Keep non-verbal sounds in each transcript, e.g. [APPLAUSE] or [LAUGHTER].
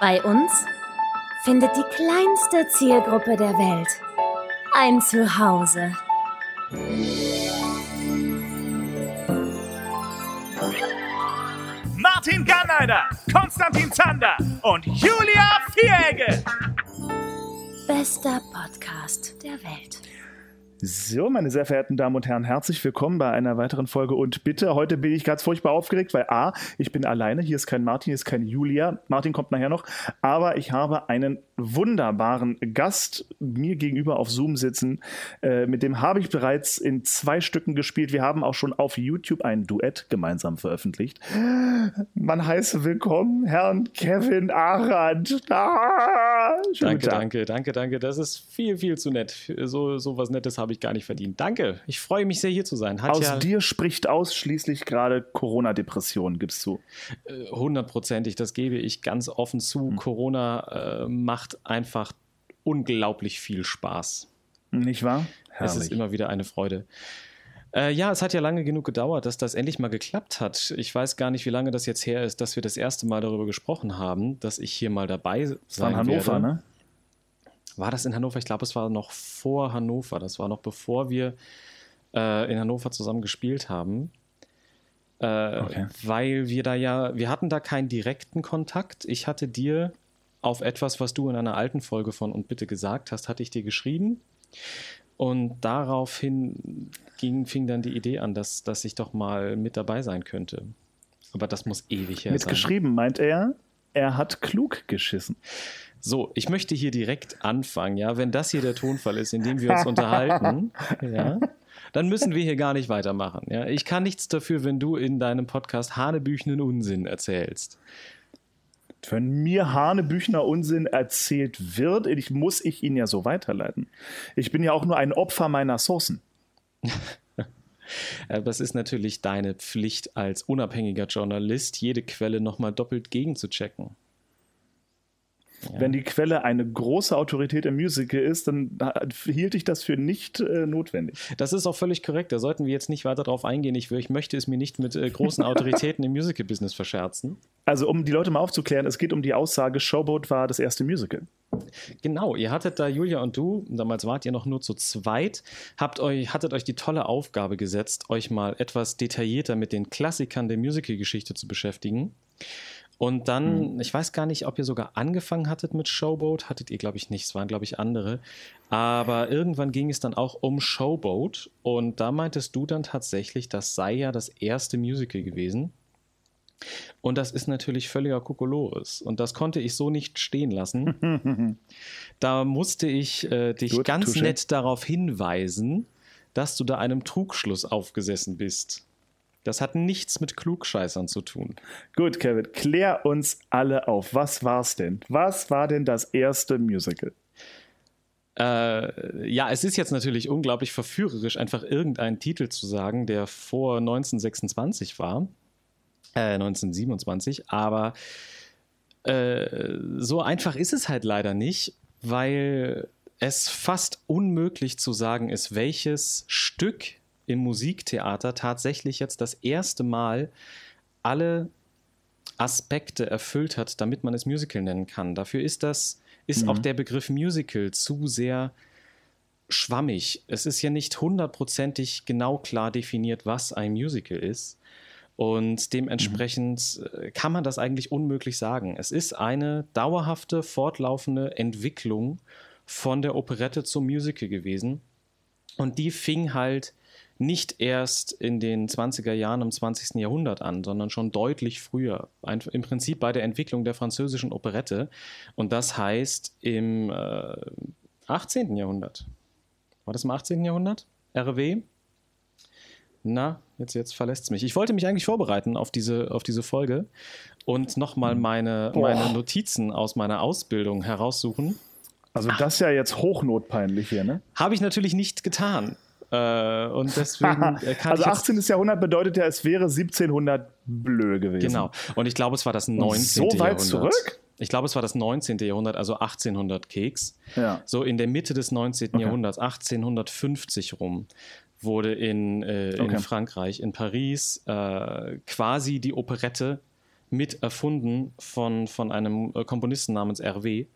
Bei uns findet die kleinste Zielgruppe der Welt ein Zuhause. Martin Garneider, Konstantin Zander und Julia Vieregge. Bester Podcast der Welt. So, meine sehr verehrten Damen und Herren, herzlich willkommen bei einer weiteren Folge. Und bitte, heute bin ich ganz furchtbar aufgeregt, weil A, ich bin alleine, hier ist kein Martin, hier ist kein Julia. Martin kommt nachher noch, aber ich habe einen wunderbaren Gast mir gegenüber auf Zoom sitzen. Äh, mit dem habe ich bereits in zwei Stücken gespielt. Wir haben auch schon auf YouTube ein Duett gemeinsam veröffentlicht. Man heiße willkommen, Herrn Kevin Arendt. Ah, danke, danke, danke, danke. Das ist viel, viel zu nett. So, so was Nettes habe ich gar nicht verdient. Danke, ich freue mich sehr hier zu sein. Hat Aus ja dir spricht ausschließlich gerade Corona-Depression, gibst du? Äh, hundertprozentig, das gebe ich ganz offen zu. Hm. Corona äh, macht einfach unglaublich viel Spaß. Nicht wahr? Herrlich. Es ist immer wieder eine Freude. Äh, ja, es hat ja lange genug gedauert, dass das endlich mal geklappt hat. Ich weiß gar nicht, wie lange das jetzt her ist, dass wir das erste Mal darüber gesprochen haben, dass ich hier mal dabei sein das war in Hannover, werde. ne? war das in Hannover? Ich glaube, es war noch vor Hannover. Das war noch bevor wir äh, in Hannover zusammen gespielt haben. Äh, okay. Weil wir da ja, wir hatten da keinen direkten Kontakt. Ich hatte dir auf etwas, was du in einer alten Folge von Und bitte gesagt hast, hatte ich dir geschrieben. Und daraufhin ging, fing dann die Idee an, dass, dass ich doch mal mit dabei sein könnte. Aber das muss ewig her Mitgeschrieben, meint er, er hat klug geschissen. So, ich möchte hier direkt anfangen, ja. Wenn das hier der Tonfall ist, in dem wir uns unterhalten, [LAUGHS] ja, dann müssen wir hier gar nicht weitermachen. Ja. Ich kann nichts dafür, wenn du in deinem Podcast hanebüchenen Unsinn erzählst. Wenn mir Hanebüchner Unsinn erzählt wird, ich, muss ich ihn ja so weiterleiten. Ich bin ja auch nur ein Opfer meiner Sourcen. Das [LAUGHS] ist natürlich deine Pflicht als unabhängiger Journalist, jede Quelle nochmal doppelt gegenzuchecken. Ja. Wenn die Quelle eine große Autorität im Musical ist, dann hielt ich das für nicht äh, notwendig. Das ist auch völlig korrekt. Da sollten wir jetzt nicht weiter drauf eingehen. Ich, ich möchte es mir nicht mit äh, großen Autoritäten im Musical-Business verscherzen. Also, um die Leute mal aufzuklären, es geht um die Aussage, Showboat war das erste Musical. Genau, ihr hattet da, Julia und du, damals wart ihr noch nur zu zweit, habt euch, hattet euch die tolle Aufgabe gesetzt, euch mal etwas detaillierter mit den Klassikern der Musical-Geschichte zu beschäftigen. Und dann, mhm. ich weiß gar nicht, ob ihr sogar angefangen hattet mit Showboat. Hattet ihr, glaube ich, nicht. Es waren, glaube ich, andere. Aber irgendwann ging es dann auch um Showboat. Und da meintest du dann tatsächlich, das sei ja das erste Musical gewesen. Und das ist natürlich völliger Kokolores. Und das konnte ich so nicht stehen lassen. [LAUGHS] da musste ich äh, dich Gut, ganz Tusche. nett darauf hinweisen, dass du da einem Trugschluss aufgesessen bist. Das hat nichts mit Klugscheißern zu tun. Gut, Kevin, klär uns alle auf. Was war's denn? Was war denn das erste Musical? Äh, ja, es ist jetzt natürlich unglaublich verführerisch, einfach irgendeinen Titel zu sagen, der vor 1926 war. Äh, 1927, aber äh, so einfach ist es halt leider nicht, weil es fast unmöglich zu sagen ist, welches Stück im Musiktheater tatsächlich jetzt das erste Mal alle Aspekte erfüllt hat, damit man es Musical nennen kann. Dafür ist das, ist mhm. auch der Begriff Musical zu sehr schwammig. Es ist ja nicht hundertprozentig genau klar definiert, was ein Musical ist. Und dementsprechend mhm. kann man das eigentlich unmöglich sagen. Es ist eine dauerhafte, fortlaufende Entwicklung von der Operette zum Musical gewesen. Und die fing halt nicht erst in den 20er Jahren im 20. Jahrhundert an, sondern schon deutlich früher. Ein, Im Prinzip bei der Entwicklung der französischen Operette. Und das heißt im äh, 18. Jahrhundert. War das im 18. Jahrhundert? RW? Na, jetzt, jetzt verlässt es mich. Ich wollte mich eigentlich vorbereiten auf diese, auf diese Folge und nochmal meine, meine Notizen aus meiner Ausbildung heraussuchen. Also das ist ja jetzt hochnotpeinlich hier, ne? Habe ich natürlich nicht getan. Äh, und deswegen [LAUGHS] äh, kann Also 18. Jahrhundert bedeutet ja, es wäre 1700 blö gewesen. Genau. Und ich glaube, es war das 19. Und so weit Jahrhundert. zurück? Ich glaube, es war das 19. Jahrhundert, also 1800 Keks. Ja. So in der Mitte des 19. Okay. Jahrhunderts, 1850 rum, wurde in, äh, okay. in Frankreich, in Paris, äh, quasi die Operette mit erfunden von, von einem äh, Komponisten namens RW.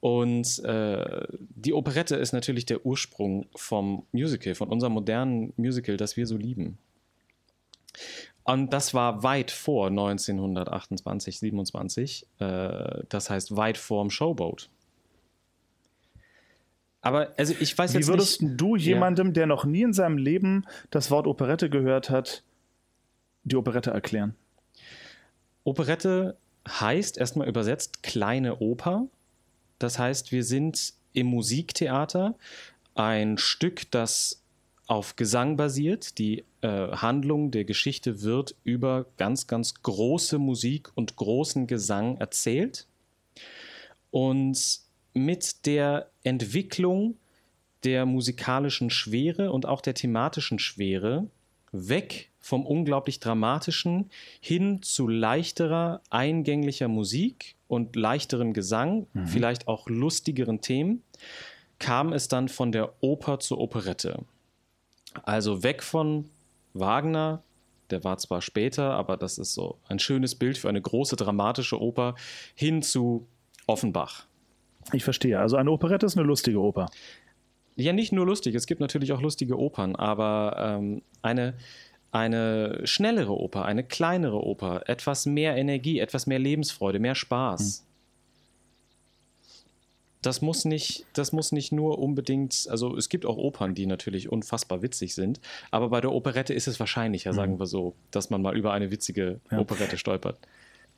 Und äh, die Operette ist natürlich der Ursprung vom Musical, von unserem modernen Musical, das wir so lieben. Und das war weit vor 1928, 27. Äh, das heißt weit vor dem Showboat. Aber also ich weiß Wie jetzt würdest nicht. du jemandem, der noch nie in seinem Leben das Wort Operette gehört hat, die Operette erklären? Operette heißt erstmal übersetzt kleine Oper. Das heißt, wir sind im Musiktheater ein Stück, das auf Gesang basiert. Die äh, Handlung der Geschichte wird über ganz, ganz große Musik und großen Gesang erzählt. Und mit der Entwicklung der musikalischen Schwere und auch der thematischen Schwere weg vom unglaublich dramatischen hin zu leichterer, eingänglicher Musik und leichterem Gesang, mhm. vielleicht auch lustigeren Themen, kam es dann von der Oper zur Operette. Also weg von Wagner, der war zwar später, aber das ist so ein schönes Bild für eine große dramatische Oper, hin zu Offenbach. Ich verstehe. Also eine Operette ist eine lustige Oper. Ja, nicht nur lustig. Es gibt natürlich auch lustige Opern, aber ähm, eine, eine schnellere Oper, eine kleinere Oper, etwas mehr Energie, etwas mehr Lebensfreude, mehr Spaß. Hm. Das muss nicht, das muss nicht nur unbedingt, also es gibt auch Opern, die natürlich unfassbar witzig sind, aber bei der Operette ist es wahrscheinlicher, sagen hm. wir so, dass man mal über eine witzige ja. Operette stolpert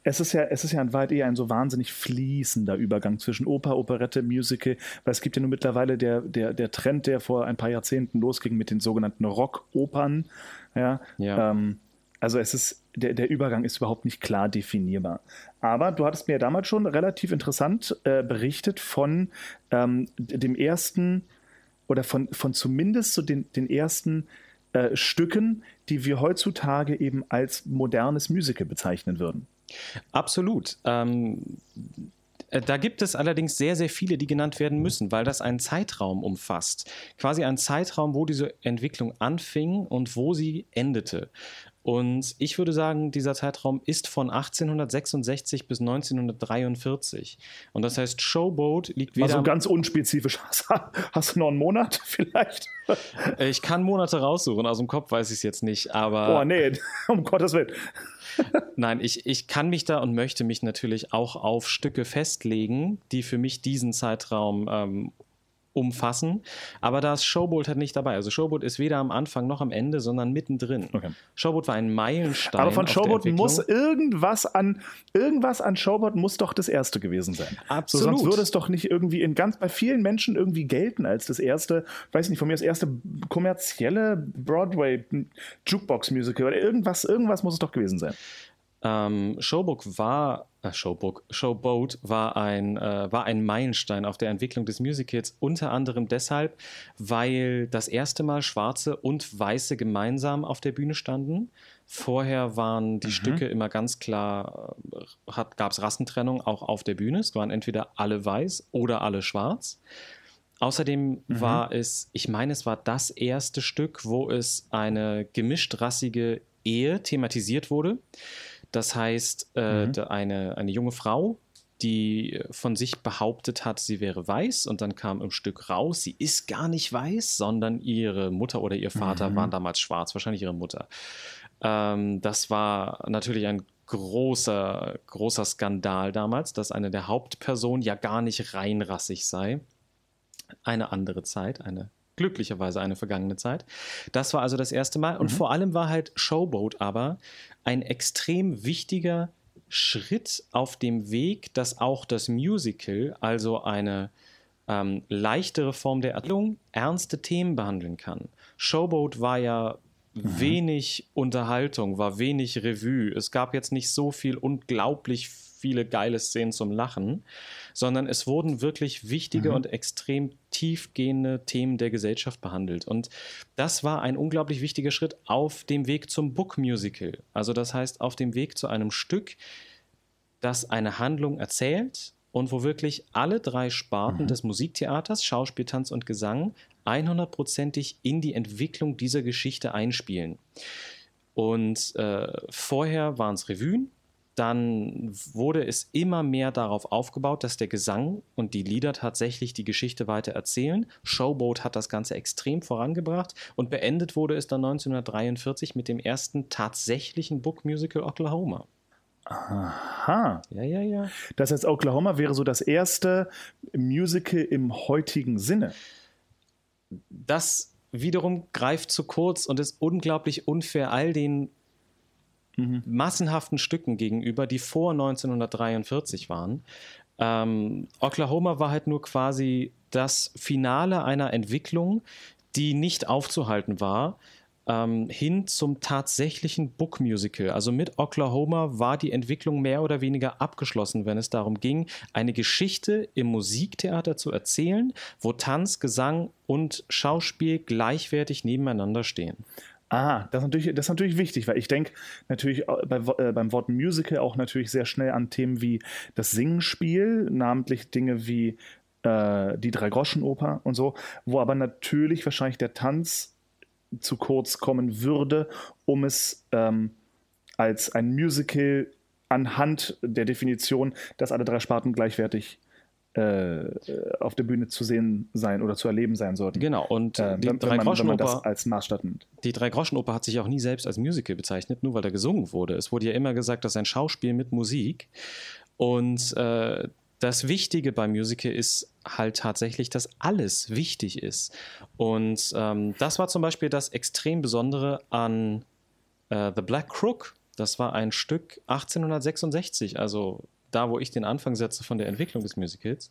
es ist ja, es ist ja ein weit eher ein so wahnsinnig fließender Übergang zwischen Oper, Operette, Musical, weil es gibt ja nur mittlerweile der, der, der Trend, der vor ein paar Jahrzehnten losging mit den sogenannten Rock-Opern. Ja. ja. Ähm, also es ist, der, der Übergang ist überhaupt nicht klar definierbar. Aber du hattest mir ja damals schon relativ interessant äh, berichtet von ähm, dem ersten oder von, von zumindest so den, den ersten äh, Stücken, die wir heutzutage eben als modernes Musical bezeichnen würden. Absolut. Ähm, äh, da gibt es allerdings sehr, sehr viele, die genannt werden müssen, weil das einen Zeitraum umfasst. Quasi einen Zeitraum, wo diese Entwicklung anfing und wo sie endete. Und ich würde sagen, dieser Zeitraum ist von 1866 bis 1943. Und das heißt, Showboat liegt wieder. Also ganz unspezifisch. [LAUGHS] Hast du noch einen Monat [LAUGHS] vielleicht? Äh, ich kann Monate raussuchen, aus dem Kopf weiß ich es jetzt nicht, aber. Boah, nee, [LAUGHS] um Gottes Willen. Nein, ich, ich kann mich da und möchte mich natürlich auch auf Stücke festlegen, die für mich diesen Zeitraum ähm, umfassen. Aber da ist Showboat halt nicht dabei. Also Showboat ist weder am Anfang noch am Ende, sondern mittendrin. Okay. Showboat war ein Meilenstein. Aber von Showboat muss irgendwas an irgendwas an Showboat muss doch das erste gewesen sein. Absolut. So, sonst würde es doch nicht irgendwie in ganz bei vielen Menschen irgendwie gelten als das erste, weiß nicht, von mir das erste kommerzielle Broadway Jukebox Musical oder irgendwas, irgendwas muss es doch gewesen sein. Ähm, Showbook war, Showbook, Showboat war ein, äh, war ein Meilenstein auf der Entwicklung des Musicals, unter anderem deshalb, weil das erste Mal Schwarze und Weiße gemeinsam auf der Bühne standen. Vorher waren die mhm. Stücke immer ganz klar, äh, gab es Rassentrennung auch auf der Bühne. Es waren entweder alle weiß oder alle schwarz. Außerdem mhm. war es, ich meine, es war das erste Stück, wo es eine gemischtrassige Ehe thematisiert wurde. Das heißt, äh, mhm. eine, eine junge Frau, die von sich behauptet hat, sie wäre weiß und dann kam im Stück raus, sie ist gar nicht weiß, sondern ihre Mutter oder ihr Vater mhm. waren damals schwarz, wahrscheinlich ihre Mutter. Ähm, das war natürlich ein großer, großer Skandal damals, dass eine der Hauptpersonen ja gar nicht reinrassig sei. Eine andere Zeit, eine glücklicherweise eine vergangene Zeit. Das war also das erste Mal. Und mhm. vor allem war halt Showboat aber ein extrem wichtiger Schritt auf dem Weg, dass auch das Musical, also eine ähm, leichtere Form der Erzählung, ernste Themen behandeln kann. Showboat war ja mhm. wenig Unterhaltung, war wenig Revue. Es gab jetzt nicht so viel unglaublich viele geile Szenen zum Lachen, sondern es wurden wirklich wichtige mhm. und extrem tiefgehende Themen der Gesellschaft behandelt. Und das war ein unglaublich wichtiger Schritt auf dem Weg zum Book Musical. Also das heißt, auf dem Weg zu einem Stück, das eine Handlung erzählt und wo wirklich alle drei Sparten mhm. des Musiktheaters, Schauspiel, Tanz und Gesang 100%ig in die Entwicklung dieser Geschichte einspielen. Und äh, vorher waren es Revuen, dann wurde es immer mehr darauf aufgebaut, dass der Gesang und die Lieder tatsächlich die Geschichte weiter erzählen. Showboat hat das Ganze extrem vorangebracht und beendet wurde es dann 1943 mit dem ersten tatsächlichen Book-Musical Oklahoma. Aha. Ja, ja, ja. Das heißt, Oklahoma wäre so das erste Musical im heutigen Sinne. Das wiederum greift zu kurz und ist unglaublich unfair all den mhm. massenhaften Stücken gegenüber, die vor 1943 waren. Ähm, Oklahoma war halt nur quasi das Finale einer Entwicklung, die nicht aufzuhalten war, ähm, hin zum tatsächlichen Book Musical. Also mit Oklahoma war die Entwicklung mehr oder weniger abgeschlossen, wenn es darum ging, eine Geschichte im Musiktheater zu erzählen, wo Tanz, Gesang und Schauspiel gleichwertig nebeneinander stehen. Ah, das ist natürlich, das ist natürlich wichtig, weil ich denke natürlich bei, äh, beim Wort Musical auch natürlich sehr schnell an Themen wie das Singenspiel, namentlich Dinge wie äh, die Drei-Groschen-Oper und so, wo aber natürlich wahrscheinlich der Tanz zu kurz kommen würde, um es ähm, als ein Musical anhand der Definition, dass alle drei Sparten gleichwertig äh, auf der Bühne zu sehen sein oder zu erleben sein sollten. Genau, und äh, die Drei-Groschen-Oper als Maßstab nimmt. Die Drei-Groschen-Oper hat sich auch nie selbst als Musical bezeichnet, nur weil da gesungen wurde. Es wurde ja immer gesagt, dass ein Schauspiel mit Musik und äh, das Wichtige beim Musical ist halt tatsächlich, dass alles wichtig ist. Und ähm, das war zum Beispiel das extrem Besondere an äh, The Black Crook. Das war ein Stück 1866, also da, wo ich den Anfang setze von der Entwicklung des Musicals.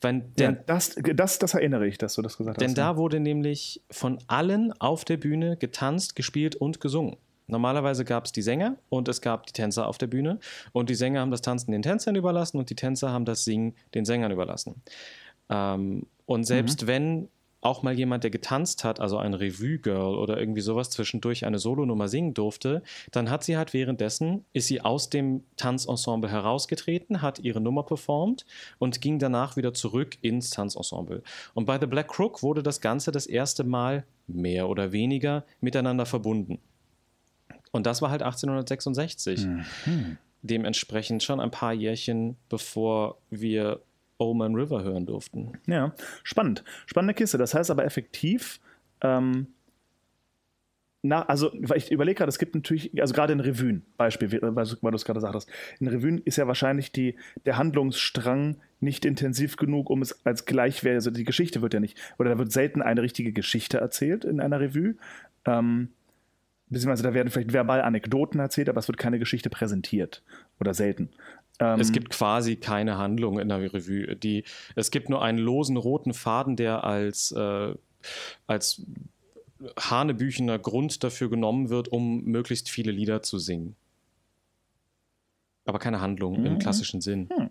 Wenn, denn, ja, das, das, das erinnere ich, dass du das gesagt denn hast. Denn da wurde nämlich von allen auf der Bühne getanzt, gespielt und gesungen. Normalerweise gab es die Sänger und es gab die Tänzer auf der Bühne. Und die Sänger haben das Tanzen den Tänzern überlassen und die Tänzer haben das Singen den Sängern überlassen. Ähm, und selbst mhm. wenn auch mal jemand, der getanzt hat, also ein Revue-Girl oder irgendwie sowas zwischendurch eine Solonummer singen durfte, dann hat sie halt währenddessen, ist sie aus dem Tanzensemble herausgetreten, hat ihre Nummer performt und ging danach wieder zurück ins Tanzensemble. Und bei The Black Crook wurde das Ganze das erste Mal mehr oder weniger miteinander verbunden. Und das war halt 1866. Mhm. Dementsprechend schon ein paar Jährchen, bevor wir Oman River hören durften. Ja, spannend. Spannende Kiste. Das heißt aber effektiv, ähm, na, also ich überlege gerade, es gibt natürlich, also gerade in Revuen, Beispiel, weil du es gerade sagtest, in Revuen ist ja wahrscheinlich die, der Handlungsstrang nicht intensiv genug, um es als gleichwertig, also die Geschichte wird ja nicht, oder da wird selten eine richtige Geschichte erzählt in einer Revue. Ähm, beziehungsweise da werden vielleicht verbal Anekdoten erzählt, aber es wird keine Geschichte präsentiert oder selten. Ähm, es gibt quasi keine Handlung in der Revue. Die, es gibt nur einen losen roten Faden, der als, äh, als hanebüchener Grund dafür genommen wird, um möglichst viele Lieder zu singen. Aber keine Handlung mhm. im klassischen Sinn. Hm.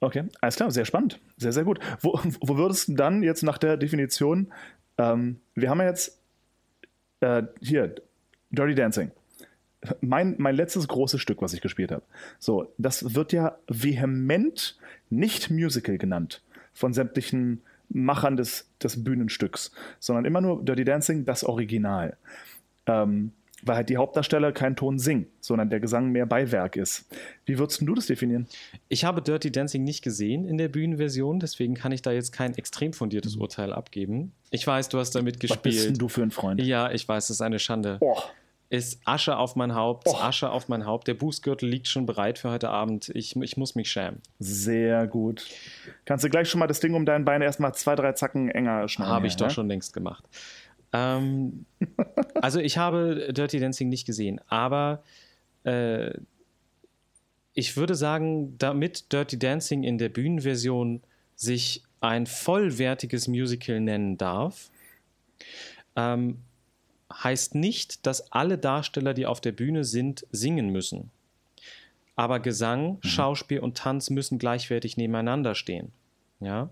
Okay, alles klar, sehr spannend. Sehr, sehr gut. Wo, wo würdest du dann jetzt nach der Definition, ähm, wir haben ja jetzt äh, hier, Dirty Dancing mein, mein letztes großes Stück, was ich gespielt habe. So, das wird ja vehement nicht Musical genannt von sämtlichen Machern des, des Bühnenstücks, sondern immer nur Dirty Dancing, das Original. Ähm, weil halt die Hauptdarsteller keinen Ton singen, sondern der Gesang mehr Beiwerk ist. Wie würdest du das definieren? Ich habe Dirty Dancing nicht gesehen in der Bühnenversion, deswegen kann ich da jetzt kein extrem fundiertes Urteil abgeben. Ich weiß, du hast damit gespielt. Was bist denn du für ein Freund? Ja, ich weiß, das ist eine Schande. Oh ist Asche auf mein Haupt, oh. Asche auf mein Haupt. Der Bußgürtel liegt schon bereit für heute Abend. Ich, ich muss mich schämen. Sehr gut. Kannst du gleich schon mal das Ding um dein Bein erstmal zwei, drei Zacken enger schneiden? Habe ich doch schon längst gemacht. Ähm, [LAUGHS] also ich habe Dirty Dancing nicht gesehen, aber äh, ich würde sagen, damit Dirty Dancing in der Bühnenversion sich ein vollwertiges Musical nennen darf, ähm, heißt nicht, dass alle Darsteller, die auf der Bühne sind, singen müssen. Aber Gesang, mhm. Schauspiel und Tanz müssen gleichwertig nebeneinander stehen. Ja?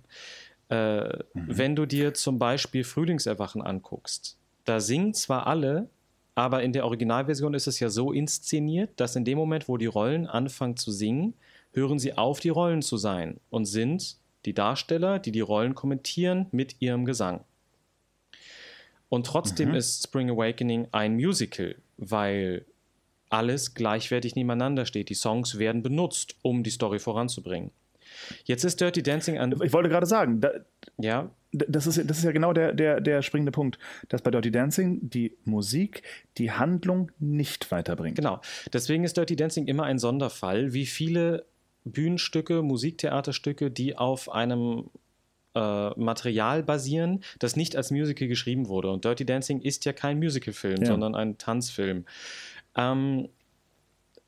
Äh, mhm. Wenn du dir zum Beispiel Frühlingserwachen anguckst, da singen zwar alle, aber in der Originalversion ist es ja so inszeniert, dass in dem Moment, wo die Rollen anfangen zu singen, hören sie auf, die Rollen zu sein und sind die Darsteller, die die Rollen kommentieren mit ihrem Gesang. Und trotzdem mhm. ist Spring Awakening ein Musical, weil alles gleichwertig nebeneinander steht. Die Songs werden benutzt, um die Story voranzubringen. Jetzt ist Dirty Dancing ein. Ich wollte gerade sagen, da, Ja, das ist, das ist ja genau der, der, der springende Punkt, dass bei Dirty Dancing die Musik die Handlung nicht weiterbringt. Genau. Deswegen ist Dirty Dancing immer ein Sonderfall, wie viele Bühnenstücke, Musiktheaterstücke, die auf einem äh, Material basieren, das nicht als Musical geschrieben wurde. Und Dirty Dancing ist ja kein Musicalfilm, Ja. sondern ein Tanzfilm. Ähm,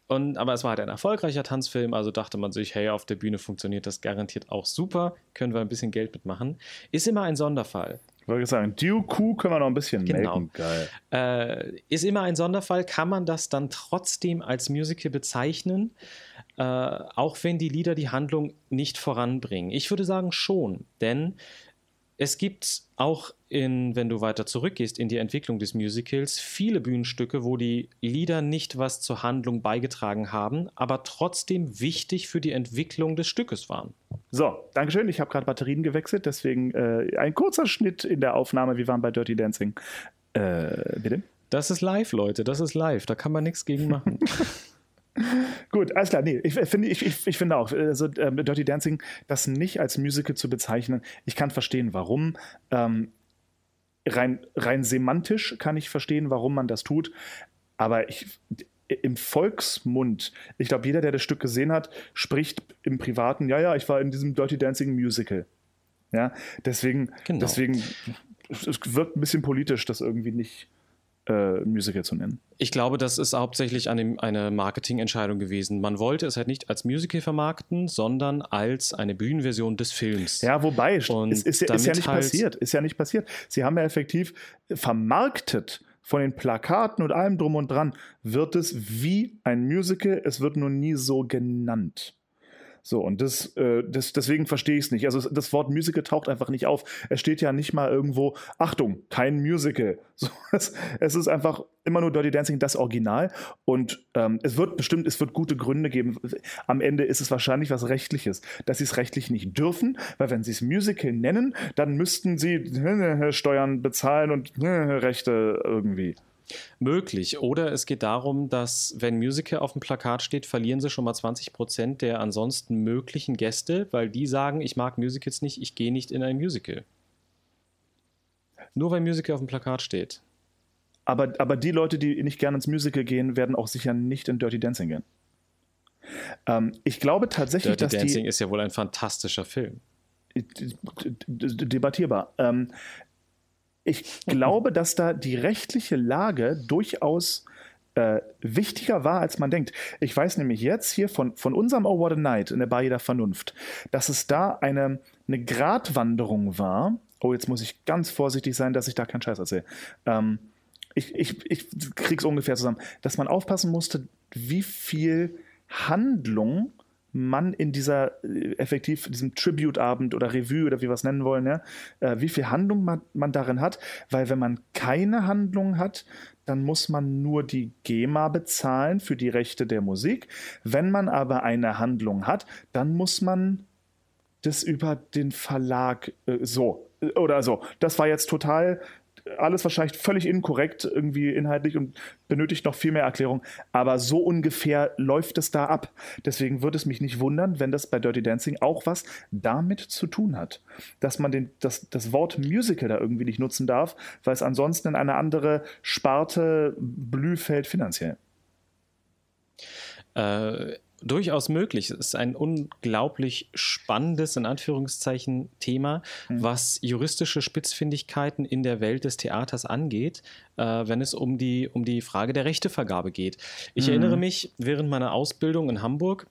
und, aber es war halt ein erfolgreicher Tanzfilm, also dachte man sich, hey, auf der Bühne funktioniert das garantiert auch super, können wir ein bisschen Geld mitmachen. Ist immer ein Sonderfall. Ich wollte sagen, Dooku können wir noch ein bisschen Genau. melken. Geil. Äh, ist immer ein Sonderfall. Kann man das dann trotzdem als Musical bezeichnen, äh, auch wenn die Lieder die Handlung nicht voranbringen? Ich würde sagen schon, denn es gibt auch in, wenn du weiter zurückgehst in die Entwicklung des Musicals, viele Bühnenstücke, wo die Lieder nicht was zur Handlung beigetragen haben, aber trotzdem wichtig für die Entwicklung des Stückes waren. So, Dankeschön. Ich habe gerade Batterien gewechselt, deswegen äh, ein kurzer Schnitt in der Aufnahme. Wir waren bei Dirty Dancing. Äh, bitte? Das ist live, Leute, das ist live, da kann man nichts gegen machen. [LAUGHS] [LAUGHS] Gut, alles klar. Nee, ich, äh, finde, ich, ich, ich finde auch, also, ähm, Dirty Dancing, das nicht als Musical zu bezeichnen, ich kann verstehen, warum. Ähm, rein, rein semantisch kann ich verstehen, warum man das tut. Aber ich, im Volksmund, ich glaube, jeder, der das Stück gesehen hat, spricht im Privaten, ja, ja, ich war in diesem Dirty Dancing Musical. Ja, deswegen, Genau. deswegen, es es wirkt ein bisschen politisch, das irgendwie nicht äh, Musical zu nennen. Ich glaube, das ist hauptsächlich eine, eine Marketingentscheidung gewesen. Man wollte es halt nicht als Musical vermarkten, sondern als eine Bühnenversion des Films. Ja, wobei, Und es ist, ja- ist ja nicht halt- passiert. Ist ja nicht passiert. Sie haben ja effektiv vermarktet von den Plakaten und allem drum und dran, wird es wie ein Musical, es wird nur nie so genannt. So, und das, äh, das, deswegen verstehe ich es nicht. Also das Wort Musical taucht einfach nicht auf. Es steht ja nicht mal irgendwo, Achtung, kein Musical. [LAUGHS] So, es, es ist einfach immer nur Dirty Dancing, das Original. Und ähm, es wird bestimmt, es wird gute Gründe geben. Am Ende ist es wahrscheinlich was Rechtliches, dass sie es rechtlich nicht dürfen, weil wenn sie es Musical nennen, dann müssten sie [LAUGHS] Steuern bezahlen und [LAUGHS] Rechte irgendwie. Möglich. Oder es geht darum, dass, wenn Musical auf dem Plakat steht, verlieren sie schon mal 20 Prozent der ansonsten möglichen Gäste, weil die sagen, ich mag Musicals nicht, ich gehe nicht in ein Musical. Nur weil Musical auf dem Plakat steht. Aber, aber die Leute, die nicht gerne ins Musical gehen, werden auch sicher nicht in Dirty Dancing gehen. Ähm, ich glaube tatsächlich, Dirty dass Dancing die. ist ja wohl ein fantastischer Film. debattierbar. Ähm, ich glaube, dass da die rechtliche Lage durchaus äh, wichtiger war, als man denkt. Ich weiß nämlich jetzt hier von, von unserem Oh What a Night in der Bar jeder Vernunft, dass es da eine, eine Gratwanderung war. Oh, jetzt muss ich ganz vorsichtig sein, dass ich da keinen Scheiß erzähle. Ähm, ich, ich, ich krieg's ungefähr zusammen, dass man aufpassen musste, wie viel Handlung man in dieser äh, effektiv diesem Tribute-Abend oder Revue oder wie wir es nennen wollen, ja, äh, wie viel Handlung man, man darin hat, weil wenn man keine Handlung hat, dann muss man nur die GEMA bezahlen für die Rechte der Musik. Wenn man aber eine Handlung hat, dann muss man das über den Verlag äh, so äh, oder so. Das war jetzt total alles wahrscheinlich völlig inkorrekt irgendwie inhaltlich und benötigt noch viel mehr Erklärung. Aber so ungefähr läuft es da ab. Deswegen würde es mich nicht wundern, wenn das bei Dirty Dancing auch was damit zu tun hat. Dass man den, das, das Wort Musical da irgendwie nicht nutzen darf, weil es ansonsten in eine andere Sparte blühfällt finanziell. Äh, durchaus möglich. Es ist ein unglaublich spannendes, in Anführungszeichen, Thema, was juristische Spitzfindigkeiten in der Welt des Theaters angeht, äh, wenn es um die, um die Frage der Rechtevergabe geht. Ich Mhm. erinnere mich, während meiner Ausbildung in Hamburg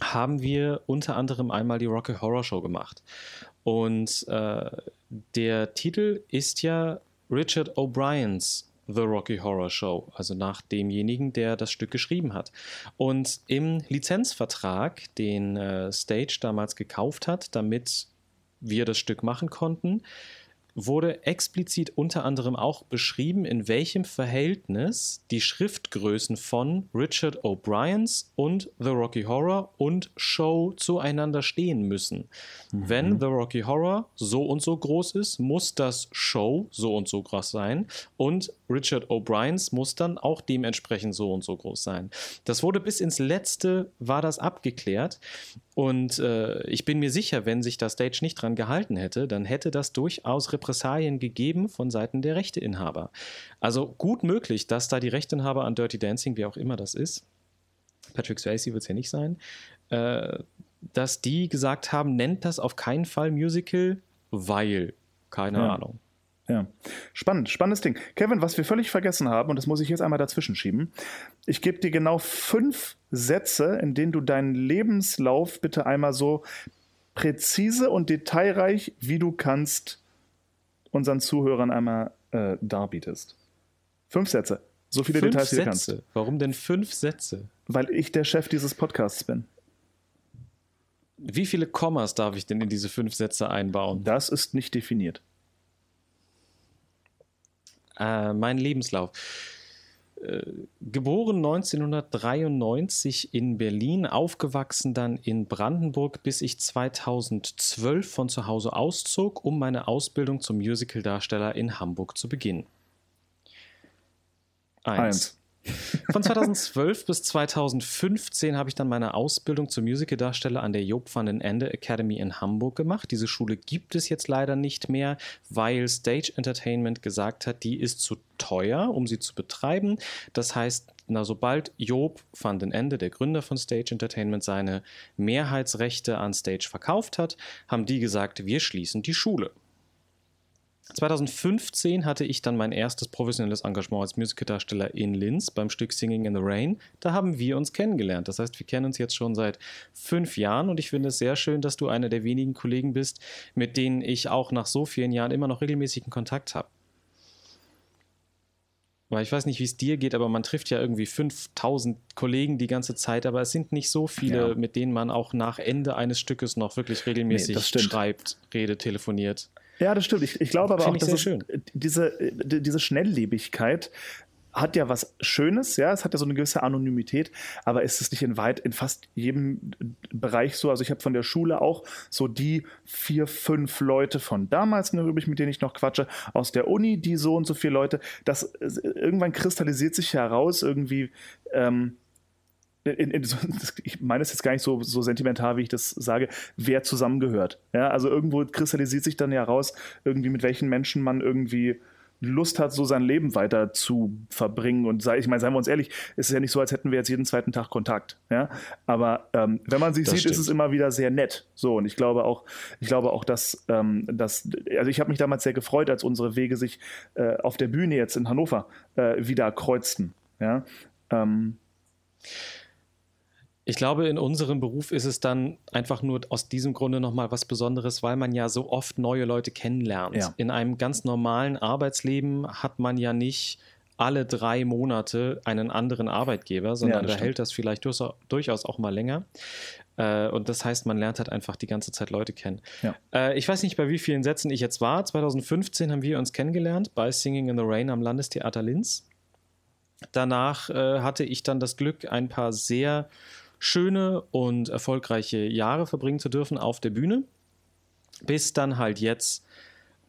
haben wir unter anderem einmal die Rocky Horror Show gemacht. Und äh, der Titel ist ja Richard O'Briens The Rocky Horror Show, also nach demjenigen, der das Stück geschrieben hat. Und im Lizenzvertrag, den äh, Stage damals gekauft hat, damit wir das Stück machen konnten, wurde explizit unter anderem auch beschrieben, in welchem Verhältnis die Schriftgrößen von Richard O'Briens und The Rocky Horror und Show zueinander stehen müssen. Mhm. Wenn The Rocky Horror so und so groß ist, muss das Show so und so groß sein und Richard O'Briens muss dann auch dementsprechend so und so groß sein. Das wurde bis ins letzte war das abgeklärt und äh, ich bin mir sicher, wenn sich das Stage nicht dran gehalten hätte, dann hätte das durchaus Repressalien gegeben von Seiten der Rechteinhaber. Also gut möglich, dass da die Rechteinhaber an Dirty Dancing, wie auch immer das ist, Patrick Swayze wird es ja nicht sein, äh, dass die gesagt haben, nennt das auf keinen Fall Musical, weil, keine ja. Ahnung. Ja, spannend, spannendes Ding. Kevin, was wir völlig vergessen haben, und das muss ich jetzt einmal dazwischen schieben, ich gebe dir genau fünf Sätze, in denen du deinen Lebenslauf bitte einmal so präzise und detailreich, wie du kannst, unseren Zuhörern einmal äh, darbietest. Fünf Sätze. So viele fünf Details, wie du kannst. Warum denn fünf Sätze? Weil ich der Chef dieses Podcasts bin. Wie viele Kommas darf ich denn in diese fünf Sätze einbauen? Das ist nicht definiert. Äh, mein Lebenslauf. Äh, geboren 1993 in Berlin, aufgewachsen dann in Brandenburg, bis ich 2012 von zu Hause auszog, um meine Ausbildung zum Musicaldarsteller in Hamburg zu beginnen. Eins. Eins. Von 2012 bis 2015 habe ich dann meine Ausbildung zum Musicaldarsteller an der Job van den Ende Academy in Hamburg gemacht. Diese Schule gibt es jetzt leider nicht mehr, weil Stage Entertainment gesagt hat, die ist zu teuer, um sie zu betreiben. Das heißt, na, sobald Job van den Ende, der Gründer von Stage Entertainment, seine Mehrheitsrechte an Stage verkauft hat, haben die gesagt, wir schließen die Schule. 2015 hatte ich dann mein erstes professionelles Engagement als Musicaldarsteller in Linz beim Stück Singing in the Rain. Da haben wir uns kennengelernt. Das heißt, wir kennen uns jetzt schon seit fünf Jahren und ich finde es sehr schön, dass du einer der wenigen Kollegen bist, mit denen ich auch nach so vielen Jahren immer noch regelmäßigen Kontakt habe. Weil ich weiß nicht, wie es dir geht, aber man trifft ja irgendwie 5000 Kollegen die ganze Zeit, aber es sind nicht so viele, ja. mit denen man auch nach Ende eines Stückes noch wirklich regelmäßig nee, schreibt, redet, telefoniert. Ja, das stimmt. Ich, ich glaube aber auch, dass es, diese, diese Schnelllebigkeit hat ja was Schönes, ja, es hat ja so eine gewisse Anonymität, aber ist es nicht in weit, in fast jedem Bereich so? Also ich habe von der Schule auch so die vier, fünf Leute von damals noch übrig, mit denen ich noch quatsche, aus der Uni, die so und so viele Leute. Das irgendwann kristallisiert sich heraus, irgendwie, ähm, in, in, [LAUGHS] ich meine es jetzt gar nicht so, so sentimental, wie ich das sage, wer zusammengehört. Ja, also irgendwo kristallisiert sich dann ja raus, irgendwie mit welchen Menschen man irgendwie Lust hat, so sein Leben weiter zu verbringen. Und sei, ich meine, seien wir uns ehrlich, es ist ja nicht so, als hätten wir jetzt jeden zweiten Tag Kontakt. Ja? Aber ähm, wenn man sich das sieht, stimmt. ist es immer wieder sehr nett. So, und ich glaube auch, ich glaube auch, dass, ähm, dass also ich habe mich damals sehr gefreut, als unsere Wege sich äh, auf der Bühne jetzt in Hannover äh, wieder kreuzten. Ja. Ähm, ich glaube, in unserem Beruf ist es dann einfach nur aus diesem Grunde nochmal was Besonderes, weil man ja so oft neue Leute kennenlernt. Ja. In einem ganz normalen Arbeitsleben hat man ja nicht alle drei Monate einen anderen Arbeitgeber, sondern ja, da hält das vielleicht durchaus auch mal länger. Äh, und das heißt, man lernt halt einfach die ganze Zeit Leute kennen. Ja. Äh, ich weiß nicht, bei wie vielen Sätzen ich jetzt war. 2015 haben wir uns kennengelernt bei Singing in the Rain am Landestheater Linz. Danach äh, hatte ich dann das Glück, ein paar sehr schöne und erfolgreiche Jahre verbringen zu dürfen auf der Bühne. Bis dann halt jetzt,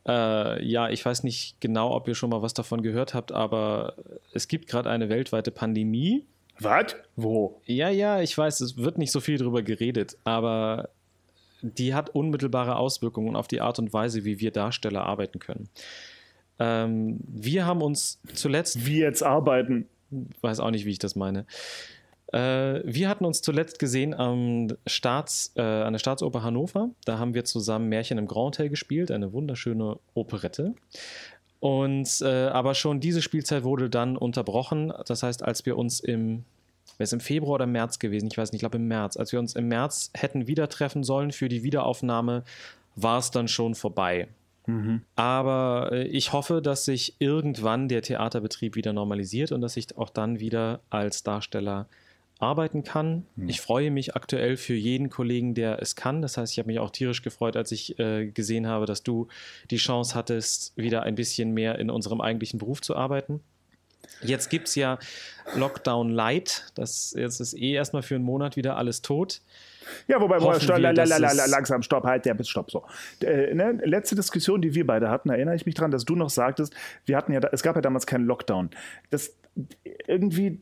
äh, ja, ich weiß nicht genau, ob ihr schon mal was davon gehört habt, aber es gibt gerade eine weltweite Pandemie. Was? Wo? Ja, ja, ich weiß, es wird nicht so viel darüber geredet, aber die hat unmittelbare Auswirkungen auf die Art und Weise, wie wir Darsteller arbeiten können. Ähm, wir haben uns zuletzt. Wie jetzt arbeiten? Weiß auch nicht, wie ich das meine. Äh, wir hatten uns zuletzt gesehen am Staats, äh, an der Staatsoper Hannover. Da haben wir zusammen Märchen im Grand Hotel gespielt, eine wunderschöne Operette. Und äh, aber schon diese Spielzeit wurde dann unterbrochen. Das heißt, als wir uns im wäre es im Februar oder März gewesen, ich weiß nicht, ich glaube im März, als wir uns im März hätten wieder treffen sollen für die Wiederaufnahme, war es dann schon vorbei. Mhm. Aber äh, ich hoffe, dass sich irgendwann der Theaterbetrieb wieder normalisiert und dass ich auch dann wieder als Darsteller arbeiten kann. Hm. Ich freue mich aktuell für jeden Kollegen, der es kann. Das heißt, ich habe mich auch tierisch gefreut, als ich äh, gesehen habe, dass du die Chance hattest, wieder ein bisschen mehr in unserem eigentlichen Beruf zu arbeiten. Jetzt gibt es ja Lockdown Light. Das jetzt ist eh erstmal für einen Monat wieder alles tot. Ja, wobei, Hoffen stopp, wir, la- la- dass la- la- es- langsam, stopp, halt, der stopp, so. Äh, ne, letzte Diskussion, die wir beide hatten, erinnere ich mich dran, dass du noch sagtest, wir hatten ja, es gab ja damals keinen Lockdown. Das irgendwie,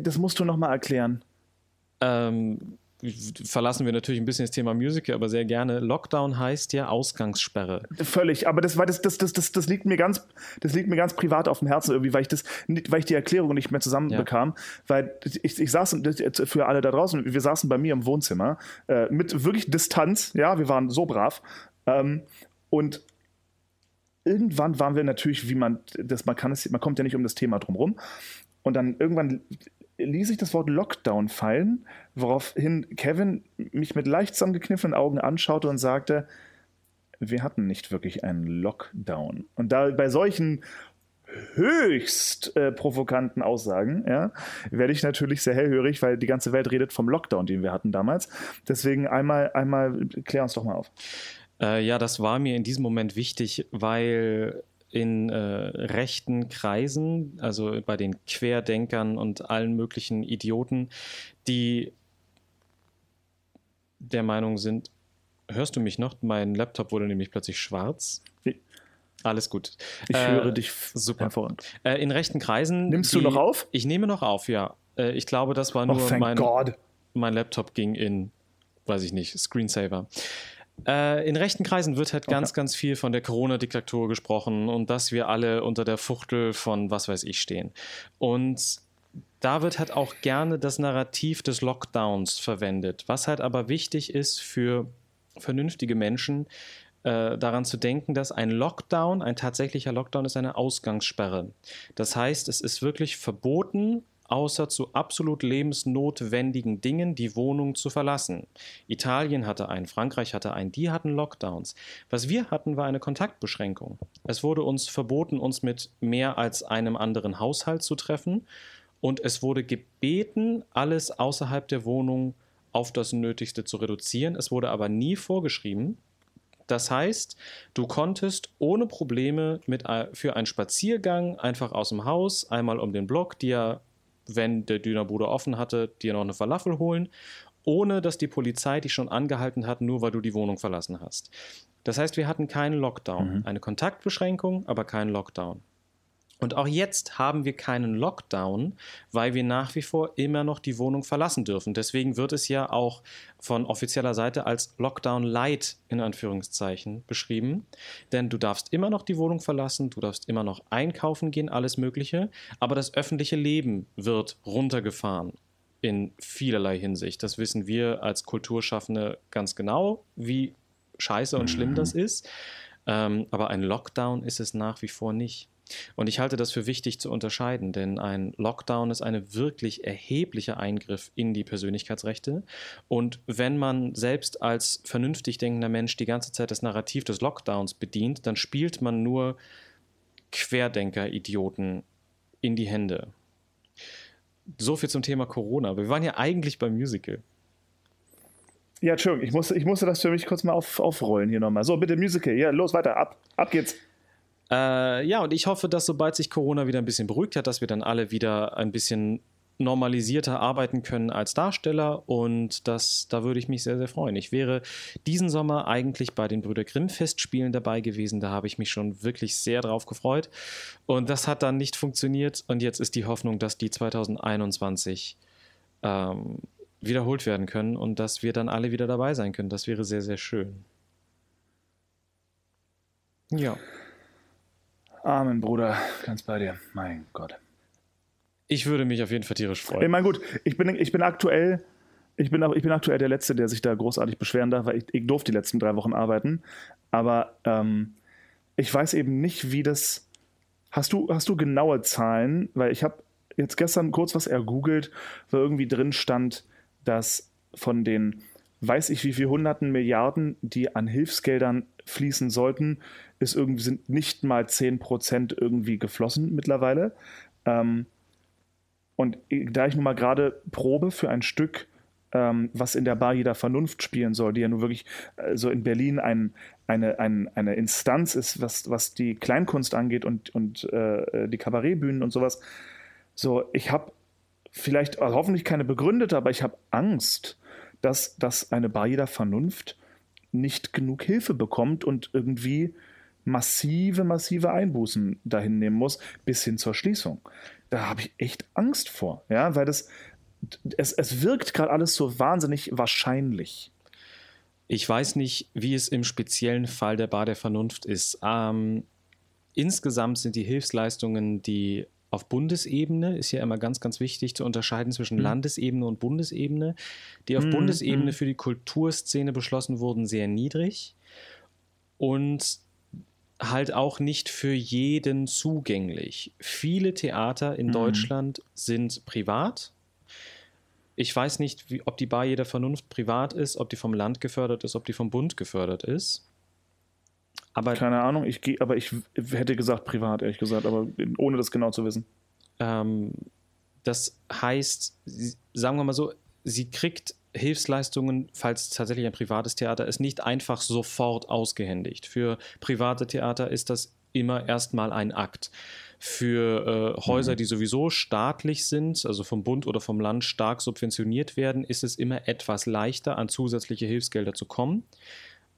das musst du noch mal erklären. Ähm, verlassen wir natürlich ein bisschen das Thema Musical, aber sehr gerne. Lockdown heißt ja Ausgangssperre. Völlig, aber das, war das, das, das, das, das liegt mir ganz, das liegt mir ganz privat auf dem Herzen irgendwie, weil ich das, weil ich die Erklärung nicht mehr zusammenbekam, weil ich, ich saß für alle da draußen, wir saßen bei mir im Wohnzimmer äh, mit wirklich Distanz, ja, wir waren so brav ähm, und irgendwann waren wir natürlich, wie man das, man kann es, man kommt ja nicht um das Thema drumherum und dann irgendwann ließ ich das Wort Lockdown fallen, woraufhin Kevin mich mit leicht zusammengekniffenen Augen anschaute und sagte, wir hatten nicht wirklich einen Lockdown. Und da bei solchen höchst äh, provokanten Aussagen, ja, werde ich natürlich sehr hellhörig, weil die ganze Welt redet vom Lockdown, den wir hatten damals. Deswegen einmal, einmal klär uns doch mal auf. Äh, ja, das war mir in diesem Moment wichtig, weil in äh, rechten Kreisen, also bei den Querdenkern und allen möglichen Idioten, die der Meinung sind, hörst du mich noch? Mein Laptop wurde nämlich plötzlich schwarz. Nee. Alles gut. Ich Äh, höre dich super. hervorragend. Äh, in rechten Kreisen. Nimmst du die- noch auf? Ich nehme noch auf, ja. Äh, ich glaube, das war Oh, nur thank mein, God. mein Laptop ging in, weiß ich nicht, Screensaver. Äh, in rechten Kreisen wird halt ganz, Okay. ganz viel von der Corona-Diktatur gesprochen und dass wir alle unter der Fuchtel von was weiß ich stehen. Und da wird halt auch gerne das Narrativ des Lockdowns verwendet. Was halt aber wichtig ist für vernünftige Menschen, äh, daran zu denken, dass ein Lockdown, ein tatsächlicher Lockdown ist eine Ausgangssperre. Das heißt, es ist wirklich verboten, außer zu absolut lebensnotwendigen Dingen die Wohnung zu verlassen. Italien hatte einen, Frankreich hatte einen, die hatten Lockdowns. Was wir hatten, war eine Kontaktbeschränkung. Es wurde uns verboten, uns mit mehr als einem anderen Haushalt zu treffen und es wurde gebeten, alles außerhalb der Wohnung auf das Nötigste zu reduzieren. Es wurde aber nie vorgeschrieben. Das heißt, du konntest ohne Probleme mit, ein- für einen Spaziergang einfach aus dem Haus einmal um den Block dir, wenn der Dönerbruder offen hatte, dir noch eine Falafel holen, ohne dass die Polizei dich schon angehalten hat, nur weil du die Wohnung verlassen hast. Das heißt, wir hatten keinen Lockdown. Eine Kontaktbeschränkung, aber keinen Lockdown. Und auch jetzt haben wir keinen Lockdown, weil wir nach wie vor immer noch die Wohnung verlassen dürfen. Deswegen wird es ja auch von offizieller Seite als Lockdown Light in Anführungszeichen beschrieben. Denn du darfst immer noch die Wohnung verlassen, du darfst immer noch einkaufen gehen, alles Mögliche. Aber das öffentliche Leben wird runtergefahren in vielerlei Hinsicht. Das wissen wir als Kulturschaffende ganz genau, wie scheiße und schlimm das ist. Ähm, aber ein Lockdown ist es nach wie vor nicht. Und ich halte das für wichtig zu unterscheiden, denn ein Lockdown ist ein wirklich erheblicher Eingriff in die Persönlichkeitsrechte. Und wenn man selbst als vernünftig denkender Mensch die ganze Zeit das Narrativ des Lockdowns bedient, dann spielt man nur Querdenker-Idioten in die Hände. So viel zum Thema Corona. Wir waren ja eigentlich beim Musical. Ja, Entschuldigung, ich musste, ich musste das für mich kurz mal auf, aufrollen hier nochmal. So, bitte Musical. Ja, los, weiter. Ab, ab geht's. Äh, ja, und ich hoffe, dass sobald sich Corona wieder ein bisschen beruhigt hat, dass wir dann alle wieder ein bisschen normalisierter arbeiten können als Darsteller und das, da würde ich mich sehr, sehr freuen. Ich wäre diesen Sommer eigentlich bei den Brüder Grimm Festspielen dabei gewesen, da habe ich mich schon wirklich sehr drauf gefreut und das hat dann nicht funktioniert und jetzt ist die Hoffnung, dass die 2021 ähm, wiederholt werden können und dass wir dann alle wieder dabei sein können. Das wäre sehr, sehr schön. Ja. Amen, Bruder. Ganz bei dir. Mein Gott. Ich würde mich auf jeden Fall tierisch Ich freuen. meine, gut, ich bin, ich bin aktuell. Ich bin, ich bin aktuell der Letzte, der sich da großartig beschweren darf, weil ich, ich durfte die letzten drei Wochen arbeiten. Aber ähm, ich weiß eben nicht, wie das. Hast du, hast du genaue Zahlen? Weil ich habe jetzt gestern kurz was ergoogelt, wo irgendwie drin stand, dass von den weiß ich wie viel hunderten Milliarden, die an Hilfsgeldern fließen sollten, ist irgendwie sind nicht mal 10% irgendwie geflossen mittlerweile. Ähm, Und da ich nun mal gerade probe für ein Stück, ähm, was in der Bar jeder Vernunft spielen soll, die ja nun wirklich äh, so in Berlin ein, eine, ein, eine Instanz ist, was, was die Kleinkunst angeht und, und äh, die Kabarettbühnen und sowas. So, ich habe vielleicht, also hoffentlich keine begründete, aber ich habe Angst, dass, dass eine Bar jeder Vernunft nicht genug Hilfe bekommt und irgendwie massive, massive Einbußen dahin nehmen muss, bis hin zur Schließung. Da habe ich echt Angst vor, ja, weil das, es, es wirkt gerade alles so wahnsinnig wahrscheinlich. Ich weiß nicht, wie es im speziellen Fall der Bar der Vernunft ist. Ähm, insgesamt sind die Hilfsleistungen, die auf Bundesebene, ist ja immer ganz, ganz wichtig zu unterscheiden zwischen mhm. Landesebene und Bundesebene, die auf mhm. Bundesebene mhm. für die Kulturszene beschlossen wurden, sehr niedrig und halt auch nicht für jeden zugänglich. Viele Theater in mhm. Deutschland sind privat ich weiß nicht, wie, ob die Bar jeder Vernunft privat ist, ob die vom Land gefördert ist, ob die vom Bund gefördert ist. Aber, Keine Ahnung, ich gehe, aber ich hätte gesagt privat, ehrlich gesagt, aber ohne das genau zu wissen. Ähm, das heißt, sagen wir mal so, sie kriegt Hilfsleistungen, falls tatsächlich ein privates Theater ist, nicht einfach sofort ausgehändigt. Für private Theater ist das immer erstmal ein Akt. Für äh, Häuser, mhm. die sowieso staatlich sind, also vom Bund oder vom Land stark subventioniert werden, ist es immer etwas leichter, an zusätzliche Hilfsgelder zu kommen.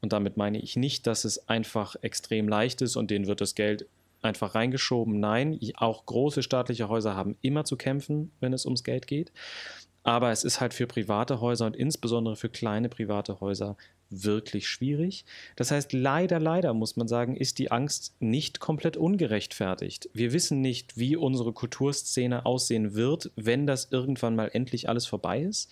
Und damit meine ich nicht, dass es einfach extrem leicht ist und denen wird das Geld einfach reingeschoben. Nein, auch große staatliche Häuser haben immer zu kämpfen, wenn es ums Geld geht. Aber es ist halt für private Häuser und insbesondere für kleine private Häuser wirklich schwierig. Das heißt, leider, leider muss man sagen, ist die Angst nicht komplett ungerechtfertigt. Wir wissen nicht, wie unsere Kulturszene aussehen wird, wenn das irgendwann mal endlich alles vorbei ist.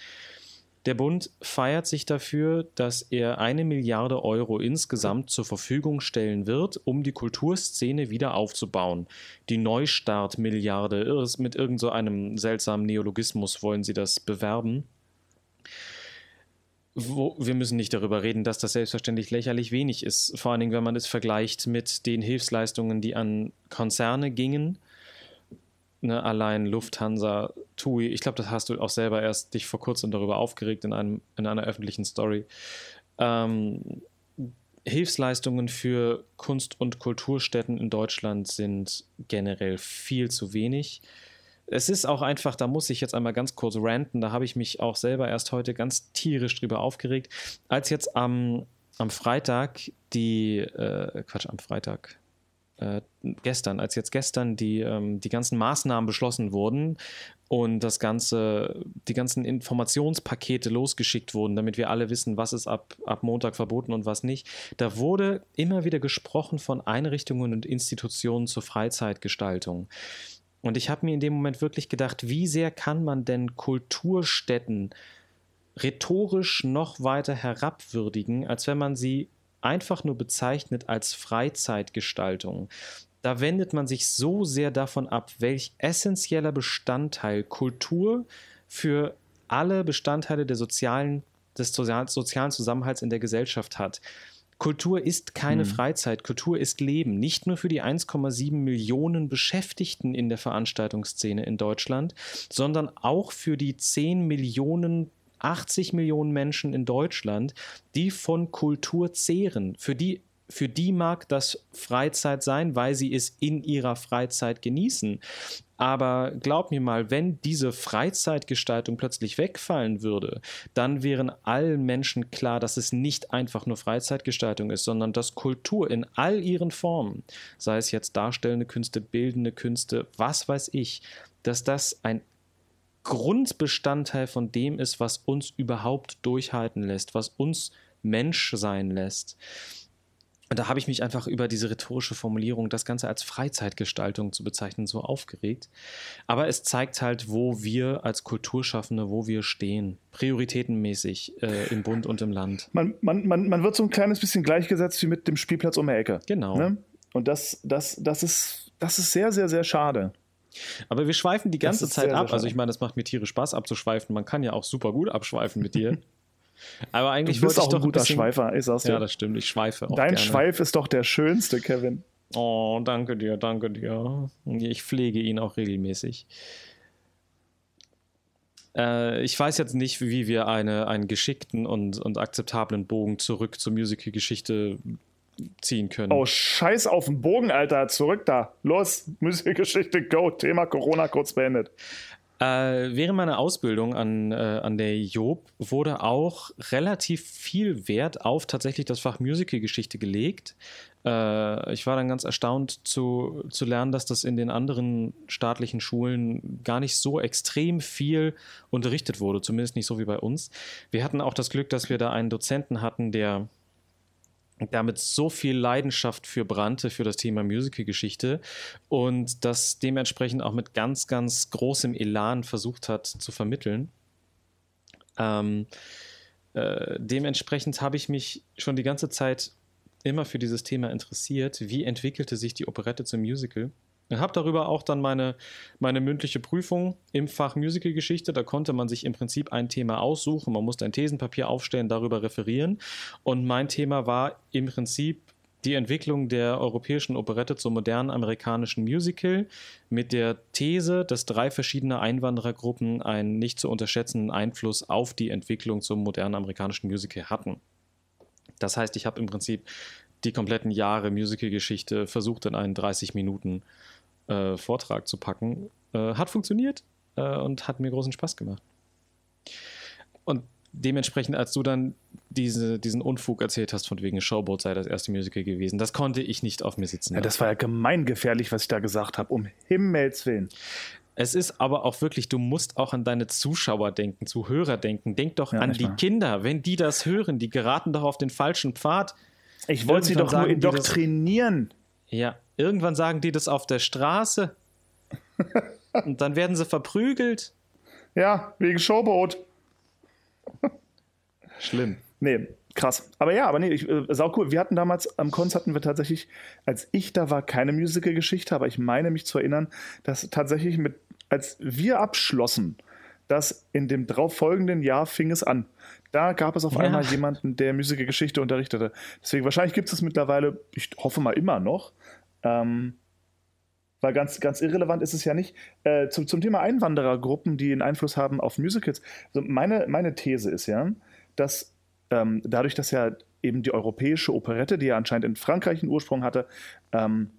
Der Bund feiert sich dafür, dass er eine Milliarde Euro insgesamt zur Verfügung stellen wird, um die Kulturszene wieder aufzubauen. Die Neustart-Milliarde, mit irgendeinem so seltsamen Neologismus wollen sie das bewerben wo, wir müssen nicht darüber reden, dass das selbstverständlich lächerlich wenig ist. Vor allen Dingen, wenn man es vergleicht mit den Hilfsleistungen, die an Konzerne gingen. Ne, allein Lufthansa, TUI, ich glaube, das hast du auch selber erst dich vor kurzem darüber aufgeregt in, einem, in einer öffentlichen Story. Ähm, Hilfsleistungen für Kunst- und Kulturstätten in Deutschland sind generell viel zu wenig. Es ist auch einfach, da muss ich jetzt einmal ganz kurz ranten, da habe ich mich auch selber erst heute ganz tierisch drüber aufgeregt, als jetzt am, am Freitag die, äh, Quatsch, am Freitag, äh, gestern, als jetzt gestern die, ähm, die ganzen Maßnahmen beschlossen wurden und das ganze, die ganzen Informationspakete losgeschickt wurden, damit wir alle wissen, was ist ab, ab Montag verboten und was nicht. Da wurde immer wieder gesprochen von Einrichtungen und Institutionen zur Freizeitgestaltung. Und ich habe mir in dem Moment wirklich gedacht, wie sehr kann man denn Kulturstätten rhetorisch noch weiter herabwürdigen, als wenn man sie einfach nur bezeichnet als Freizeitgestaltung. Da wendet man sich so sehr davon ab, welch essentieller Bestandteil Kultur für alle Bestandteile der sozialen, des sozialen Zusammenhalts in der Gesellschaft hat. Kultur ist keine hm. Freizeit, Kultur ist Leben, nicht nur für die 1,7 Millionen Beschäftigten in der Veranstaltungsszene in Deutschland, sondern auch für die 10 Millionen 80 Millionen Menschen in Deutschland, die von Kultur zehren, für die für die mag das Freizeit sein, weil sie es in ihrer Freizeit genießen. Aber glaub mir mal, wenn diese Freizeitgestaltung plötzlich wegfallen würde, dann wären allen Menschen klar, dass es nicht einfach nur Freizeitgestaltung ist, sondern dass Kultur in all ihren Formen, sei es jetzt darstellende Künste, bildende Künste, was weiß ich, dass das ein Grundbestandteil von dem ist, was uns überhaupt durchhalten lässt, was uns Mensch sein lässt. Und da habe ich mich einfach über diese rhetorische Formulierung, das Ganze als Freizeitgestaltung zu bezeichnen, so aufgeregt. Aber es zeigt halt, wo wir als Kulturschaffende, wo wir stehen, prioritätenmäßig äh, im Bund und im Land. Man, man, man, man wird so ein kleines bisschen gleichgesetzt wie mit dem Spielplatz um die Ecke. Genau. Ne? Und das, das, das, ist, das ist sehr, sehr, sehr schade. Aber wir schweifen die ganze Zeit sehr, ab. Sehr also ich meine, es macht mir tierisch Spaß abzuschweifen. Man kann ja auch super gut abschweifen mit dir. [LAUGHS] Aber eigentlich du bist auch ein guter ein bisschen, Schweifer, ich sag's dir. Ja, das stimmt, ich schweife auch Dein gerne. Schweif ist doch der schönste, Kevin. Oh, danke dir, danke dir. Ich pflege ihn auch regelmäßig. Äh, ich weiß jetzt nicht, wie wir eine, einen geschickten und, und akzeptablen Bogen zurück zur Musical-Geschichte ziehen können. Oh, scheiß auf den Bogen, Alter. Zurück da. Los, Musical-Geschichte, go. Thema Corona kurz beendet. Äh, während meiner Ausbildung an, äh, an der Job wurde auch relativ viel Wert auf tatsächlich das Fach Musical-Geschichte gelegt. Äh, ich war dann ganz erstaunt zu, zu lernen, dass das in den anderen staatlichen Schulen gar nicht so extrem viel unterrichtet wurde, zumindest nicht so wie bei uns. Wir hatten auch das Glück, dass wir da einen Dozenten hatten, der damit so viel Leidenschaft für brannte für das Thema Musical-Geschichte und das dementsprechend auch mit ganz, ganz großem Elan versucht hat zu vermitteln. Ähm, äh, dementsprechend habe ich mich schon die ganze Zeit immer für dieses Thema interessiert. Wie entwickelte sich die Operette zum Musical? Ich habe darüber auch dann meine, meine mündliche Prüfung im Fach Musicalgeschichte. Da konnte man sich im Prinzip ein Thema aussuchen. Man musste ein Thesenpapier aufstellen, darüber referieren. Und mein Thema war im Prinzip die Entwicklung der europäischen Operette zum modernen amerikanischen Musical mit der These, dass drei verschiedene Einwanderergruppen einen nicht zu unterschätzenden Einfluss auf die Entwicklung zum modernen amerikanischen Musical hatten. Das heißt, ich habe im Prinzip die kompletten Jahre Musical-Geschichte versucht in einen 30 Minuten äh, Vortrag zu packen. Äh, hat funktioniert äh, und hat mir großen Spaß gemacht. Und dementsprechend, als du dann diese, diesen Unfug erzählt hast, von wegen Showboat sei das erste Musical gewesen, das konnte ich nicht auf mir sitzen. Ja, das war ja gemeingefährlich, was ich da gesagt habe, um Himmels Willen. Es ist aber auch wirklich, du musst auch an deine Zuschauer denken, Zuhörer denken. Denk doch ja, an die Kinder, wenn die das hören, die geraten doch auf den falschen Pfad. Ich wollte sie doch nur indoktrinieren. Ja, irgendwann sagen die das auf der Straße. [LAUGHS] und dann werden sie verprügelt. Ja, wegen Showboat. Schlimm. Nee, krass. Aber ja, aber nee, ich, äh, sau cool. Wir hatten damals am Konz hatten wir tatsächlich, als ich da war, keine Musical-Geschichte, aber ich meine mich zu erinnern, dass tatsächlich mit, als wir abschlossen, dass in dem darauf folgenden Jahr fing es an. Da gab es auf ja. einmal jemanden, der Musical-Geschichte unterrichtete. Deswegen, wahrscheinlich gibt es es mittlerweile, ich hoffe mal immer noch. Ähm, weil ganz, ganz irrelevant ist es ja nicht. Äh, zum, zum Thema Einwanderergruppen, die einen Einfluss haben auf Musicals. Also meine, meine These ist ja, dass ähm, dadurch, dass ja eben die europäische Operette, die ja anscheinend in Frankreich einen Ursprung hatte, ähm,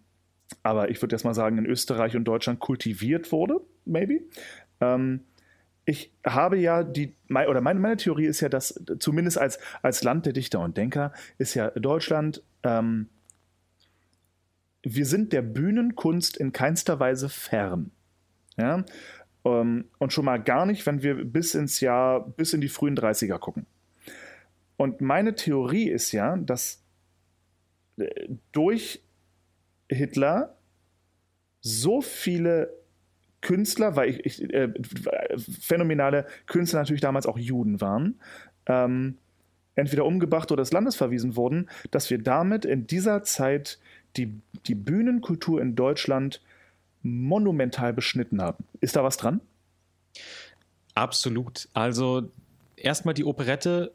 aber ich würde erst mal sagen, in Österreich und Deutschland kultiviert wurde, maybe. Ähm, ich habe ja die, oder meine, meine Theorie ist ja, dass zumindest als, als Land der Dichter und Denker ist ja Deutschland, ähm, wir sind der Bühnenkunst in keinster Weise fern. Ja? Ähm, und schon mal gar nicht, wenn wir bis ins Jahr, bis in die frühen 30er gucken. Und meine Theorie ist ja, dass äh, durch Hitler so viele Künstler, weil ich, ich äh, phänomenale Künstler natürlich damals auch Juden waren, ähm, entweder umgebracht oder des Landes verwiesen wurden, dass wir damit in dieser Zeit die, die Bühnenkultur in Deutschland monumental beschnitten haben. Ist da was dran? Absolut. Also erstmal die Operette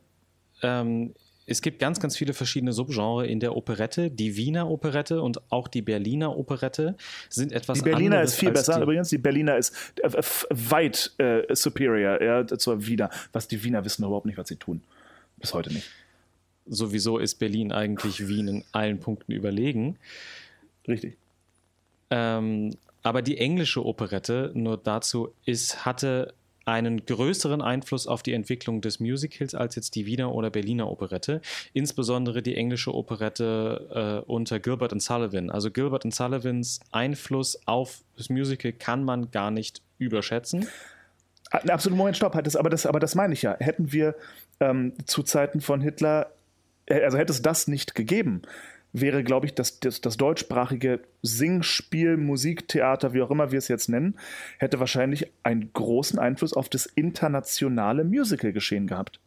ähm, es gibt ganz, ganz viele verschiedene Subgenre in der Operette. Die Wiener Operette und auch die Berliner Operette sind etwas Die Berliner ist viel besser. Übrigens, die Berliner ist äh, weit äh, superior ja, zur Wiener. Was die Wiener wissen überhaupt nicht, was sie tun. Bis heute nicht. Sowieso ist Berlin eigentlich Wien in allen Punkten überlegen. Richtig. Ähm, aber die englische Operette, nur dazu, ist, hatte einen größeren Einfluss auf die Entwicklung des Musicals als jetzt die Wiener oder Berliner Operette, insbesondere die englische Operette äh, unter Gilbert und Sullivan. Also Gilbert und Sullivans Einfluss auf das Musical kann man gar nicht überschätzen. Ah, absolut, Moment, stopp, das, aber, das, aber das meine ich ja. Hätten wir ähm, zu Zeiten von Hitler, äh, also hätte es das nicht gegeben, wäre, glaube ich, das, das, das deutschsprachige Singspiel, Musiktheater, wie auch immer wir es jetzt nennen, hätte wahrscheinlich einen großen Einfluss auf das internationale Musical-Geschehen gehabt.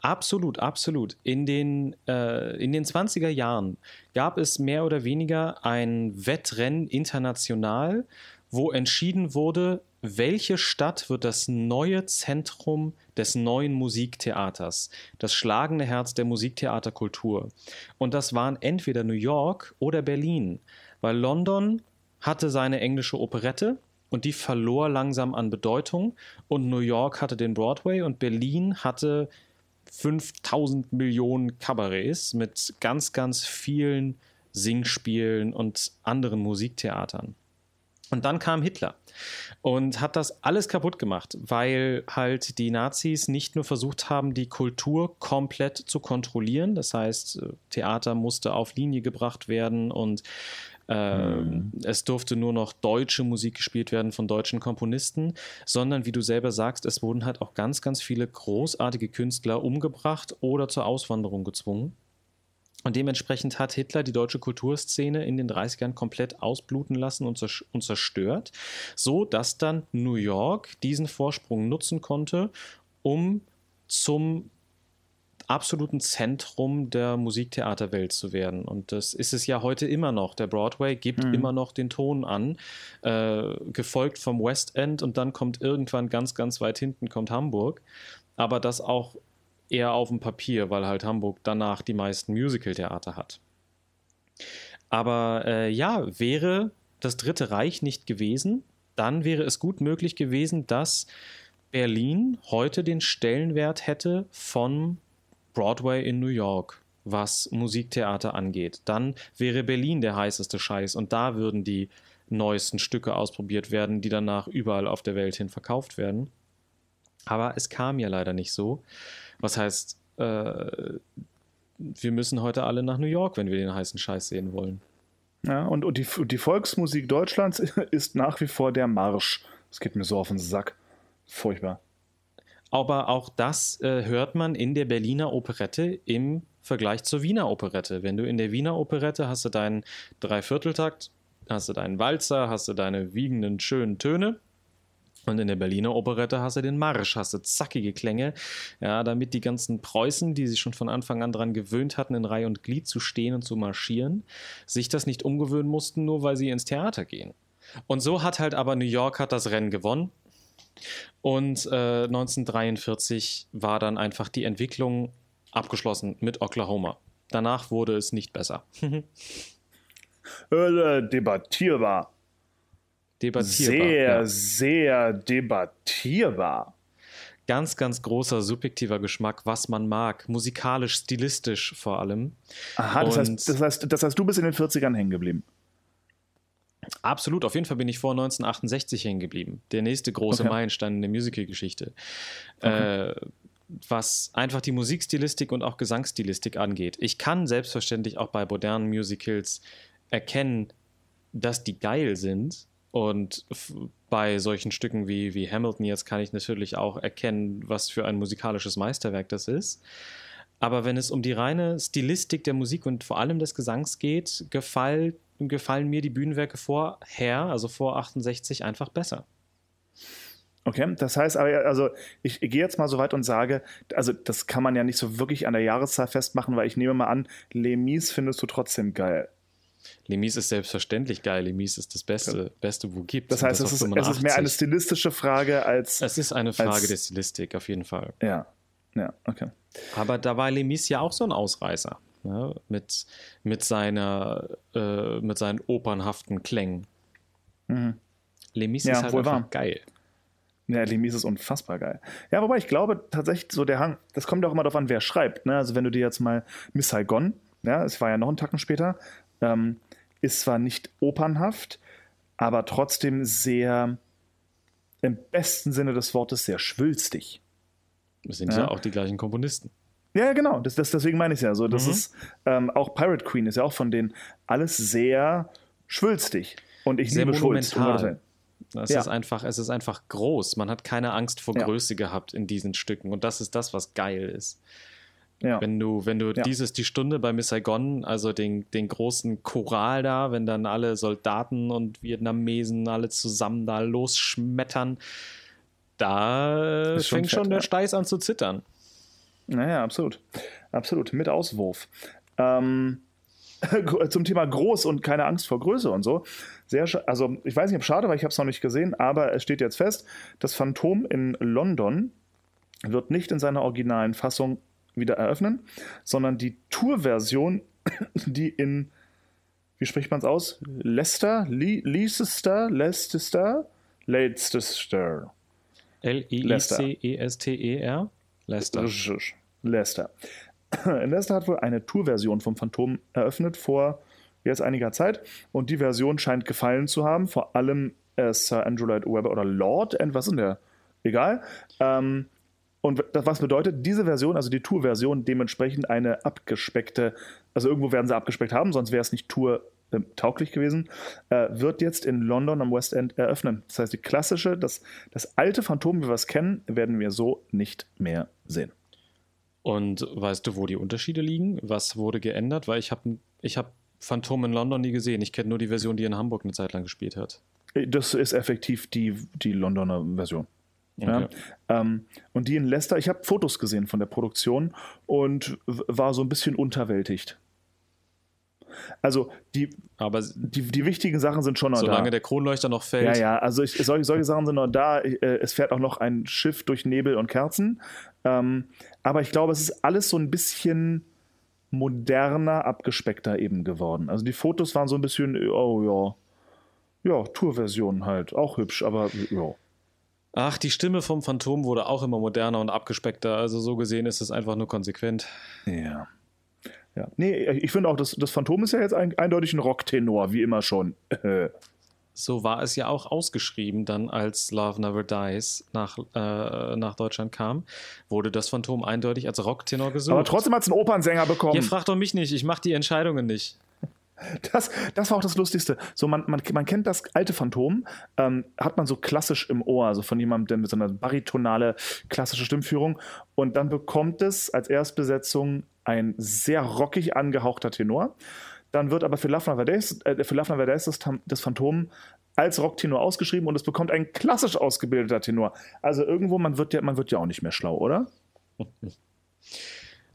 Absolut, absolut. In den, äh, in den 20er Jahren gab es mehr oder weniger ein Wettrennen international, wo entschieden wurde, welche Stadt wird das neue Zentrum des neuen Musiktheaters, das schlagende Herz der Musiktheaterkultur. Und das waren entweder New York oder Berlin, weil London hatte seine englische Operette und die verlor langsam an Bedeutung und New York hatte den Broadway und Berlin hatte 5000 Millionen Kabarets mit ganz, ganz vielen Singspielen und anderen Musiktheatern. Und dann kam Hitler und hat das alles kaputt gemacht, weil halt die Nazis nicht nur versucht haben, die Kultur komplett zu kontrollieren. Das heißt, Theater musste auf Linie gebracht werden und mhm. es durfte nur noch deutsche Musik gespielt werden von deutschen Komponisten, sondern wie du selber sagst, es wurden halt auch ganz, ganz viele großartige Künstler umgebracht oder zur Auswanderung gezwungen. Und dementsprechend hat Hitler die deutsche Kulturszene in den 30ern komplett ausbluten lassen und, zerstört, so dass dann New York diesen Vorsprung nutzen konnte, um zum absoluten Zentrum der Musiktheaterwelt zu werden. Und das ist es ja heute immer noch. Der Broadway gibt mhm. immer noch den Ton an, äh, gefolgt vom West End und dann kommt irgendwann ganz, ganz weit hinten kommt Hamburg. Aber das auch eher auf dem Papier, weil halt Hamburg danach die meisten Musical-Theater hat. Aber äh, ja, wäre das Dritte Reich nicht gewesen, dann wäre es gut möglich gewesen, dass Berlin heute den Stellenwert hätte von Broadway in New York, was Musiktheater angeht. Dann wäre Berlin der heißeste Scheiß und da würden die neuesten Stücke ausprobiert werden, die danach überall auf der Welt hin verkauft werden. Aber es kam ja leider nicht so. Was heißt, äh, wir müssen heute alle nach New York, wenn wir den heißen Scheiß sehen wollen. Ja, und, und die, die Volksmusik Deutschlands [LAUGHS] ist nach wie vor der Marsch. Das geht mir so auf den Sack. Furchtbar. Aber auch das äh, hört man in der Berliner Operette im Vergleich zur Wiener Operette. Wenn du in der Wiener Operette hast du deinen Dreivierteltakt, hast du deinen Walzer, hast du deine wiegenden, schönen Töne. Und in der Berliner Operette hast du den Marsch, hast du zackige Klänge, ja, damit die ganzen Preußen, die sich schon von Anfang an daran gewöhnt hatten, in Reihe und Glied zu stehen und zu marschieren, sich das nicht umgewöhnen mussten, nur weil sie ins Theater gehen. Und so hat halt aber New York hat das Rennen gewonnen. Und äh, 1943 war dann einfach die Entwicklung abgeschlossen mit Oklahoma. Danach wurde es nicht besser. [LAUGHS] äh, debattierbar debattierbar. Sehr, ja. sehr debattierbar. Ganz, ganz großer subjektiver Geschmack, was man mag. Musikalisch, stilistisch vor allem. Aha, das heißt, das, heißt, das heißt, du bist in den 40ern hängen geblieben. Absolut, auf jeden Fall bin ich vor 1968 hängen geblieben. Der nächste große okay. Meilenstein in der Musical-Geschichte. Okay. Äh, was einfach die Musikstilistik und auch Gesangsstilistik angeht. Ich kann selbstverständlich auch bei modernen Musicals erkennen, dass die geil sind, und bei solchen Stücken wie, wie Hamilton jetzt kann ich natürlich auch erkennen, was für ein musikalisches Meisterwerk das ist. Aber wenn es um die reine Stilistik der Musik und vor allem des Gesangs geht, gefall, gefallen mir die Bühnenwerke vorher, also vor 68, einfach besser. Okay, das heißt aber, also ich, gehe jetzt mal so weit und sage, also das kann man ja nicht so wirklich an der Jahreszahl festmachen, weil ich nehme mal an, Les Mis findest du trotzdem geil. Lemis ist selbstverständlich geil. Lemis ist das Beste, ja. Beste wo gibt. Das heißt, das es, ist, es ist mehr eine stilistische Frage als. Es ist eine Frage als, der Stilistik, auf jeden Fall. Ja, ja, okay. Aber da war Lemis ja auch so ein Ausreißer. Ne? Mit, mit, seiner, äh, mit seinen opernhaften Klängen. Mhm. Lemis ja, ist halt einfach war. geil. Ja, Lemis ist unfassbar geil. Ja, wobei ich glaube tatsächlich so der Hang, das kommt auch immer darauf an, wer schreibt. Ne? Also wenn du dir jetzt mal Miss Saigon, ja, es war ja noch einen Tacken später, ähm, ist zwar nicht opernhaft, aber trotzdem sehr, im besten Sinne des Wortes, sehr schwülstig. Das sind ja, ja auch die gleichen Komponisten. Ja, genau. Das, das, deswegen meine ich es ja. So, das mhm. ist ähm, auch Pirate Queen ist ja auch von denen alles sehr schwülstig. Und ich sehr liebe. Schulz. Es, ja. ist einfach, es ist einfach groß. Man hat keine Angst vor ja. Größe gehabt in diesen Stücken. Und das ist das, was geil ist. Ja. Wenn du, wenn du ja. dieses die Stunde bei Miss Saigon, also den, den großen Choral da, wenn dann alle Soldaten und Vietnamesen alle zusammen da losschmettern, da fängt schon, schon der Steiß an zu zittern. Naja, absolut. Absolut. Mit Auswurf. Ähm, [LAUGHS] zum Thema groß und keine Angst vor Größe und so. Sehr, also ich weiß nicht, ob schade, weil ich habe es noch nicht gesehen, aber es steht jetzt fest, das Phantom in London wird nicht in seiner originalen Fassung wieder eröffnen, sondern die Tour-Version, [COUGHS] die in, wie spricht man es aus? Leicester? Le Leicester? Leicester? Leicester. L-I-C-E-S-T-E-R? Leicester. Richtig. Leicester. [COUGHS] Leicester hat wohl eine Tourversion vom Phantom eröffnet vor jetzt einiger Zeit und die Version scheint gefallen zu haben, vor allem äh, Sir Andrew Lloyd Webber oder Lord, was ist denn der? Egal. Ähm, und das, was bedeutet, diese Version, also die Tour-Version, dementsprechend eine abgespeckte, also irgendwo werden sie abgespeckt haben, sonst wäre es nicht Tour äh, tauglich gewesen, äh, wird jetzt in London am West End eröffnen. Das heißt, die klassische, das, das alte Phantom, wie wir es kennen, werden wir so nicht mehr sehen. Und weißt du, wo die Unterschiede liegen? Was wurde geändert? Weil ich habe ich hab Phantom in London nie gesehen. Ich kenne nur die Version, die in Hamburg eine Zeit lang gespielt hat. Das ist effektiv die, die Londoner Version. Okay. Ja, ähm, und die in Leicester, ich habe Fotos gesehen von der Produktion und war so ein bisschen unterwältigt. Also die, aber die, die wichtigen Sachen sind schon noch solange da. Solange der Kronleuchter noch fällt. Ja, ja, also ich, solche, solche Sachen sind noch da. Äh, es fährt auch noch ein Schiff durch Nebel und Kerzen. Ähm, aber ich glaube, es ist alles so ein bisschen moderner, abgespeckter eben geworden. Also die Fotos waren so ein bisschen, oh ja, ja, Tourversion halt. Auch hübsch, aber ja. Ach, die Stimme vom Phantom wurde auch immer moderner und abgespeckter. Also so gesehen ist es einfach nur konsequent. Ja. Ja. Nee, ich finde auch, das, das Phantom ist ja jetzt ein, eindeutig ein Rocktenor, wie immer schon. [LAUGHS] so war es ja auch ausgeschrieben, dann als Love Never Dies nach, äh, nach Deutschland kam, wurde das Phantom eindeutig als Rocktenor gesucht. Aber trotzdem hat es einen Opernsänger bekommen. Ihr fragt doch mich nicht, ich mache die Entscheidungen nicht. Das, das war auch das Lustigste. So, man, man, man kennt das alte Phantom, ähm, hat man so klassisch im Ohr, also von jemandem, mit so einer baritonale klassische Stimmführung. Und dann bekommt es als Erstbesetzung ein sehr rockig angehauchter Tenor. Dann wird aber für Love Never Days, äh, für Love Never Days das, das Phantom als Rocktenor ausgeschrieben und es bekommt ein klassisch ausgebildeter Tenor. Also irgendwo, man wird ja, man wird ja auch nicht mehr schlau, oder? [LAUGHS]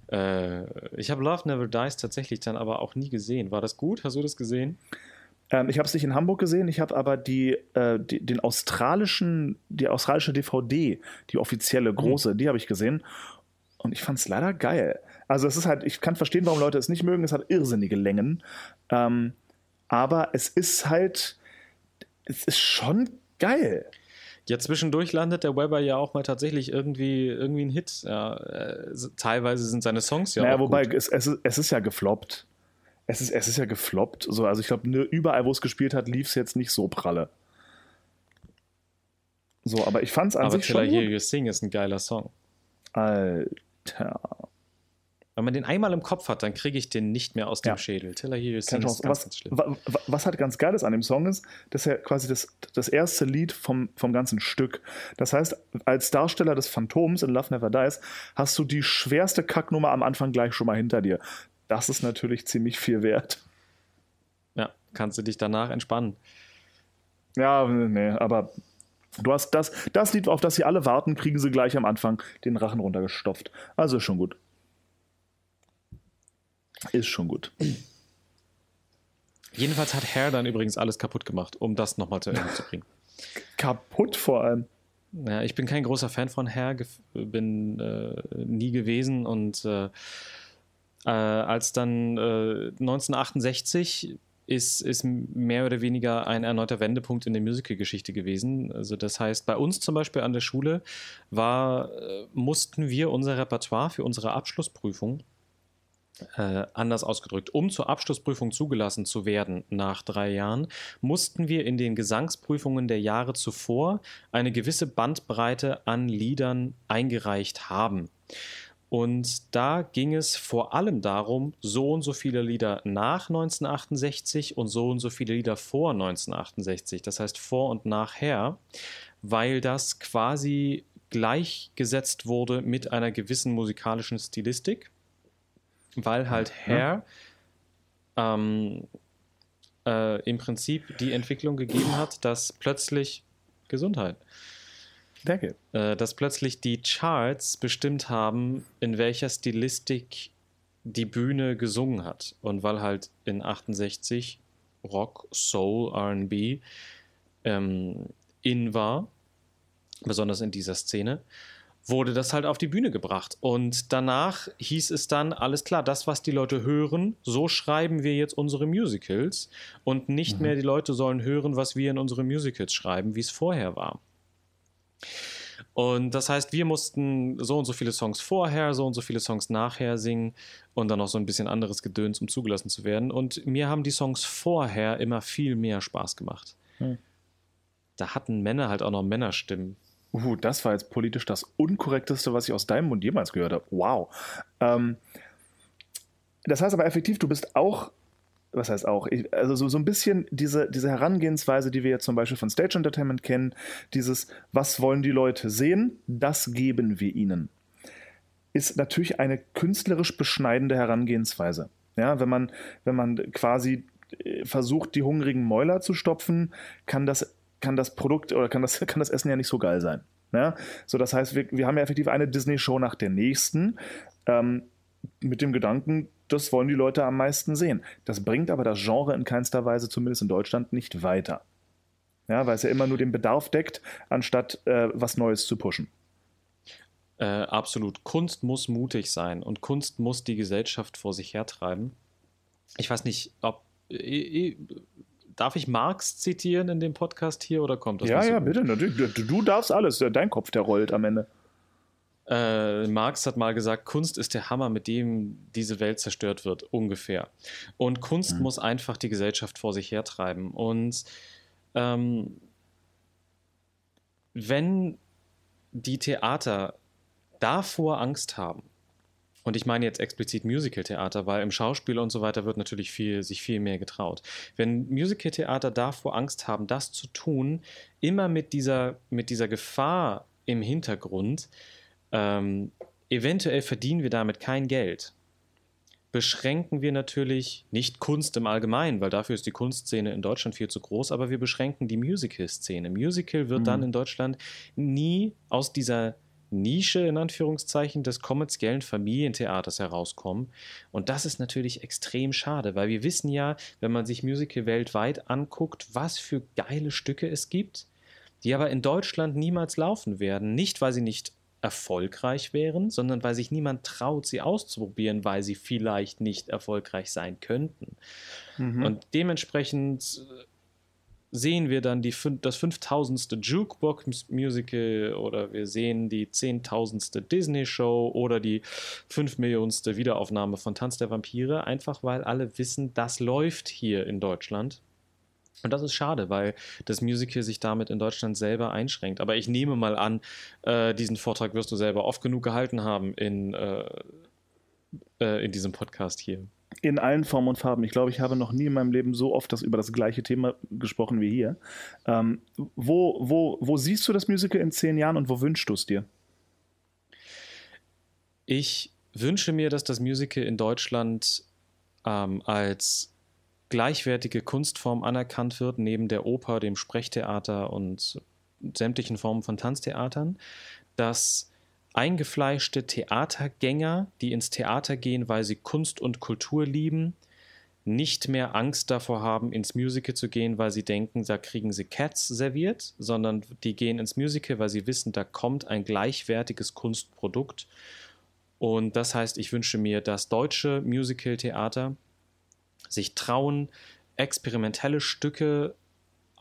äh, ich habe Love Never Dies tatsächlich dann aber auch nie gesehen. War das gut? Hast du das gesehen? Ähm, ich habe es nicht in Hamburg gesehen, ich habe aber die, äh, die, den australischen, die australische DVD, die offizielle mhm. große, mhm. die habe ich gesehen. Und ich fand es leider geil. Also es ist halt, ich kann verstehen, warum Leute es nicht mögen. Es hat irrsinnige Längen. Ähm, aber es ist halt, es ist schon geil. Ja, zwischendurch landet der Weber ja auch mal tatsächlich irgendwie, irgendwie ein Hit. Ja, äh, teilweise sind seine Songs ja naja, wobei. Es, es, ist, es ist ja gefloppt. Es ist, es ist ja gefloppt. So, also ich glaube, überall, wo es gespielt hat, lief es jetzt nicht so pralle. So, aber ich fand es an aber sich Till schon. I Hear You Sing ist ein geiler Song. Alter. Wenn man den einmal im Kopf hat, dann kriege ich den nicht mehr aus dem ja. Schädel. Tiller hier ist ganz, was, ganz schlimm. Was halt ganz geil ist an dem Song ist, das ist ja quasi das, das erste Lied vom, vom ganzen Stück. Das heißt, als Darsteller des Phantoms in Love Never Dies hast du die schwerste Kacknummer am Anfang gleich schon mal hinter dir. Das ist natürlich ziemlich viel wert. Ja, kannst du dich danach entspannen. Ja, nee, aber du hast das, das Lied, auf das sie alle warten, kriegen sie gleich am Anfang den Rachen runtergestopft. Also ist schon gut. Ist schon gut. Jedenfalls hat Hair dann übrigens alles kaputt gemacht, um das nochmal zu Ende zu bringen. [LAUGHS] kaputt vor allem. Ja, ich bin kein großer Fan von Hair, bin äh, nie gewesen und äh, äh, als dann 1968 äh, ist, ist mehr oder weniger ein erneuter Wendepunkt in der Musical-Geschichte gewesen. Also das heißt, bei uns zum Beispiel an der Schule war, äh, mussten wir unser Repertoire für unsere Abschlussprüfung äh, anders ausgedrückt, um zur Abschlussprüfung zugelassen zu werden nach drei Jahren, mussten wir in den Gesangsprüfungen der Jahre zuvor eine gewisse Bandbreite an Liedern eingereicht haben. Und da ging es vor allem darum, so und so viele Lieder nach 1968 und so und so viele Lieder vor 1968, das heißt vor und nachher, weil das quasi gleichgesetzt wurde mit einer gewissen musikalischen Stilistik weil halt Hair ähm, äh, im Prinzip die Entwicklung gegeben hat, dass plötzlich Gesundheit. Danke. Äh, dass plötzlich die Charts bestimmt haben, in welcher Stilistik die Bühne gesungen hat. Und weil halt in 68 Rock, Soul, RB ähm, in war, besonders in dieser Szene, wurde das halt auf die Bühne gebracht. Und danach hieß es dann, alles klar, das, was die Leute hören, so schreiben wir jetzt unsere Musicals. Und nicht mhm. mehr die Leute sollen hören, was wir in unsere Musicals schreiben, wie es vorher war. Und das heißt, wir mussten so und so viele Songs vorher, so und so viele Songs nachher singen und dann noch so ein bisschen anderes Gedöns, um zugelassen zu werden. Und mir haben die Songs vorher immer viel mehr Spaß gemacht. Hm. Da hatten Männer halt auch noch Männerstimmen. Uh, das war jetzt politisch das Unkorrekteste, was ich aus deinem Mund jemals gehört habe. Wow. Ähm, das heißt aber effektiv, du bist auch, was heißt auch, ich, also so, so ein bisschen diese, diese Herangehensweise, die wir jetzt zum Beispiel von Stage Entertainment kennen, dieses, was wollen die Leute sehen, das geben wir ihnen, ist natürlich eine künstlerisch beschneidende Herangehensweise. Ja, wenn man, wenn man quasi äh, versucht, die hungrigen Mäuler zu stopfen, kann das kann das Produkt oder kann das, [LAUGHS] kann das Essen ja nicht so geil sein. Ja? So, das heißt, wir, wir haben ja effektiv eine Disney-Show nach der nächsten ähm, mit dem Gedanken, das wollen die Leute am meisten sehen. Das bringt aber das Genre in keinster Weise, zumindest in Deutschland, nicht weiter. Ja, weil es ja immer nur den Bedarf deckt, anstatt äh, was Neues zu pushen. Äh, absolut. Kunst muss mutig sein und Kunst muss die Gesellschaft vor sich hertreiben. Ich weiß nicht, ob äh, darf ich Marx zitieren in dem Podcast hier oder kommt das? Ja, ja, so bitte. Natürlich. Du darfst alles. Dein Kopf, der rollt am Ende. Äh, Marx hat mal gesagt, Kunst ist der Hammer, mit dem diese Welt zerstört wird, ungefähr. Und Kunst mhm. muss einfach die Gesellschaft vor sich hertreiben. Und ähm, wenn die Theater davor Angst haben, und ich meine jetzt explizit Musical-Theater, weil im Schauspiel und so weiter wird natürlich viel, sich viel mehr getraut. Wenn Musical-Theater davor Angst haben, das zu tun, immer mit dieser, mit dieser Gefahr im Hintergrund, ähm, eventuell verdienen wir damit kein Geld. Beschränken wir natürlich nicht Kunst im Allgemeinen, weil dafür ist die Kunstszene in Deutschland viel zu groß, aber wir beschränken die Musical-Szene. Musical wird mhm. dann in Deutschland nie aus dieser Nische in Anführungszeichen des kommerziellen Familientheaters herauskommen. Und das ist natürlich extrem schade, weil wir wissen ja, wenn man sich Musical weltweit anguckt, was für geile Stücke es gibt, die aber in Deutschland niemals laufen werden. Nicht, weil sie nicht erfolgreich wären, sondern weil sich niemand traut, sie auszuprobieren, weil sie vielleicht nicht erfolgreich sein könnten. Mhm. Und dementsprechend sehen wir dann die, das 5000. Jukebox-Musical oder wir sehen die 10.000. Disney-Show oder die 5 Millionste Wiederaufnahme von Tanz der Vampire, einfach weil alle wissen, das läuft hier in Deutschland. Und das ist schade, weil das Musical sich damit in Deutschland selber einschränkt. Aber ich nehme mal an, äh, diesen Vortrag wirst du selber oft genug gehalten haben in, äh, äh, in diesem Podcast hier in allen Formen und Farben. Ich glaube, ich habe noch nie in meinem Leben so oft das, über das gleiche Thema gesprochen wie hier. Ähm, wo, wo, wo siehst du das Musical in zehn Jahren und wo wünschst du es dir? Ich wünsche mir, dass das Musical in Deutschland ähm, als gleichwertige Kunstform anerkannt wird, neben der Oper, dem Sprechtheater und sämtlichen Formen von Tanztheatern, dass eingefleischte Theatergänger, die ins Theater gehen, weil sie Kunst und Kultur lieben, nicht mehr Angst davor haben, ins Musical zu gehen, weil sie denken, da kriegen sie Cats serviert, sondern die gehen ins Musical, weil sie wissen, da kommt ein gleichwertiges Kunstprodukt. Und das heißt, ich wünsche mir, dass deutsche Musical-Theater sich trauen, experimentelle Stücke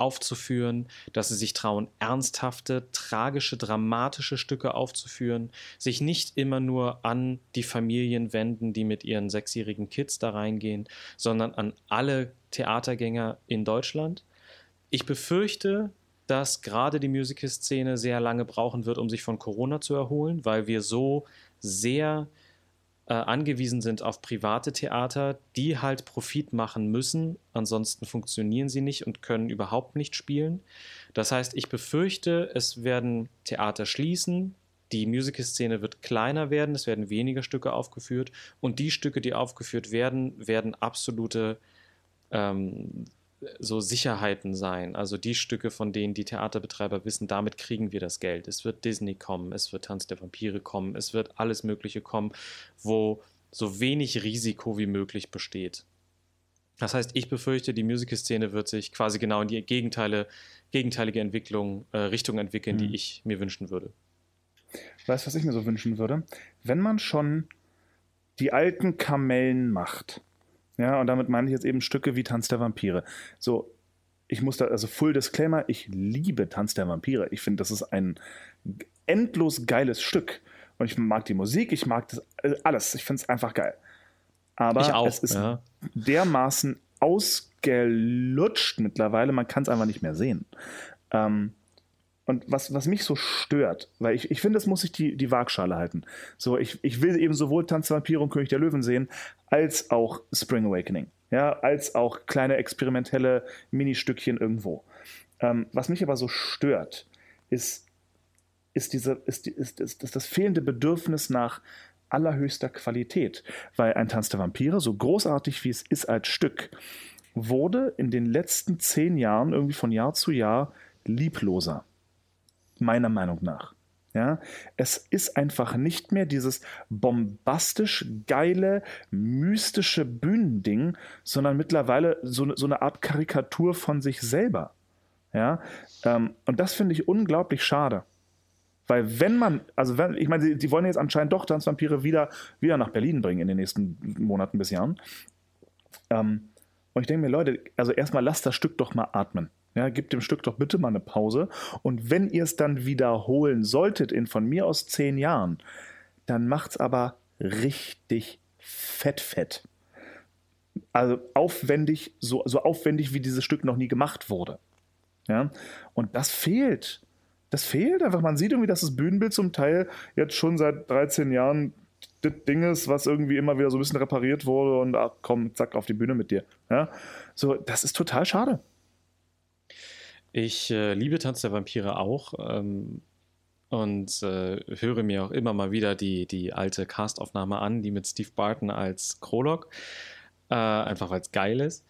aufzuführen, dass sie sich trauen, ernsthafte, tragische, dramatische Stücke aufzuführen, sich nicht immer nur an die Familien wenden, die mit ihren sechsjährigen Kids da reingehen, sondern an alle Theatergänger in Deutschland. Ich befürchte, dass gerade die Musical-Szene sehr lange brauchen wird, um sich von Corona zu erholen, weil wir so sehr äh, angewiesen sind auf private Theater, die halt Profit machen müssen, ansonsten funktionieren sie nicht und können überhaupt nicht spielen. Das heißt, ich befürchte, es werden Theater schließen, die Musical-Szene wird kleiner werden, es werden weniger Stücke aufgeführt. Und die Stücke, die aufgeführt werden, werden absolute ähm, so Sicherheiten sein. Also die Stücke, von denen die Theaterbetreiber wissen, damit kriegen wir das Geld. Es wird Disney kommen, es wird Tanz der Vampire kommen, es wird alles Mögliche kommen, wo so wenig Risiko wie möglich besteht. Das heißt, ich befürchte, die Musical-Szene wird sich quasi genau in die Gegenteile, gegenteilige Entwicklung, äh, Richtung entwickeln, mhm. die ich mir wünschen würde. Weißt du, was ich mir so wünschen würde? Wenn man schon die alten Kamellen macht, ja, und damit meine ich jetzt eben Stücke wie Tanz der Vampire. So, ich muss da, also Full Disclaimer, ich liebe Tanz der Vampire. Ich finde, das ist ein endlos geiles Stück. Und ich mag die Musik, ich mag das äh, alles. Ich finde es einfach geil. Aber auch, es ist ja. dermaßen ausgelutscht mittlerweile, man kann es einfach nicht mehr sehen. Ähm, und was, was mich so stört, weil ich, ich finde, es muss sich die, die Waagschale halten. So, ich, ich will eben sowohl Tanz der Vampire und König der Löwen sehen, als auch Spring Awakening. Ja, als auch kleine experimentelle Ministückchen irgendwo. Ähm, was mich aber so stört, ist, ist, diese, ist, ist, ist, ist das fehlende Bedürfnis nach allerhöchster Qualität. Weil ein Tanz der Vampire, so großartig wie es ist als Stück, wurde in den letzten zehn Jahren irgendwie von Jahr zu Jahr liebloser. Meiner Meinung nach. Ja, es ist einfach nicht mehr dieses bombastisch geile, mystische Bühnending, sondern mittlerweile so, so eine Art Karikatur von sich selber. Ja, ähm, und das finde ich unglaublich schade. Weil wenn man, also wenn, ich meine, die, wollen jetzt anscheinend doch Tanzvampire wieder, wieder nach Berlin bringen in den nächsten Monaten bis Jahren. Ähm, und ich denke mir, Leute, also erstmal lasst das Stück doch mal atmen. Ja, gebt dem Stück doch bitte mal eine Pause. Und wenn ihr es dann wiederholen solltet in von mir aus zehn Jahren, dann macht's aber richtig fett, fett. Also aufwendig, so, so aufwendig, wie dieses Stück noch nie gemacht wurde. Ja, und das fehlt. Das fehlt einfach. Man sieht irgendwie, dass das Bühnenbild zum Teil jetzt schon seit 13 Jahren das Ding ist, was irgendwie immer wieder so ein bisschen repariert wurde und ach komm, zack, auf die Bühne mit dir. Ja, so, das ist total schade. Ich äh, liebe Tanz der Vampire auch ähm, und äh, höre mir auch immer mal wieder die, die alte Castaufnahme an, die mit Steve Barton als Krolog, äh, einfach weil es geil ist.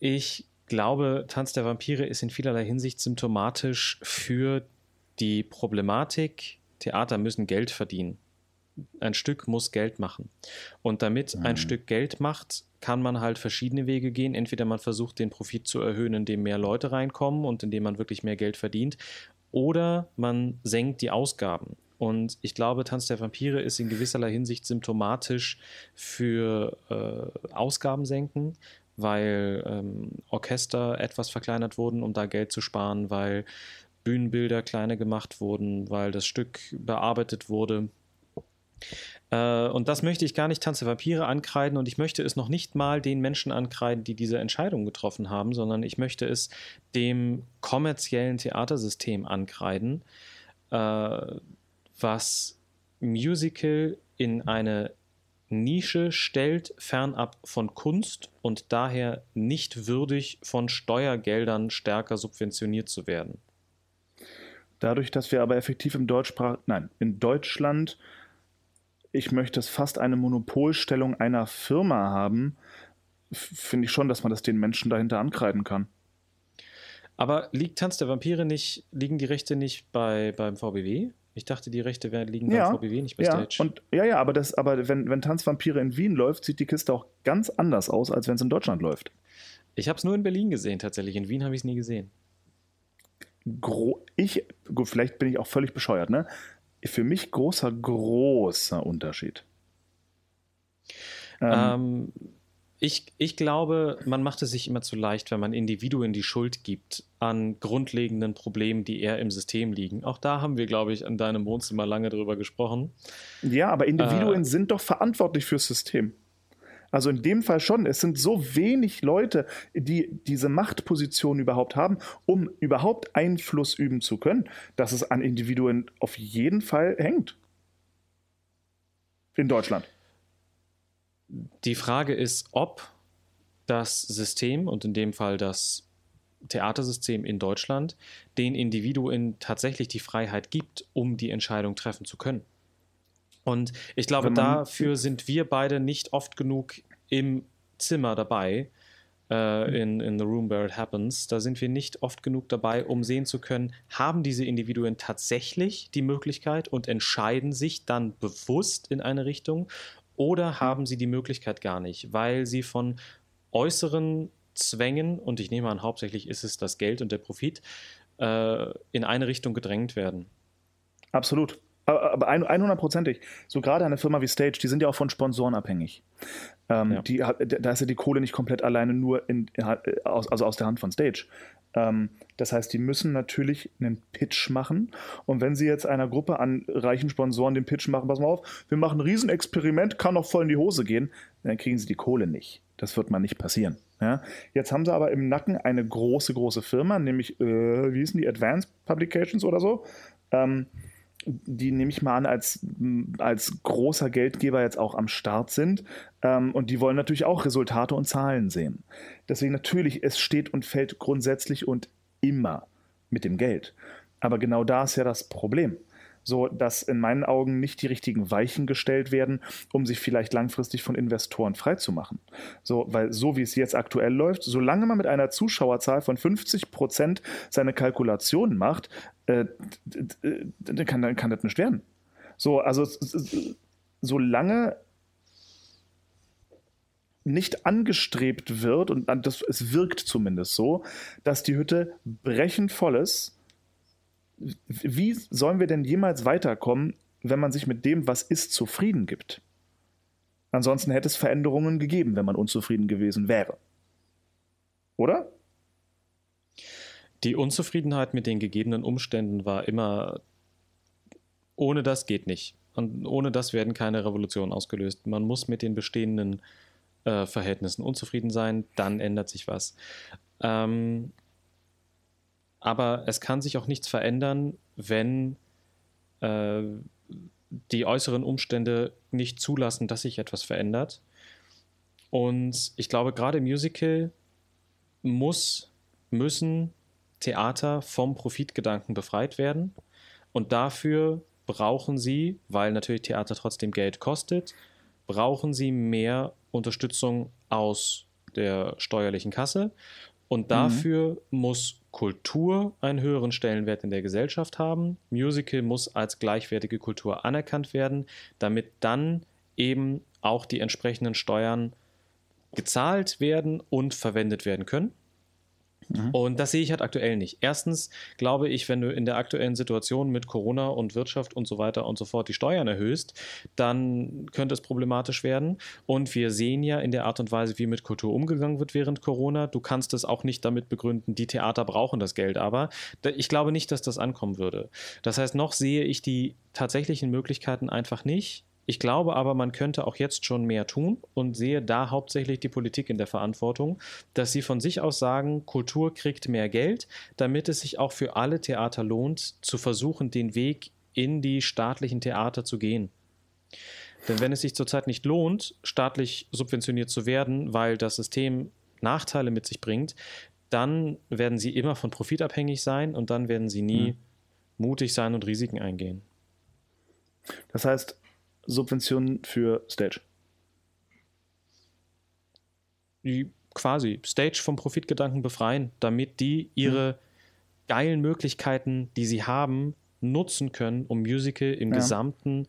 Ich glaube, Tanz der Vampire ist in vielerlei Hinsicht symptomatisch für die Problematik, Theater müssen Geld verdienen. Ein Stück muss Geld machen. Und damit mhm. ein Stück Geld macht, kann man halt verschiedene Wege gehen. Entweder man versucht, den Profit zu erhöhen, indem mehr Leute reinkommen und indem man wirklich mehr Geld verdient, oder man senkt die Ausgaben. Und ich glaube, Tanz der Vampire ist in gewisserlei Hinsicht symptomatisch für äh, Ausgaben senken, weil ähm, Orchester etwas verkleinert wurden, um da Geld zu sparen, weil Bühnenbilder kleiner gemacht wurden, weil das Stück bearbeitet wurde. Äh, und das möchte ich gar nicht Tanze Vampire ankreiden und ich möchte es noch nicht mal den Menschen ankreiden, die diese Entscheidung getroffen haben, sondern ich möchte es dem kommerziellen Theatersystem ankreiden, äh, was Musical in eine Nische stellt, fernab von Kunst und daher nicht würdig von Steuergeldern stärker subventioniert zu werden. Dadurch, dass wir aber effektiv im Deutschsprach, nein, in Deutschland ich möchte es fast eine Monopolstellung einer Firma haben, finde ich schon, dass man das den Menschen dahinter ankreiden kann. Aber liegt Tanz der Vampire nicht, liegen die Rechte nicht bei, beim VBW? Ich dachte, die Rechte liegen ja, beim VBW, nicht bei ja, Stage. Und, ja, ja, aber, das, aber wenn, wenn Tanzvampire in Wien läuft, sieht die Kiste auch ganz anders aus, als wenn es in Deutschland läuft. Ich habe es nur in Berlin gesehen, tatsächlich. In Wien habe ich es nie gesehen. Gro ich, gut, vielleicht bin ich auch völlig bescheuert, ne? Für mich großer, großer Unterschied. Ähm, ähm, ich, ich glaube, man macht es sich immer zu leicht, wenn man Individuen die Schuld gibt an grundlegenden Problemen, die eher im System liegen. Auch da haben wir, glaube ich, an deinem Wohnzimmer lange drüber gesprochen. Ja, aber Individuen äh, sind doch verantwortlich fürs System. Also in dem Fall schon. Es sind so wenig Leute, die diese Machtposition überhaupt haben, um überhaupt Einfluss üben zu können, dass es an Individuen auf jeden Fall hängt. In Deutschland. Die Frage ist, ob das System und in dem Fall das Theatersystem in Deutschland den Individuen tatsächlich die Freiheit gibt, um die Entscheidung treffen zu können. Und ich glaube, dafür sind wir beide nicht oft genug im Zimmer dabei, äh, in, in The Room Where It Happens. Da sind wir nicht oft genug dabei, um sehen zu können, haben diese Individuen tatsächlich die Möglichkeit und entscheiden sich dann bewusst in eine Richtung oder haben sie die Möglichkeit gar nicht, weil sie von äußeren Zwängen, und ich nehme an, hauptsächlich ist es das Geld und der Profit, äh, in eine Richtung gedrängt werden. Absolut. Aber 100%ig. So gerade eine Firma wie Stage, die sind ja auch von Sponsoren abhängig. Ähm, ja. die, da ist ja die Kohle nicht komplett alleine nur in, aus, also aus der Hand von Stage. Ähm, das heißt, die müssen natürlich einen Pitch machen. Und wenn sie jetzt einer Gruppe an reichen Sponsoren den Pitch machen, pass mal auf, wir machen ein Riesenexperiment, kann auch voll in die Hose gehen, dann kriegen sie die Kohle nicht. Das wird mal nicht passieren. Ja? Jetzt haben sie aber im Nacken eine große, große Firma, nämlich, äh, wie hießen die, Advanced Publications oder so. Ähm, die nehme ich mal an, als, als großer Geldgeber jetzt auch am Start sind. Ähm, und die wollen natürlich auch Resultate und Zahlen sehen. Deswegen natürlich, es steht und fällt grundsätzlich und immer mit dem Geld. Aber genau da ist ja das Problem so dass in meinen Augen nicht die richtigen Weichen gestellt werden, um sich vielleicht langfristig von Investoren freizumachen. So, weil so wie es jetzt aktuell läuft, solange man mit einer Zuschauerzahl von 50 Prozent seine Kalkulationen macht, äh, dann, kann, kann das nicht werden. So, also solange nicht angestrebt wird, und das, es wirkt zumindest so, dass die Hütte brechend voll ist, wie sollen wir denn jemals weiterkommen, wenn man sich mit dem, was ist, zufrieden gibt? Ansonsten hätte es Veränderungen gegeben, wenn man unzufrieden gewesen wäre. Oder? Die Unzufriedenheit mit den gegebenen Umständen war immer, ohne das geht nicht. Und ohne das werden keine Revolutionen ausgelöst. Man muss mit den bestehenden äh, Verhältnissen unzufrieden sein, dann ändert sich was. Ähm, aber es kann sich auch nichts verändern, wenn äh, die äußeren Umstände nicht zulassen, dass sich etwas verändert. Und ich glaube, gerade im Musical muss, müssen Theater vom Profitgedanken befreit werden. Und dafür brauchen sie, weil natürlich Theater trotzdem Geld kostet, brauchen sie mehr Unterstützung aus der steuerlichen Kasse. Und mhm. dafür mhm. muss Kultur einen höheren Stellenwert in der Gesellschaft haben. Musical muss als gleichwertige Kultur anerkannt werden, damit dann eben auch die entsprechenden Steuern gezahlt werden und verwendet werden können. Mhm. Und das sehe ich halt aktuell nicht. Erstens glaube ich, wenn du in der aktuellen Situation mit Corona und Wirtschaft und so weiter und so fort die Steuern erhöhst, dann könnte es problematisch werden. Und wir sehen ja in der Art und Weise, wie mit Kultur umgegangen wird während Corona, du kannst es auch nicht damit begründen, die Theater brauchen das Geld aber. Ich glaube nicht, dass das ankommen würde. Das heißt, noch sehe ich die tatsächlichen Möglichkeiten einfach nicht. Ich glaube aber, man könnte auch jetzt schon mehr tun und sehe da hauptsächlich die Politik in der Verantwortung, dass sie von sich aus sagen, Kultur kriegt mehr Geld, damit es sich auch für alle Theater lohnt, zu versuchen, den Weg in die staatlichen Theater zu gehen. Denn wenn es sich zurzeit nicht lohnt, staatlich subventioniert zu werden, weil das System Nachteile mit sich bringt, dann werden sie immer von Profit abhängig sein und dann werden sie nie mhm. mutig sein und Risiken eingehen. Das heißt, Subventionen für Stage. Die quasi Stage vom Profitgedanken befreien, damit die ihre hm. geilen Möglichkeiten, die sie haben, nutzen können, um Musical im ja. Gesamten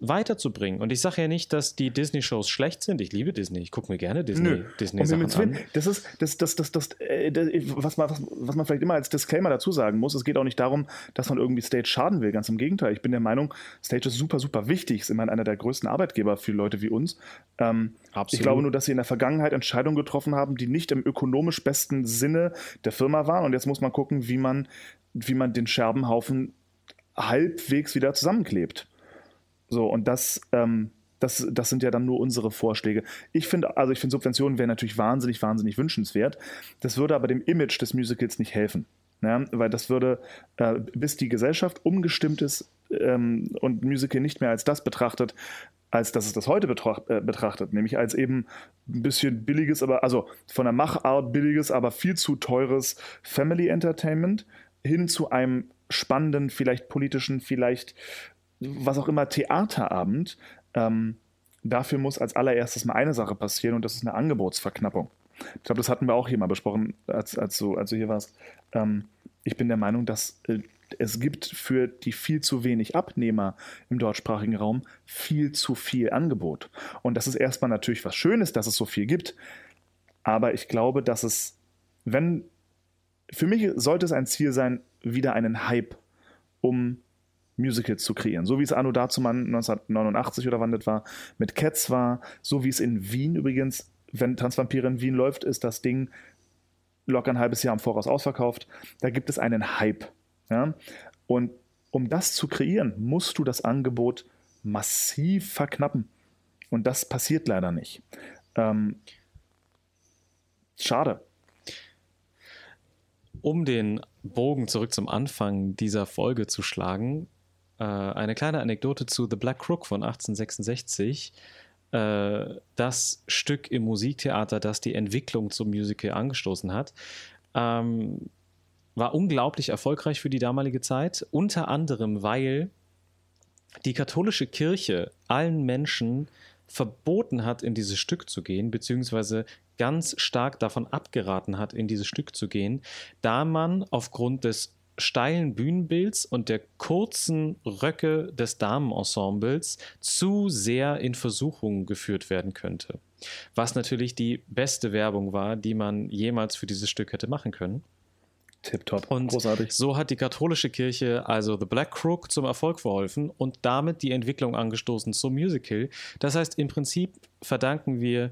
weiterzubringen. Und ich sage ja nicht, dass die Disney-Shows schlecht sind. Ich liebe Disney. Ich gucke mir gerne Disney, Disney Sachen an. Das ist das, das, das, das, äh, was, man, was, man vielleicht immer als Disclaimer dazu sagen muss. Es geht auch nicht darum, dass man irgendwie Stage schaden will. Ganz im Gegenteil. Ich bin der Meinung, Stage ist super, super wichtig. Ist immerhin einer der größten Arbeitgeber für Leute wie uns. Ähm, ich glaube nur, dass sie in der Vergangenheit Entscheidungen getroffen haben, die nicht im ökonomisch besten Sinne der Firma waren. Und jetzt muss man gucken, wie man, wie man den Scherbenhaufen halbwegs wieder zusammenklebt. So, und das, ähm, das, das sind ja dann nur unsere Vorschläge. Ich finde, also ich finde, Subventionen wären natürlich wahnsinnig, wahnsinnig wünschenswert. Das würde aber dem Image des Musicals nicht helfen. Ja, weil das würde, äh, bis die Gesellschaft umgestimmt ist ähm, und Musical nicht mehr als das betrachtet, als dass es das heute betracht, äh, betrachtet, nämlich als eben ein bisschen billiges, aber also von der Machart billiges, aber viel zu teures Family Entertainment hin zu einem spannenden, vielleicht politischen, vielleicht was auch immer Theaterabend, ähm, dafür muss als allererstes mal eine Sache passieren und das ist eine Angebotsverknappung. Ich glaube, das hatten wir auch hier mal besprochen, als, als, du, als du hier warst. Ähm, ich bin der Meinung, dass äh, es gibt für die viel zu wenig Abnehmer im deutschsprachigen Raum viel zu viel Angebot. Und das ist erstmal natürlich was Schönes, dass es so viel gibt. Aber ich glaube, dass es, wenn, für mich sollte es ein Ziel sein, wieder einen Hype um Musicals zu kreieren. So wie es Anno Dazumann 1989 oder wann das war, mit Cats war, so wie es in Wien übrigens, wenn Tanzvampire in Wien läuft, ist das Ding locker ein halbes Jahr im Voraus ausverkauft. Da gibt es einen Hype. Ja? Und um das zu kreieren, musst du das Angebot massiv verknappen. Und das passiert leider nicht. Ähm, schade. Um den Bogen zurück zum Anfang dieser Folge zu schlagen, äh, eine kleine Anekdote zu The Black Crook von 1866. Äh, das Stück im Musiktheater, das die Entwicklung zum Musical angestoßen hat, ähm, war unglaublich erfolgreich für die damalige Zeit, unter anderem weil die katholische Kirche allen Menschen verboten hat, in dieses Stück zu gehen, beziehungsweise ganz stark davon abgeraten hat, in dieses Stück zu gehen, da man aufgrund des steilen Bühnenbilds und der kurzen Röcke des Damenensembles zu sehr in Versuchung geführt werden könnte. Was natürlich die beste Werbung war, die man jemals für dieses Stück hätte machen können. Tipptopp. Und Großartig. so hat die katholische Kirche also The Black Crook zum Erfolg verholfen und damit die Entwicklung angestoßen zum Musical. Das heißt, im Prinzip verdanken wir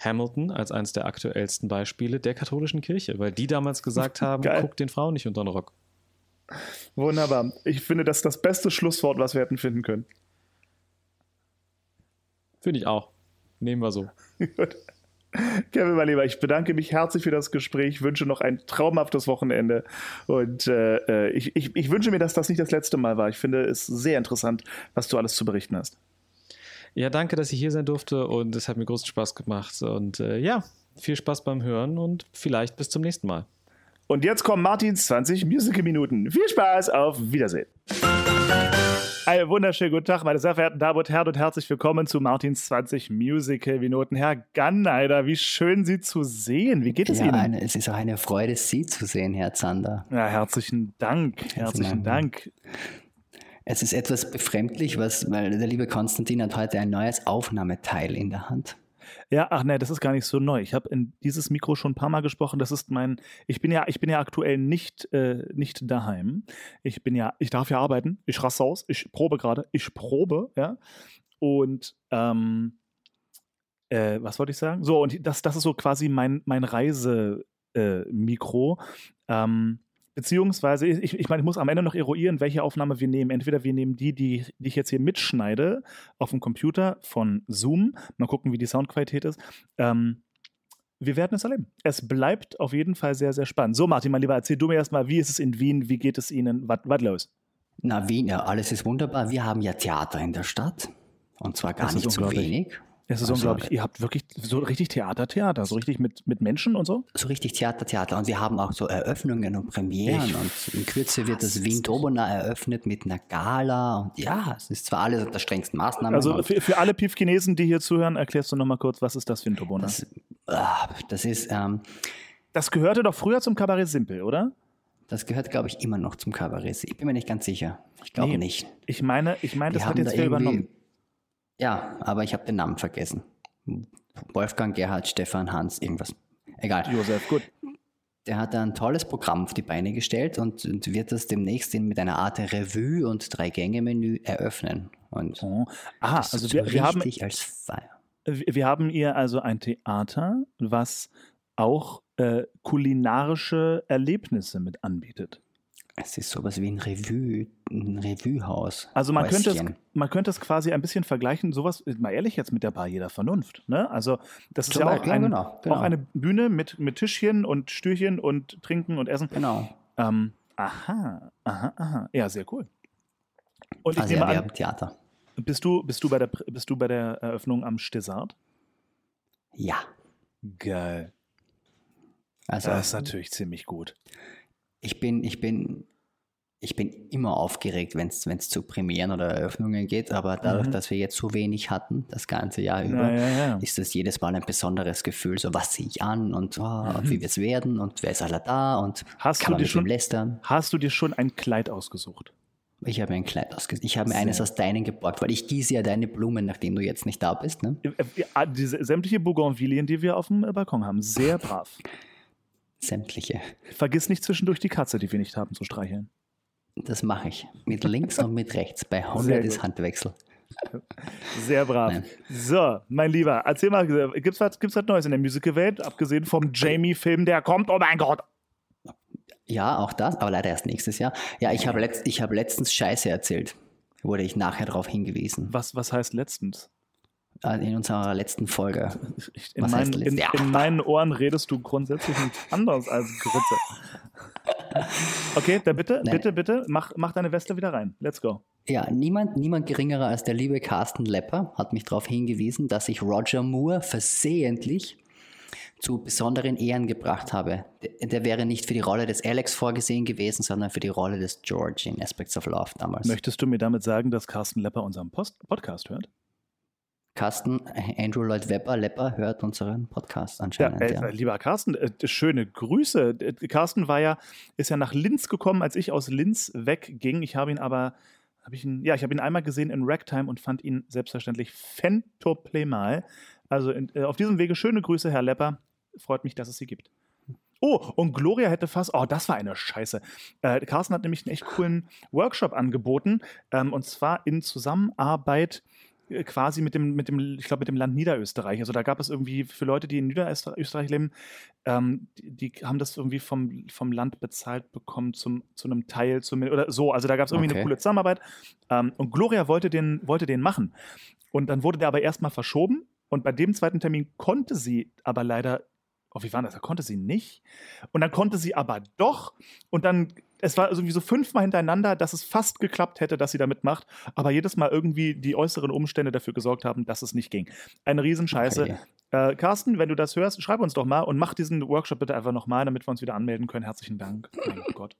Hamilton als eines der aktuellsten Beispiele der katholischen Kirche, weil die damals gesagt [LAUGHS] haben, Geil. guck den Frauen nicht unter den Rock. Wunderbar. Ich finde, das ist das beste Schlusswort, was wir hätten finden können. Finde ich auch. Nehmen wir so. [LAUGHS] Gut. Kevin, mein Lieber, ich bedanke mich herzlich für das Gespräch, wünsche noch ein traumhaftes Wochenende und äh, ich, ich, ich wünsche mir, dass das nicht das letzte Mal war. Ich finde es sehr interessant, was du alles zu berichten hast. Ja, danke, dass ich hier sein durfte und es hat mir großen Spaß gemacht. Und äh, ja, viel Spaß beim Hören und vielleicht bis zum nächsten Mal. Und jetzt kommen Martins 20 Musical-Minuten. Viel Spaß, auf Wiedersehen. Einen wunderschönen guten Tag, meine sehr verehrten Damen und Herren, und herzlich willkommen zu Martins 20 Musical-Minuten. Herr Ganneider, wie schön Sie zu sehen. Wie geht es Ja, Ihnen? eine, es ist auch eine Freude, Sie zu sehen, Herr Zander. Ja, herzlichen Dank. Herzlichen Dank. Es ist etwas befremdlich, was, weil der liebe Konstantin hat heute ein neues Aufnahmeteil in der Hand. Ja, ach nee, das ist gar nicht so neu. Ich habe in dieses Mikro schon ein paar Mal gesprochen. Das ist mein, ich bin ja, ich bin ja aktuell nicht, äh, nicht daheim. Ich bin ja, ich darf ja arbeiten. Ich raste aus. Ich probe gerade. Ich probe, ja. Und ähm, äh, was wollte ich sagen? So, und das, das ist so quasi mein, mein Reise-Mikro. Äh, ähm, Beziehungsweise, ich, ich meine, ich muss am Ende noch eruieren, welche Aufnahme wir nehmen. Entweder wir nehmen die, die, die ich jetzt hier mitschneide auf dem Computer von Zoom. Mal gucken, wie die Soundqualität ist. Ähm, wir werden es erleben. Es bleibt auf jeden Fall sehr, sehr spannend. So, Martin, mein Lieber, erzähl du mir erstmal, wie ist es in Wien? Wie geht es Ihnen? Was los? Na, Wien, ja, alles ist wunderbar. Wir haben ja Theater in der Stadt. Und zwar gar nicht zu unglaublich. wenig. Es ist Also, unglaublich. Ihr habt wirklich so richtig Theater, Theater, so richtig mit, mit Menschen und so? So richtig Theater, Theater. Und wir haben auch so Eröffnungen und Premieren. Ich und in Kürze wird das Wien Dobona eröffnet mit einer Gala. Und ja, es ist zwar alles unter strengsten Maßnahmen. Also für, für alle Pief-Chinesen, die hier zuhören, erklärst du nochmal kurz, was ist das Turbona? das, ah, das ist, ähm, Das gehörte doch früher zum Kabarett Simpel, oder? das gehört, glaube ich, immer noch zum Kabarett. Ich bin mir nicht ganz sicher. Ich glaube Nee. nicht. Ich meine, ich meine, das hat jetzt da wer übernommen. Ja, aber ich habe den Namen vergessen. Wolfgang, Gerhard, Stefan, Hans, irgendwas. Egal. Josef, gut. Der hat ein tolles Programm auf die Beine gestellt und, und wird das demnächst mit einer Art Revue und Drei-Gänge-Menü eröffnen. Und Oh. Aha, also wir, wir, haben, als Feier. wir wir haben hier also ein Theater, was auch äh, kulinarische Erlebnisse mit anbietet. Es ist sowas wie ein Revue, ein Revuehaus. Also man könnte, es, man könnte es quasi ein bisschen vergleichen, sowas, mal ehrlich jetzt mit der Bar jeder Vernunft. Ne? Also das ist Zum ja auch, ein, genau, genau. auch eine Bühne mit, mit Tischchen und Stühlchen und Trinken und Essen. Genau. Ähm, aha, aha, aha. Ja, sehr cool. Und ich Also nehme ja, an, Theater. bist du, bist, du bei der, bist du bei der Eröffnung am Stissart? Ja. Geil. Also Das ist natürlich ziemlich gut. ich bin, ich bin, ich bin immer aufgeregt, wenn es zu Premieren oder Eröffnungen geht, aber dadurch, Mhm. dass wir jetzt so wenig hatten, das ganze Jahr Ja, über, ja, ja. ist das jedes Mal ein besonderes Gefühl. So, was ziehe ich an und oh, Mhm. wie wir es werden und wer ist alle da und Hast kann du man dir mit schon- lästern. Hast du dir schon ein Kleid ausgesucht? Ich habe mir ein Kleid ausgesucht. Ich habe mir Sehr eines aus deinen geborgt, weil ich gieße ja deine Blumen, nachdem du jetzt nicht da bist. Ne? Äh, äh, Diese sämtliche Bougainvilleen, die wir auf dem äh, Balkon haben, sehr brav. [LAUGHS] Sämtliche. Vergiss nicht zwischendurch die Katze, die wir nicht haben, zu streicheln. Das mache ich. Mit links und mit rechts. Bei Sehr 100 ist. Handwechsel. Sehr brav. Nein. So, mein Lieber, erzähl mal, gibt's was, gibt's was Neues in der Musical-Welt, abgesehen vom Jamie-Film, der kommt? Oh mein Gott! Ja, auch das, aber leider erst nächstes Jahr. Ja, ich habe letzt, ich hab letztens Scheiße erzählt. Wurde ich nachher darauf hingewiesen. Was, was heißt letztens? Äh, In unserer letzten Folge. In, heißt in, in meinen Ohren redest du grundsätzlich nichts anderes als Grütze. [LAUGHS] Okay, dann bitte, Nein. bitte, bitte, mach, mach deine Weste wieder rein. Let's go. Ja, niemand, niemand geringerer als der liebe Carsten Lepper hat mich darauf hingewiesen, dass ich Roger Moore versehentlich zu besonderen Ehren gebracht habe. Der, der wäre nicht für die Rolle des Alex vorgesehen gewesen, sondern für die Rolle des George in Aspects of Love damals. Möchtest du mir damit sagen, dass Carsten Lepper unseren Post Podcast hört? Carsten, Andrew Lloyd Webber, Lepper hört unseren Podcast Ja, anscheinend. äh, Ja, äh, lieber Carsten, äh, schöne Grüße. Carsten war ja, ist ja nach Linz gekommen, als ich aus Linz wegging. Ich habe ihn aber, habe ich ihn, ja, ich habe ihn einmal gesehen in Ragtime und fand ihn selbstverständlich fentoplemal. Also in, äh, auf diesem Wege schöne Grüße, Herr Lepper. Freut mich, dass es sie gibt. Oh, und Gloria hätte fast, oh, das war eine Scheiße. Äh, Carsten hat nämlich einen echt coolen Workshop angeboten, ähm, und zwar in Zusammenarbeit äh, quasi mit dem, mit dem, ich glaube, mit dem Land Niederösterreich. Also da gab es irgendwie für Leute, die in Niederösterreich leben, ähm, die, die haben das irgendwie vom, vom Land bezahlt bekommen zum, zu einem Teil zumindest oder so. Also da gab es irgendwie eine Okay. coole Zusammenarbeit. Ähm, und Gloria wollte den, wollte den machen. Und dann wurde der aber erstmal verschoben. Und bei dem zweiten Termin konnte sie aber leider, oh, wie war das? Da konnte sie nicht. Und dann konnte sie aber doch. Und dann, es war irgendwie so fünfmal hintereinander, dass es fast geklappt hätte, dass sie da mitmacht. Aber jedes Mal irgendwie die äußeren Umstände dafür gesorgt haben, dass es nicht ging. Eine Riesenscheiße. Okay. Äh, Carsten, wenn du das hörst, schreib uns doch mal und mach diesen Workshop bitte einfach nochmal, damit wir uns wieder anmelden können. Herzlichen Dank. Mein [LAUGHS] Gott.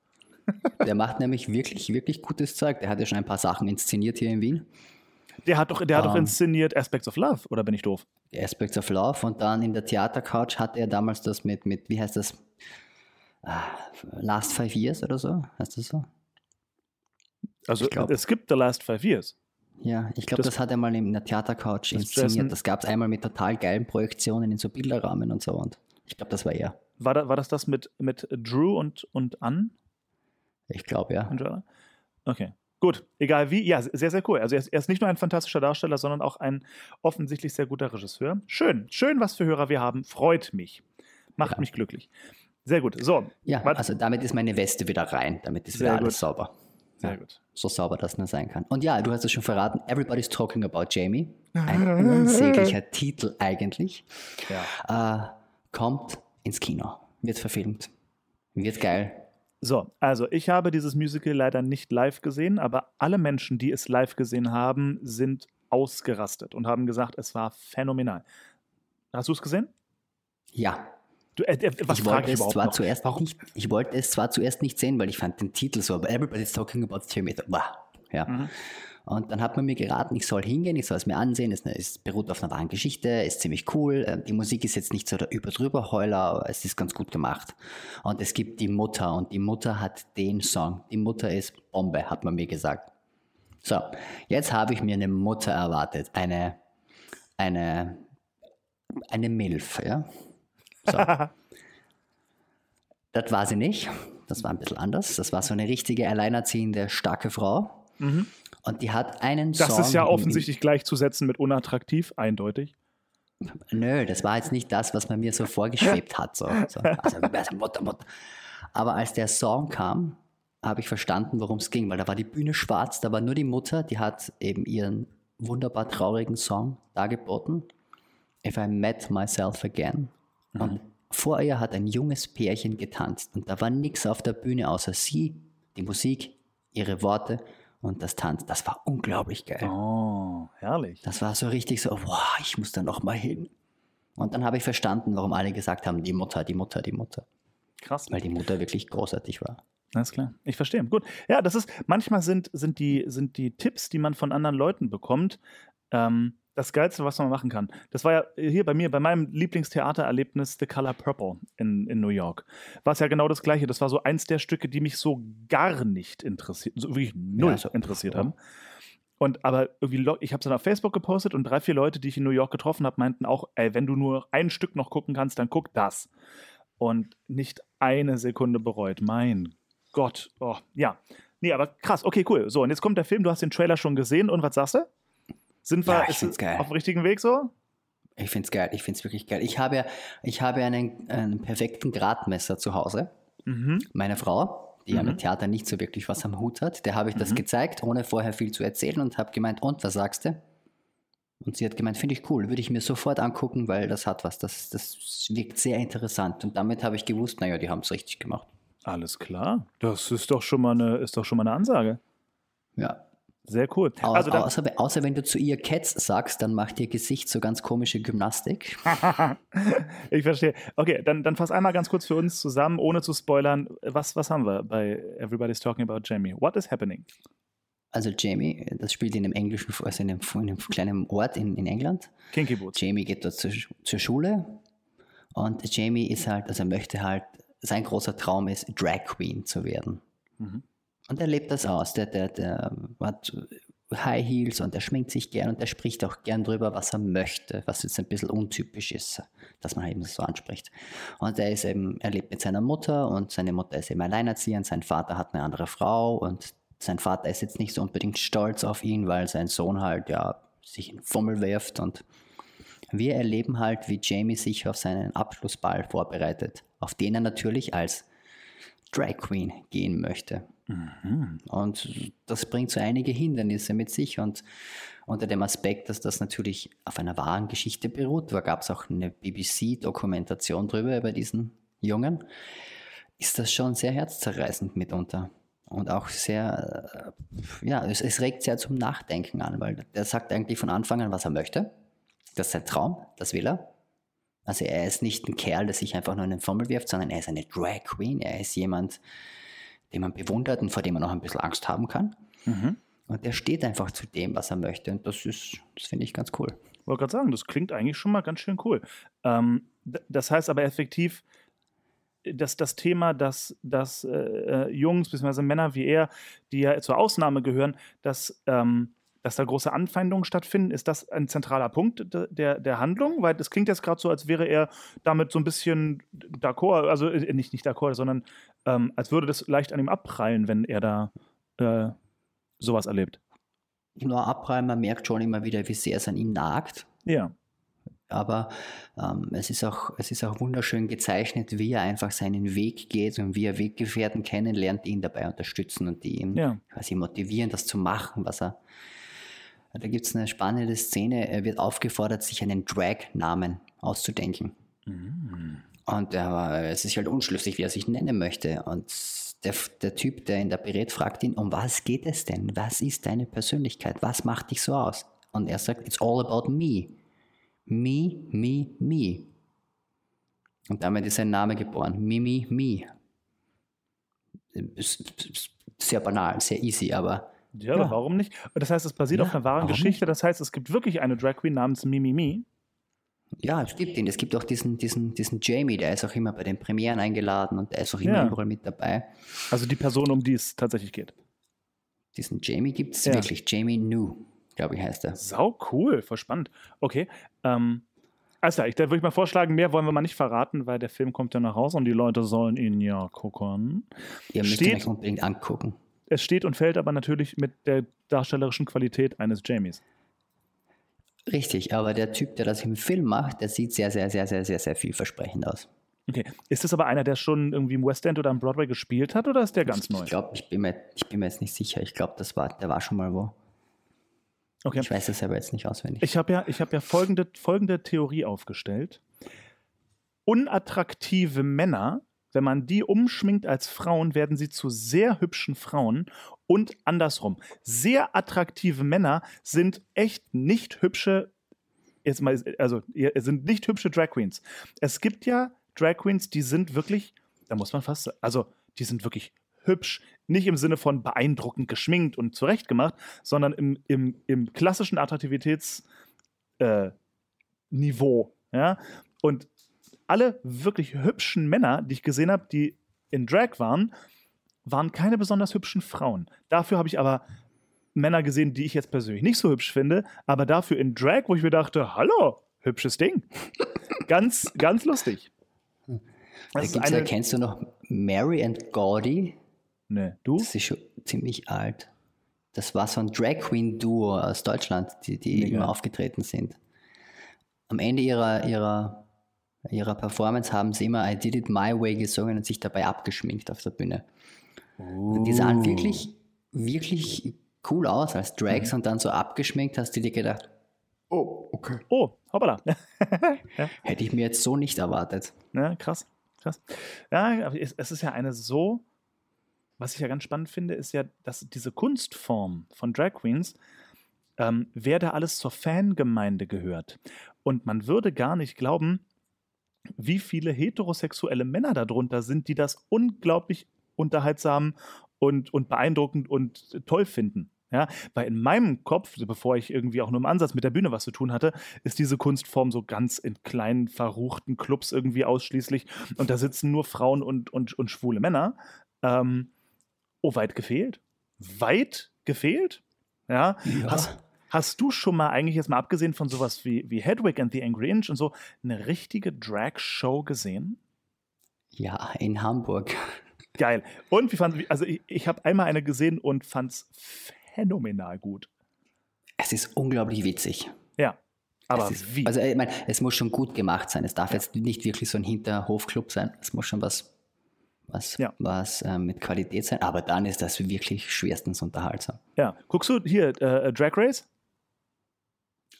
Der macht nämlich wirklich, wirklich gutes Zeug. Der hat ja schon ein paar Sachen inszeniert hier in Wien. Der hat doch, der hat doch Ähm. inszeniert Aspects of Love, oder bin ich doof? Aspects of Love und dann in der Theatercouch hatte er damals das mit, mit wie heißt das? Ah, Last Five Years oder so? Heißt das so? Also Ich glaub- es gibt The Last Five Years. Ja, ich glaube, Das- das, hat er mal in der Theatercouch inszeniert. Das gab es einmal mit total geilen Projektionen in so Bilderrahmen und so. Und ich glaube, das war er. War, da, war das das mit, mit Drew und, und Ann? Ich glaube, ja. Okay. Gut, egal wie. Ja, sehr, sehr cool. Also er ist, er ist nicht nur ein fantastischer Darsteller, sondern auch ein offensichtlich sehr guter Regisseur. Schön, schön, was für Hörer wir haben. Freut mich. Macht Ja. mich glücklich. Sehr gut. So, Ja, Was- also damit ist meine Weste wieder rein. Damit ist Sehr wieder alles gut. sauber. sehr Ja. gut. So sauber das nur sein kann. Und ja, du hast es schon verraten. Everybody's talking about Jamie. Ein [LAUGHS] unsäglicher Titel eigentlich. Ja. Äh, kommt ins Kino. Wird verfilmt. Wird geil. So, also ich habe dieses Musical leider nicht live gesehen, aber alle Menschen, die es live gesehen haben, sind ausgerastet und haben gesagt, es war phänomenal. Hast du es gesehen? Ja, Du, äh, äh, was ich wollte ich es zwar noch? zuerst Warum? nicht, ich wollte es zwar zuerst nicht sehen, weil ich fand den Titel so, aber everybody's talking about Jamie. Wow. Ja. Mhm. Und dann hat man mir geraten, ich soll hingehen, ich soll es mir ansehen. Es, es beruht auf einer wahren Geschichte, ist ziemlich cool. Äh, Die Musik ist jetzt nicht so der überdrüber Heuler, aber es ist ganz gut gemacht. Und es gibt die Mutter und die Mutter hat den Song. Die Mutter ist Bombe, hat man mir gesagt. So, jetzt habe ich mir eine Mutter erwartet, eine, eine, eine Milf, ja. So. [LAUGHS] das war sie nicht. Das war ein bisschen anders. Das war so eine richtige, alleinerziehende, starke Frau. Und die hat einen Mhm. Das Song. ist ja offensichtlich gleichzusetzen mit unattraktiv, eindeutig. Nö, das war jetzt nicht das, was man mir so vorgeschwebt hat. So, so. Also, [LAUGHS] also Mutter, Mutter. Aber als der Song kam, habe ich verstanden, worum es ging, weil da war die Bühne schwarz, da war nur die Mutter, die hat eben ihren wunderbar traurigen Song dargeboten. If I Met Myself Again. Und vor ihr hat ein junges Pärchen getanzt. Und da war nichts auf der Bühne außer sie, die Musik, ihre Worte und das Tanz. Das war unglaublich geil. Oh, herrlich. Das war so richtig so, boah, ich muss da noch mal hin. Und dann habe ich verstanden, warum alle gesagt haben, die Mutter, die Mutter, die Mutter. Krass. Weil die Mutter wirklich großartig war. Alles klar. Ich verstehe. Gut. Ja, das ist, manchmal sind, sind, die, sind die Tipps, die man von anderen Leuten bekommt, ähm, das Geilste, was man machen kann. Das war ja hier bei mir, bei meinem Lieblingstheatererlebnis The Color Purple in, in New York. War es ja genau das Gleiche. Das war so eins der Stücke, die mich so gar nicht interessiert, so wirklich null Ja, interessiert haben. Und aber irgendwie, ich habe es dann auf Facebook gepostet und drei, vier Leute, die ich in New York getroffen habe, meinten auch, ey, wenn du nur ein Stück noch gucken kannst, dann guck das. Und nicht eine Sekunde bereut. Mein Gott. Oh, ja. Nee, aber krass. Okay, cool. So, und jetzt kommt der Film. Du hast den Trailer schon gesehen. Und was sagst du? Sind wir Ja, ist geil. auf dem richtigen Weg so? Ich finde es geil, ich finde es wirklich geil. Ich habe, ich habe einen, einen perfekten Gradmesser zu Hause. Mhm. Meine Frau, die ja mit Theater nicht so wirklich was am Hut hat, der habe ich Mhm. das gezeigt, ohne vorher viel zu erzählen und habe gemeint, und was sagst du? Und sie hat gemeint, finde ich cool, würde ich mir sofort angucken, weil das hat was, das, das wirkt sehr interessant. Und damit habe ich gewusst, naja, die haben es richtig gemacht. Alles klar. Das ist doch schon mal eine, ist doch schon mal eine Ansage. Ja. Sehr cool. Au- Also dann, außer, außer wenn du zu ihr Cats sagst, dann macht ihr Gesicht so ganz komische Gymnastik. [LAUGHS] ich verstehe. Okay, dann, dann fass einmal ganz kurz für uns zusammen, ohne zu spoilern. Was, was haben wir bei Everybody's Talking About Jamie? What is happening? Also Jamie, das spielt in einem englischen, also in einem, in einem kleinen Ort in, in England. Kinky Boots. Jamie geht dort zur, zur Schule und Jamie ist halt, also er möchte halt, sein großer Traum ist, Drag Queen zu werden. Mhm. Und er lebt das aus. Der, der, der hat High Heels und er schminkt sich gern und er spricht auch gern drüber, was er möchte, was jetzt ein bisschen untypisch ist, dass man eben so anspricht. Und er ist eben, er lebt mit seiner Mutter und seine Mutter ist eben alleinerziehend, sein Vater hat eine andere Frau und sein Vater ist jetzt nicht so unbedingt stolz auf ihn, weil sein Sohn halt ja sich in Fummel wirft und wir erleben halt, wie Jamie sich auf seinen Abschlussball vorbereitet, auf den er natürlich als Drag Queen gehen möchte. Und das bringt so einige Hindernisse mit sich und unter dem Aspekt, dass das natürlich auf einer wahren Geschichte beruht, da gab es auch eine BBC-Dokumentation drüber, über diesen Jungen, ist das schon sehr herzzerreißend mitunter. Und auch sehr, äh, ja, es, es regt sehr zum Nachdenken an, weil der sagt eigentlich von Anfang an, was er möchte. Das ist sein Traum, das will er. Also er ist nicht ein Kerl, der sich einfach nur in den Fummel wirft, sondern er ist eine Drag Queen. Er ist jemand, den man bewundert und vor dem man auch ein bisschen Angst haben kann. Und der steht einfach zu dem, was er möchte. Und das ist, das finde ich ganz cool. wollte gerade sagen, das klingt eigentlich schon mal ganz schön cool. Ähm, das heißt aber effektiv, dass das Thema, dass, dass äh, äh, Jungs bzw. Männer wie er, die ja zur Ausnahme gehören, dass, ähm, dass da große Anfeindungen stattfinden, ist das ein zentraler Punkt de- der, der Handlung? Weil das klingt jetzt gerade so, als wäre er damit so ein bisschen d'accord, also äh, nicht, nicht d'accord, sondern ähm, als würde das leicht an ihm abprallen, wenn er da äh, sowas erlebt. Nur abreißen, man merkt schon immer wieder, wie sehr es an ihm nagt. Ja. Aber ähm, es, ist auch, es ist auch wunderschön gezeichnet, wie er einfach seinen Weg geht und wie er Weggefährten kennenlernt, ihn dabei unterstützen und die ihn Ja. quasi motivieren, das zu machen, was er. Da gibt es eine spannende Szene, er wird aufgefordert, sich einen Drag-Namen auszudenken. Und er war, er ist halt unschlüssig, wie er sich nennen möchte. Und der, der Typ, der ihn da berät, fragt ihn, um was geht es denn? Was ist deine Persönlichkeit? Was macht dich so aus? Und er sagt, it's all about me. Me, me, me. Und damit ist sein Name geboren. Mimi, me. Ist- ist Sehr banal, sehr easy, aber Ja, aber warum nicht? Das heißt, es basiert Ja, auf einer wahren Geschichte. Das heißt, es gibt wirklich eine Drag Queen namens Mimimi. ja, es gibt ihn. Es gibt auch diesen, diesen, diesen Jamie, der ist auch immer bei den Premieren eingeladen und der ist auch immer Ja. überall mit dabei. Also die Person, um die es tatsächlich geht. Diesen Jamie gibt es Ja. wirklich. Jamie New, glaube ich, heißt er. Sau cool, voll spannend. Okay. Ähm, also, ich, da würde ich mal vorschlagen, mehr wollen wir mal nicht verraten, weil der Film kommt ja nach Hause und die Leute sollen ihn ja gucken. Ihr müsst Steht- ihn euch unbedingt angucken. Es steht und fällt aber natürlich mit der darstellerischen Qualität eines Jamies. Richtig, aber der Typ, der das im Film macht, der sieht sehr, sehr, sehr, sehr, sehr, sehr vielversprechend aus. Okay. Ist das aber einer, der schon irgendwie im West End oder am Broadway gespielt hat oder ist der ganz ich neu? Ich glaube, ich, bin mir- ich bin mir jetzt nicht sicher. Ich glaube, das war, der war schon mal wo. Okay. Ich weiß es aber jetzt nicht auswendig. Ich habe ja, ich hab ja folgende, folgende Theorie aufgestellt. Unattraktive Männer, wenn man die umschminkt als Frauen, werden sie zu sehr hübschen Frauen und andersrum. Sehr attraktive Männer sind echt nicht hübsche, jetzt mal, also sind nicht hübsche Drag Queens. Es gibt ja Drag Queens, die sind wirklich, da muss man fast, also die sind wirklich hübsch, nicht im Sinne von beeindruckend geschminkt und zurechtgemacht, sondern im, im, im klassischen Attraktivitätsniveau. Äh, ja? Und alle wirklich hübschen Männer, die ich gesehen habe, die in Drag waren, waren keine besonders hübschen Frauen. Dafür habe ich aber Männer gesehen, die ich jetzt persönlich nicht so hübsch finde, aber dafür in Drag, wo ich mir dachte, hallo, hübsches Ding. [LAUGHS] ganz, ganz lustig. da Das ist gibt's, eine, da kennst du noch Mary and Gordy? nee, du? Das ist, schon- ziemlich alt. Das war so ein Drag Queen Duo aus Deutschland, die, die Mega. immer aufgetreten sind. Am Ende ihrer, ihrer, ihrer Performance haben sie immer I Did It My Way gesungen und sich dabei abgeschminkt auf der Bühne. Und Die sahen wirklich, wirklich cool aus als Drags und dann so abgeschminkt, hast du dir gedacht, oh, okay. Oh, hoppala. [LAUGHS] Hätte ich mir jetzt so nicht erwartet. Ja, krass, krass. Ja, aber es, es ist ja eine so, was ich ja ganz spannend finde, ist ja, dass diese Kunstform von Drag Queens, ähm, wer da alles zur Fangemeinde gehört. Und man würde gar nicht glauben, wie viele heterosexuelle Männer darunter sind, die das unglaublich unterhaltsam und, und beeindruckend und toll finden. Ja, weil in meinem Kopf, bevor ich irgendwie auch nur im Ansatz mit der Bühne was zu tun hatte, ist diese Kunstform so ganz in kleinen, verruchten Clubs irgendwie ausschließlich. Und da sitzen nur Frauen und, und, und schwule Männer. Ähm, oh, weit gefehlt? Weit gefehlt? Ja. Hast, hast du schon mal eigentlich jetzt mal abgesehen von sowas wie, wie Hedwig and the Angry Inch und so eine richtige Drag-Show gesehen? Ja, in Hamburg. Geil. Und wie fand also ich, ich habe einmal eine gesehen und fand es phänomenal gut. Es ist unglaublich witzig. Ja. Aber es ist, wie? Also ich meine, es muss schon gut gemacht sein. Es darf jetzt nicht wirklich so ein Hinterhofclub sein. Es muss schon was, was, Ja. was ähm, mit Qualität sein. Aber dann ist das wirklich schwerstens unterhaltsam. ja. Guckst du hier äh, Drag Race?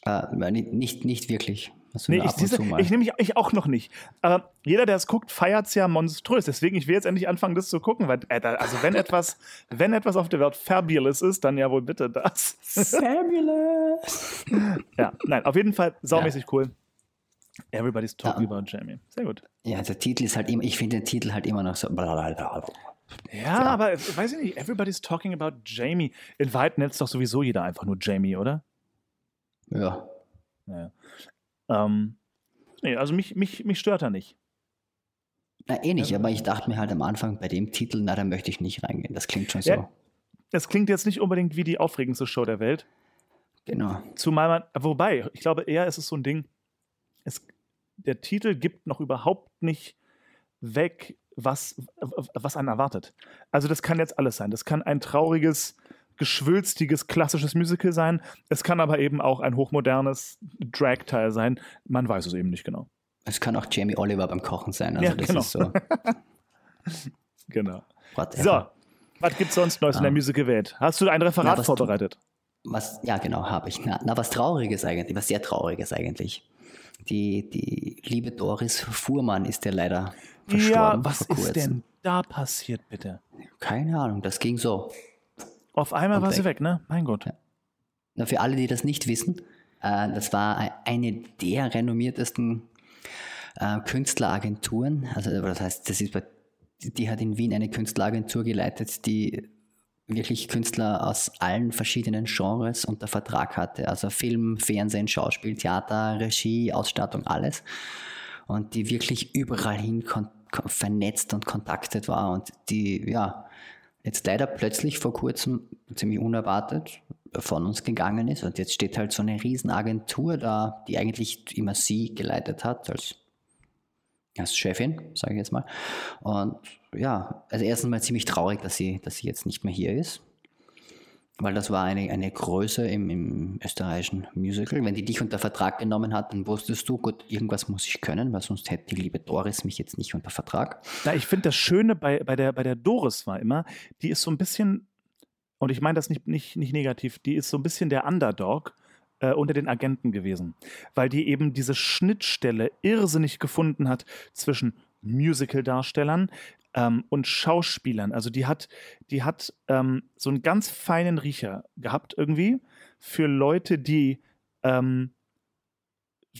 Äh, nicht, nicht, wirklich. Also Nee, ich, diese, ich nehme mich ich auch noch nicht. Aber jeder, der es guckt, feiert es ja monströs. Deswegen, ich will jetzt endlich anfangen, das zu gucken. Weil, äh, also, wenn etwas, [LAUGHS] wenn etwas auf der Welt fabulous ist, dann ja wohl bitte das. Fabulous! ja, nein, auf jeden Fall saumäßig cool. Everybody's talking Ja. about Jamie. Sehr gut. Ja, der Titel ist halt immer, ich finde den Titel halt immer noch so. Ja, aber äh, weiß ich nicht, everybody's talking about Jamie. In Wahrheit nennt es doch sowieso jeder einfach nur Jamie, oder? Ja. Ja. Ähm, nee, also mich, mich, mich stört er nicht. Na, eh nicht, aber ich dachte mir halt am Anfang bei dem Titel, na, da möchte ich nicht reingehen. Das klingt schon so. Ja. Es klingt jetzt nicht unbedingt wie die aufregendste Show der Welt. Genau. Zumal man, wobei, ich glaube eher ist es so ein Ding, es, der Titel gibt noch überhaupt nicht weg, was, was einen erwartet. Also das kann jetzt alles sein. Das kann ein trauriges, geschwülstiges, klassisches Musical sein. Es kann aber eben auch ein hochmodernes Drag-Teil sein. Man weiß es eben nicht genau. Es kann auch Jamie Oliver beim Kochen sein. Also Ja, das genau. ist so. [LAUGHS] Genau. So, was gibt's sonst Neues in der Ah. Musical-Welt? Hast du ein Referat Na, vorbereitet? Was, ja, genau, habe ich. Na, na, was Trauriges eigentlich, was sehr Trauriges eigentlich. Die, die liebe Doris Fuhrmann ist ja leider verstorben Ja, was ist denn da passiert, bitte? Keine Ahnung, das ging so. Auf einmal war sie weg. ne? Mein Gott. Na, für alle, die das nicht wissen, äh, das war ei- eine der renommiertesten äh, Künstleragenturen. Also das heißt, das ist bei, die hat in Wien eine Künstleragentur geleitet, die wirklich Künstler aus allen verschiedenen Genres unter Vertrag hatte. Also Film, Fernsehen, Schauspiel, Theater, Regie, Ausstattung, alles. Und die wirklich überall hin vernetzt und kontaktet war und die, ja, jetzt leider plötzlich vor kurzem ziemlich unerwartet von uns gegangen ist. Und jetzt steht halt so eine Riesenagentur da, die eigentlich immer sie geleitet hat als, als Chefin, sage ich jetzt mal. Und ja, also erstens mal ziemlich traurig, dass sie, dass sie jetzt nicht mehr hier ist. Weil das war eine, eine Größe im, im österreichischen Musical. Wenn die dich unter Vertrag genommen hat, dann wusstest du, gut, irgendwas muss ich können, weil sonst hätte die liebe Doris mich jetzt nicht unter Vertrag. Na, ich finde das Schöne bei, bei, der, bei der Doris war immer, die ist so ein bisschen, und ich meine das nicht, nicht, nicht negativ, die ist so ein bisschen der Underdog äh, unter den Agenten gewesen, weil die eben diese Schnittstelle irrsinnig gefunden hat zwischen Musical-Darstellern ähm, und Schauspielern. Also die hat, die hat ähm, so einen ganz feinen Riecher gehabt irgendwie für Leute, die ähm,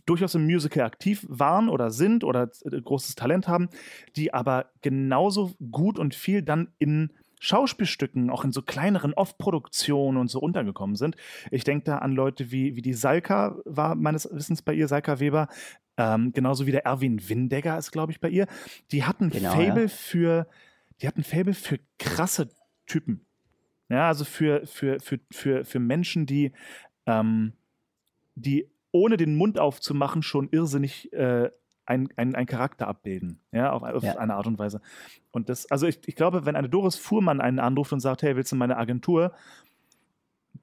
durchaus im Musical aktiv waren oder sind oder äh, großes Talent haben, die aber genauso gut und viel dann in Schauspielstücken, auch in so kleineren Off-Produktionen und so untergekommen sind. Ich denke da an Leute wie, wie die Salka, war meines Wissens bei ihr, Salka Weber, ähm, genauso wie der Erwin Windegger ist, glaube ich, bei ihr. Die hatten Genau, Fable ja. für, die hatten Fable für krasse Typen. Ja, also für, für, für, für, für Menschen, die, ähm, die ohne den Mund aufzumachen schon irrsinnig äh, einen ein Charakter abbilden, ja, auf, auf Ja. eine Art und Weise. Und das, also ich, ich glaube, wenn eine Doris Fuhrmann einen anruft und sagt, hey, willst du meine Agentur?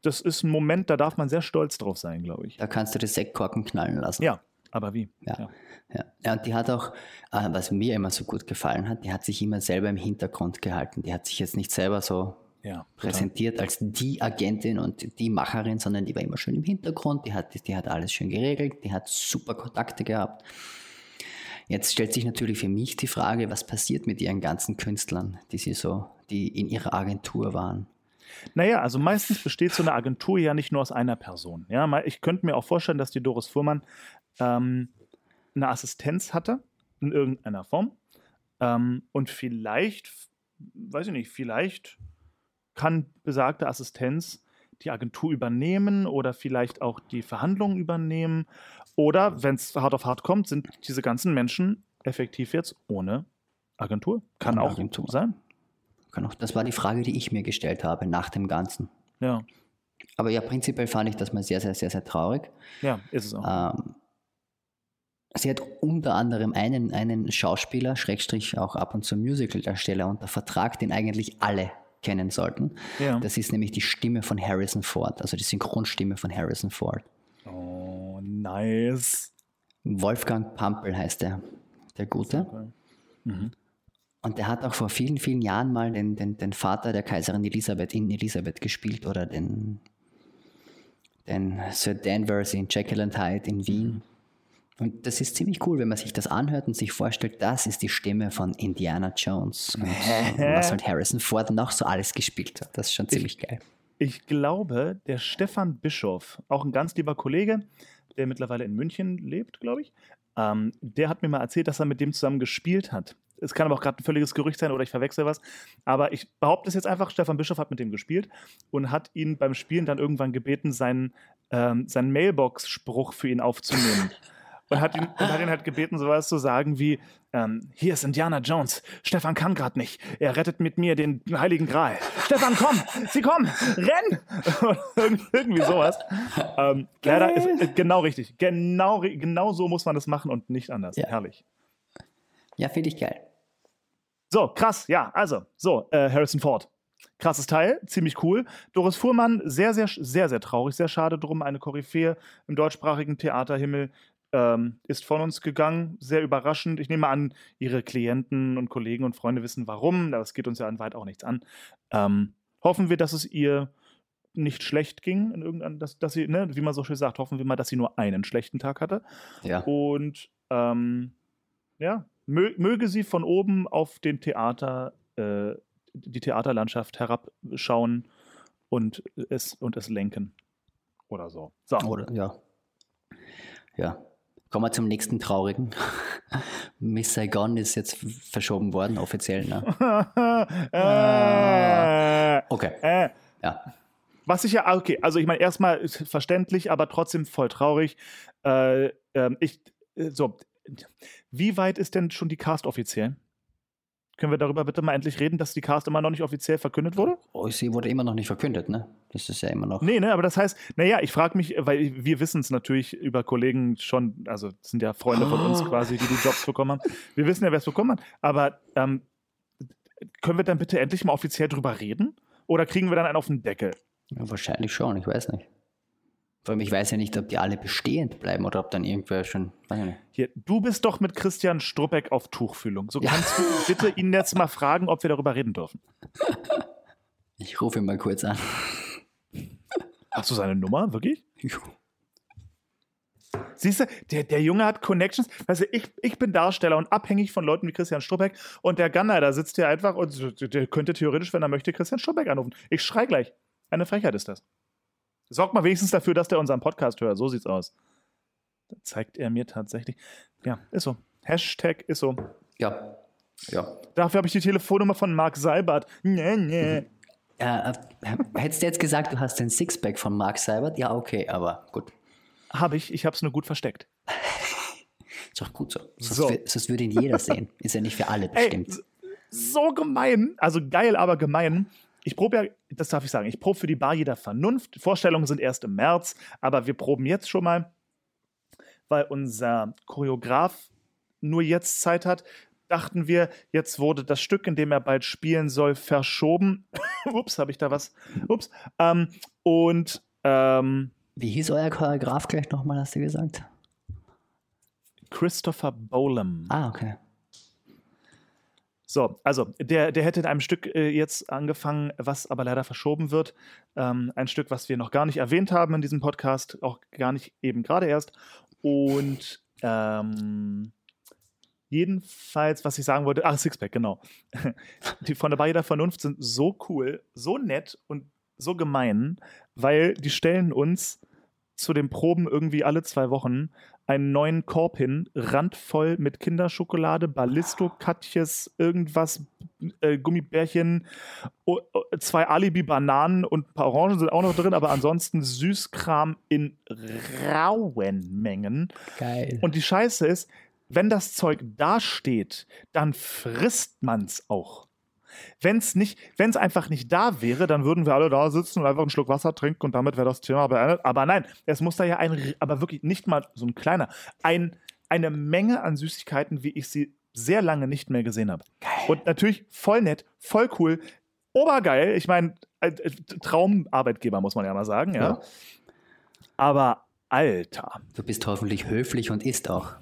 Das ist ein Moment, da darf man sehr stolz drauf sein, glaube ich. Da kannst du die Sektkorken knallen lassen. Ja, aber wie? Ja. Ja. ja, und die hat auch, äh, was mir immer so gut gefallen hat, die hat sich immer selber im Hintergrund gehalten. Die hat sich jetzt nicht selber so ja präsentiert als die Agentin und die Macherin, sondern die war immer schön im Hintergrund, die hat, die hat alles schön geregelt, die hat super Kontakte gehabt. Jetzt stellt sich natürlich für mich die Frage, was passiert mit ihren ganzen Künstlern, die sie so, die in ihrer Agentur waren. Naja, also meistens besteht so eine Agentur ja nicht nur aus einer Person. Ja, ich könnte mir auch vorstellen, dass die Doris Fuhrmann ähm, eine Assistenz hatte, in irgendeiner Form. Ähm, und vielleicht, weiß ich nicht, vielleicht kann besagte Assistenz die Agentur übernehmen oder vielleicht auch die Verhandlungen übernehmen. Oder, wenn es hart auf hart kommt, sind diese ganzen Menschen effektiv jetzt ohne Agentur. Kann Ohne auch Agentur. sein. Kann auch- Das war die Frage, die ich mir gestellt habe nach dem Ganzen. Ja, Aber ja, prinzipiell fand ich das mal sehr, sehr, sehr, sehr traurig. ja, ist es auch. Ähm, sie hat unter anderem einen, einen Schauspieler, Schrägstrich auch ab und zu Musicaldarsteller unter Vertrag, den eigentlich alle kennen sollten. ja. Das ist nämlich die Stimme von Harrison Ford, also die Synchronstimme von Harrison Ford. Oh, nice. Wolfgang Pampel heißt er, der Gute. Mhm. Und der hat auch vor vielen, vielen Jahren mal den, den, den Vater der Kaiserin Elisabeth in Elisabeth gespielt oder den, den Sir Danvers in Jekyll and Hyde in Wien. Und das ist ziemlich cool, wenn man sich das anhört und sich vorstellt, das ist die Stimme von Indiana Jones. Und was halt Harrison Ford noch so alles gespielt hat. Das ist schon ziemlich geil. Ich glaube, der Stefan Bischof, auch ein ganz lieber Kollege, der mittlerweile in München lebt, glaube ich, ähm, der hat mir mal erzählt, dass er mit dem zusammen gespielt hat. Es kann aber auch gerade ein völliges Gerücht sein oder ich verwechsel was. Aber ich behaupte es jetzt einfach, Stefan Bischof hat mit dem gespielt und hat ihn beim Spielen dann irgendwann gebeten, seinen, ähm, seinen Mailbox-Spruch für ihn aufzunehmen. [LAUGHS] Und hat ihn, und hat ihn halt gebeten, sowas zu sagen wie: ähm, Hier ist Indiana Jones. Stefan kann gerade nicht. Er rettet mit mir den Heiligen Gral. Stefan, komm! Sie kommen! Renn! [LAUGHS] Irgend- Irgendwie sowas. Ähm, leider ist äh, genau richtig. Genau, genau so muss man das machen und nicht anders. Ja. Herrlich. Ja, finde ich geil. So, krass, ja, also, so, äh, Harrison Ford. Krasses Teil, ziemlich cool. Doris Fuhrmann, sehr, sehr, sehr, sehr traurig, sehr schade drum. Eine Koryphäe im deutschsprachigen Theaterhimmel ähm, ist von uns gegangen. Sehr überraschend. Ich nehme an, ihre Klienten und Kollegen und Freunde wissen warum. Das geht uns ja an weit auch nichts an. Ähm, hoffen wir, dass es ihr nicht schlecht ging, in irgendein, dass, dass sie, ne, wie man so schön sagt, hoffen wir mal, dass sie nur einen schlechten Tag hatte. Ja. Und ähm, ja, mö möge sie von oben auf den Theater, äh, die Theaterlandschaft herabschauen und es, und es lenken. Oder so. So. Oder, ja. Ja. Kommen wir zum nächsten traurigen. [LAUGHS] Miss Saigon ist jetzt verschoben worden, offiziell. Ne? [LAUGHS] äh, Okay. äh. Ja. Was ich ja, okay, also ich meine, erstmal verständlich, aber trotzdem voll traurig. Äh, ähm, ich, äh, so, wie weit ist denn schon die Cast offiziell? Können wir darüber bitte mal endlich reden, dass die Cast immer noch nicht offiziell verkündet wurde? Oh, sie wurde immer noch nicht verkündet, ne? Das ist ja immer noch. Nee, ne, aber das heißt, naja, ich frage mich, weil wir wissen es natürlich über Kollegen schon, also sind ja Freunde von uns quasi, die die Jobs bekommen haben. Wir wissen ja, wer es bekommen hat, aber ähm, können wir dann bitte endlich mal offiziell drüber reden? Oder kriegen wir dann einen auf den Deckel? Ja, wahrscheinlich schon, ich weiß nicht. Vor allem, ich weiß ja nicht, ob die alle bestehend bleiben oder ob dann irgendwer schon. Hier, du bist doch mit Christian Struppeck auf Tuchfühlung. So Ja. kannst du [LAUGHS] bitte ihn jetzt mal fragen, ob wir darüber reden dürfen. Ich rufe ihn mal kurz an. Hast du seine Nummer, wirklich? Siehst du, der, der Junge hat Connections. Weißt du, ich, ich bin Darsteller und abhängig von Leuten wie Christian Struppeck und der Gunner, da sitzt hier einfach und der könnte theoretisch, wenn er möchte, Christian Struppeck anrufen. Ich schrei gleich. Eine Frechheit ist das. Sorgt mal wenigstens dafür, dass der unseren Podcast hört. So sieht's aus. Da zeigt er mir tatsächlich. Ja, ist so. Hashtag ist so. Ja. Ja. Dafür habe ich die Telefonnummer von Mark Seibert. Nee, nee. Äh, äh, hättest du jetzt gesagt, du hast den Sixpack von Mark Seibert? Ja, okay, aber gut. Habe ich. Ich habe es nur gut versteckt. [LAUGHS] Ist doch gut so. Sonst, So. sonst würde ihn jeder sehen. [LAUGHS] Ist ja nicht für alle Ey, bestimmt. s- so gemein. Also geil, aber gemein. Ich probe ja, das darf ich sagen, ich probe für die Bar jeder Vernunft. Vorstellungen sind erst im März, aber wir proben jetzt schon mal, weil unser Choreograf nur jetzt Zeit hat, dachten wir, jetzt wurde das Stück, in dem er bald spielen soll, verschoben. [LAUGHS] Ups, habe ich da was? Ups. Ähm, und ähm, Wie hieß euer Choreograf gleich nochmal, hast du gesagt? Christopher Bolam. Ah, okay. So, also der, der hätte in einem Stück äh, jetzt angefangen, was aber leider verschoben wird. Ähm, ein Stück, was wir noch gar nicht erwähnt haben in diesem Podcast, auch gar nicht eben gerade erst. Und ähm, jedenfalls, was ich sagen wollte, ach, Sixpack, genau. [LAUGHS] Die von der Barriere der Vernunft sind so cool, so nett und so gemein, weil die stellen uns zu den Proben irgendwie alle zwei Wochen einen neuen Korb hin, randvoll mit Kinderschokolade, Ballisto, Katjes, irgendwas, äh, Gummibärchen, zwei Alibi-Bananen und ein paar Orangen sind auch noch drin, aber ansonsten Süßkram in rauen Mengen. Geil. Und die Scheiße ist, wenn das Zeug da steht, dann frisst man's auch. Wenn es nicht, wenn es einfach nicht da wäre, dann würden wir alle da sitzen und einfach einen Schluck Wasser trinken und damit wäre das Thema beendet. Aber nein, es muss da ja ein, aber wirklich nicht mal so ein kleiner, ein, eine Menge an Süßigkeiten, wie ich sie sehr lange nicht mehr gesehen habe. Und natürlich voll nett, voll cool, obergeil. Ich meine, äh, äh, Traumarbeitgeber muss man ja mal sagen, ja. Ja. Aber Alter. Du bist hoffentlich höflich und isst auch.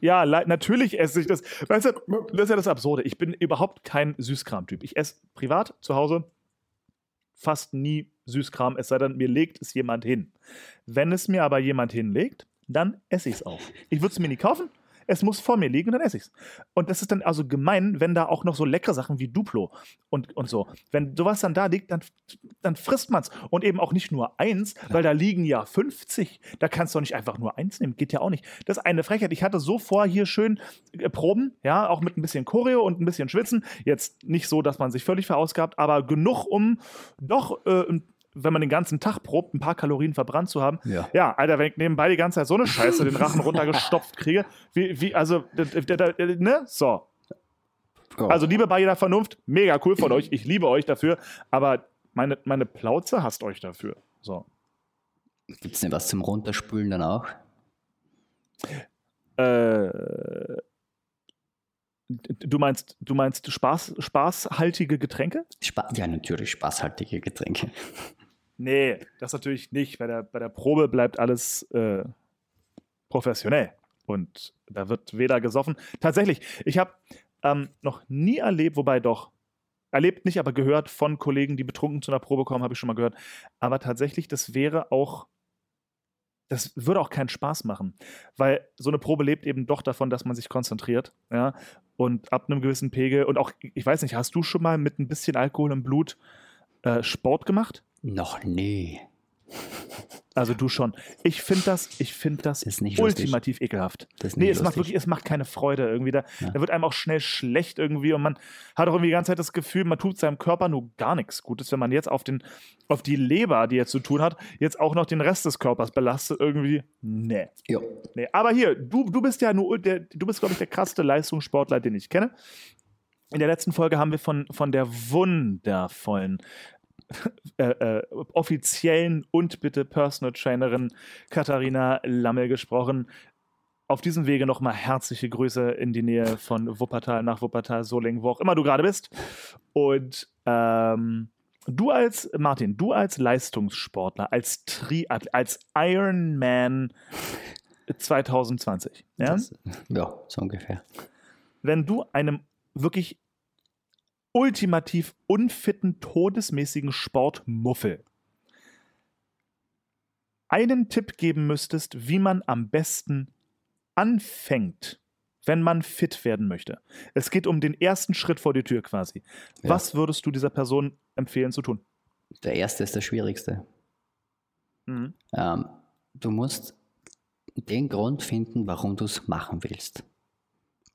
Ja, natürlich esse ich das. Weißt du, das ist ja das Absurde. Ich bin überhaupt kein Süßkram-Typ. Ich esse privat zu Hause fast nie Süßkram, es sei denn, mir legt es jemand hin. Wenn es mir aber jemand hinlegt, dann esse ich es auch. Ich würde es mir nie kaufen. Es muss vor mir liegen, dann esse ich es. Und das ist dann also gemein, wenn da auch noch so leckere Sachen wie Duplo und, und so. Wenn sowas dann da liegt, dann, dann frisst man es. Und eben auch nicht nur eins, weil da liegen ja 50. Da kannst du doch nicht einfach nur eins nehmen. Geht ja auch nicht. Das ist eine Frechheit. Ich hatte so vor, hier schön äh, Proben, ja, auch mit ein bisschen Choreo und ein bisschen Schwitzen. Jetzt nicht so, dass man sich völlig verausgabt, aber genug, um doch äh, wenn man den ganzen Tag probt, ein paar Kalorien verbrannt zu haben. Ja. Ja, Alter, wenn ich nebenbei die ganze Zeit so eine Scheiße den Rachen runtergestopft kriege, wie, wie also, ne? So. Also, liebe Barriere der Vernunft, mega cool von euch. Ich liebe euch dafür, aber meine, meine Plauze hasst euch dafür. So. Gibt es denn was zum Runterspülen dann auch? Äh, du meinst, du meinst Spaß, spaßhaltige Getränke? Spa ja, natürlich spaßhaltige Getränke. Nee, das natürlich nicht. Bei der, bei der Probe bleibt alles äh, professionell. Und da wird weder gesoffen. Tatsächlich, ich habe ähm, noch nie erlebt, wobei doch, erlebt nicht, aber gehört von Kollegen, die betrunken zu einer Probe kommen, habe ich schon mal gehört. Aber tatsächlich, das wäre auch, das würde auch keinen Spaß machen. Weil so eine Probe lebt eben doch davon, dass man sich konzentriert. Ja? Und ab einem gewissen Pegel, und auch, ich weiß nicht, hast du schon mal mit ein bisschen Alkohol im Blut äh, Sport gemacht? Noch nie. Also du schon. Ich finde das, ich finde das Ist nicht ultimativ ekelhaft. Das ist Nee, es macht lustig. wirklich, es macht keine Freude irgendwie. Da, Ja. da wird einem auch schnell schlecht irgendwie und man hat auch irgendwie die ganze Zeit das Gefühl, man tut seinem Körper nur gar nichts Gutes, wenn man jetzt auf, den, auf die Leber, die er zu tun hat, jetzt auch noch den Rest des Körpers belastet irgendwie. Nee. Ja. nee. Aber hier, du, du bist ja nur, der, du bist, glaube ich, der krasseste Leistungssportler, den ich kenne. In der letzten Folge haben wir von, von der wundervollen äh, äh, offiziellen und bitte Personal Trainerin Katharina Lammel gesprochen. Auf diesem Wege nochmal herzliche Grüße in die Nähe von Wuppertal nach Wuppertal, Solingen, wo auch immer du gerade bist. Und ähm, du als, Martin, du als Leistungssportler, als Triathlet, als Ironman 2020, ja? Das, ja, so ungefähr. wenn du einem wirklich ultimativ unfitten, todesmäßigen Sportmuffel einen Tipp geben müsstest, wie man am besten anfängt, wenn man fit werden möchte. Es geht um den ersten Schritt vor die Tür quasi. Ja. Was würdest du dieser Person empfehlen zu tun? Der erste ist der schwierigste. Mhm. Ähm, du musst den Grund finden, warum du es machen willst.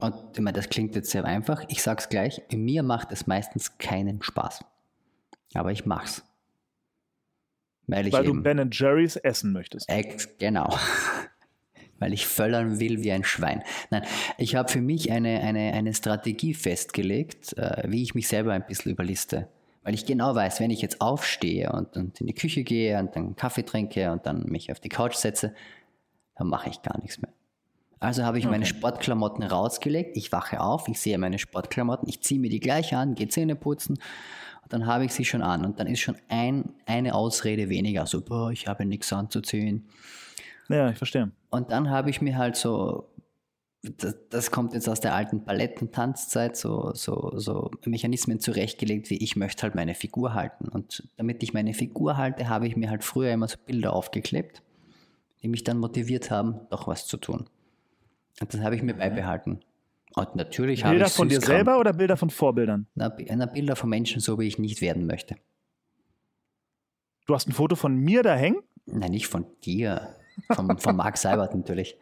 Und ich meine, das klingt jetzt sehr einfach. Ich sag's gleich, mir macht es meistens keinen Spaß. Aber ich mach's. Weil ich Weil du eben, Ben Jerry's essen möchtest. Ex genau. [LAUGHS] Weil ich völlern will wie ein Schwein. Nein, ich habe für mich eine, eine, eine Strategie festgelegt, äh, wie ich mich selber ein bisschen überliste. Weil ich genau weiß, wenn ich jetzt aufstehe und, und in die Küche gehe und dann Kaffee trinke und dann mich auf die Couch setze, dann mache ich gar nichts mehr. Also habe ich meine Sportklamotten rausgelegt. Ich wache auf, ich sehe meine Sportklamotten, ich ziehe mir die gleich an, gehe Zähne putzen. Und dann habe ich sie schon an. Und dann ist schon ein, eine Ausrede weniger. So, boah, ich habe nichts anzuziehen. Ja, ich verstehe. Und dann habe ich mir halt so, das, das kommt jetzt aus der alten Ballettentanzzeit, so, so, so Mechanismen zurechtgelegt, wie ich möchte halt meine Figur halten. Und damit ich meine Figur halte, habe ich mir halt früher immer so Bilder aufgeklebt, die mich dann motiviert haben, doch was zu tun. Und das habe ich mir beibehalten. Und natürlich habe Bilder ich von dir selber oder Bilder von Vorbildern? Na, na, Bilder von Menschen, so wie ich nicht werden möchte. Du hast ein Foto von mir da hängen? Nein, nicht von dir. Von, von Marc Seibert natürlich.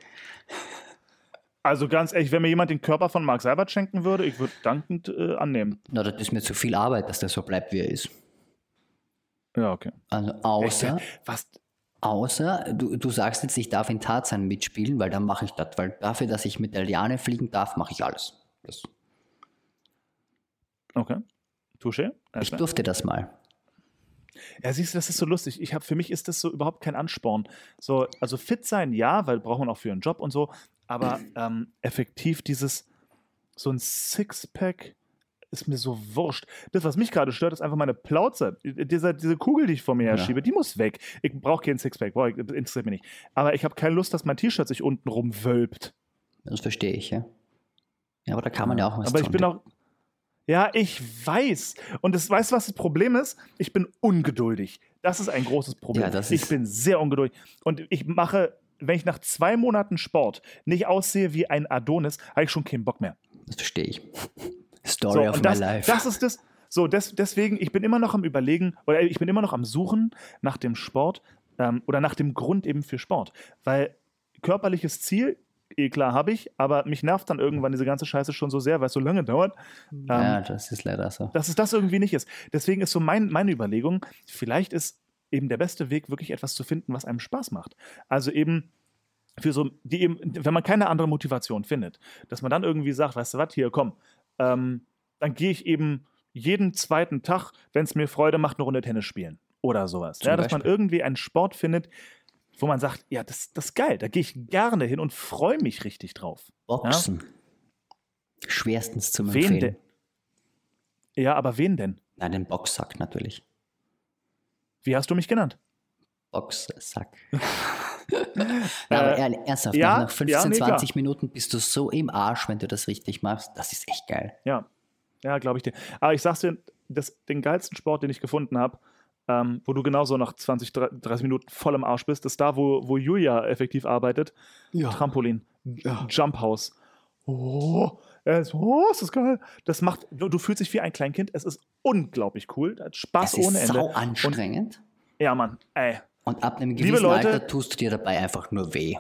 Also ganz ehrlich, wenn mir jemand den Körper von Mark Seibert schenken würde, ich würde dankend äh, annehmen. Na, das ist mir zu viel Arbeit, dass der so bleibt, wie er ist. Ja, okay. Also außer, Was? Außer du, du sagst jetzt, ich darf in Tarzan mitspielen, weil dann mache ich das. Weil dafür, dass ich mit der Liane fliegen darf, mache ich alles. Das, Okay. Touché? ich durfte das mal. Ja, siehst du, das ist so lustig. Ich habe für mich ist das so überhaupt kein Ansporn. So, also fit sein, ja, weil braucht man auch für einen Job und so. Aber ähm, effektiv dieses so ein Sixpack ist mir so wurscht. Das, was mich gerade stört, ist einfach meine Plauze. Diese, diese Kugel, die ich vor mir her Ja. schiebe, die muss weg. Ich brauche keinen Sixpack, ich, interessiert mich nicht. Aber ich habe keine Lust, dass mein T-Shirt sich unten rumwölbt. Das verstehe ich, ja. Ja, aber da kann man ja auch was Aber ich bin auch. Ja, ich weiß. Und das, weißt du, was das Problem ist? Ich bin ungeduldig. Das ist ein großes Problem. Ja, das ich bin sehr ungeduldig. Und ich mache, wenn ich nach zwei Monaten Sport nicht aussehe wie ein Adonis, habe ich schon keinen Bock mehr. Das verstehe ich. Story So, of und my das, life. das ist das. So, des, deswegen, ich bin immer noch am Überlegen, oder ich bin immer noch am Suchen nach dem Sport ähm, oder nach dem Grund eben für Sport. Weil körperliches Ziel, eh klar, habe ich, aber mich nervt dann irgendwann diese ganze Scheiße schon so sehr, weil es so lange dauert. Ähm, ja, das ist leider so. dass es das irgendwie nicht ist. Deswegen ist so mein, meine Überlegung, vielleicht ist eben der beste Weg, wirklich etwas zu finden, was einem Spaß macht. Also eben für so, die eben, wenn man keine andere Motivation findet, dass man dann irgendwie sagt, weißt du was, hier, komm, ähm, dann gehe ich eben jeden zweiten Tag, wenn es mir Freude macht, eine Runde Tennis spielen oder sowas. Zum Ja, dass man irgendwie einen Sport findet, wo man sagt, ja, das, das ist geil, da gehe ich gerne hin und freue mich richtig drauf. Boxen. Schwerstens zum Wen Empfehlen. denn? Ja, aber wen denn? Nein, den Boxsack natürlich. Wie hast du mich genannt? Boxsack. [LAUGHS] [LAUGHS] Aber Äh, ehrlich, ernsthaft, ja, nach, nach 15, ja, nee, klar. 20 Minuten bist du so im Arsch, wenn du das richtig machst. Das ist echt geil. Ja, ja, glaube ich dir. Aber ich sag's dir, das, den geilsten Sport, den ich gefunden habe, ähm, wo du genauso nach 20, 30 Minuten voll im Arsch bist, ist da, wo, wo Julia effektiv arbeitet. Trampolin. Jump House. Oh, es, oh, ist das geil. Das macht, du, du fühlst dich wie ein Kleinkind. Es ist unglaublich cool. Da hat Spaß Das ist ohne Ende. sau Und, anstrengend. ja, Mann, ey. Und ab einem Liebe gewissen Leute- Alter tust du dir dabei einfach nur weh.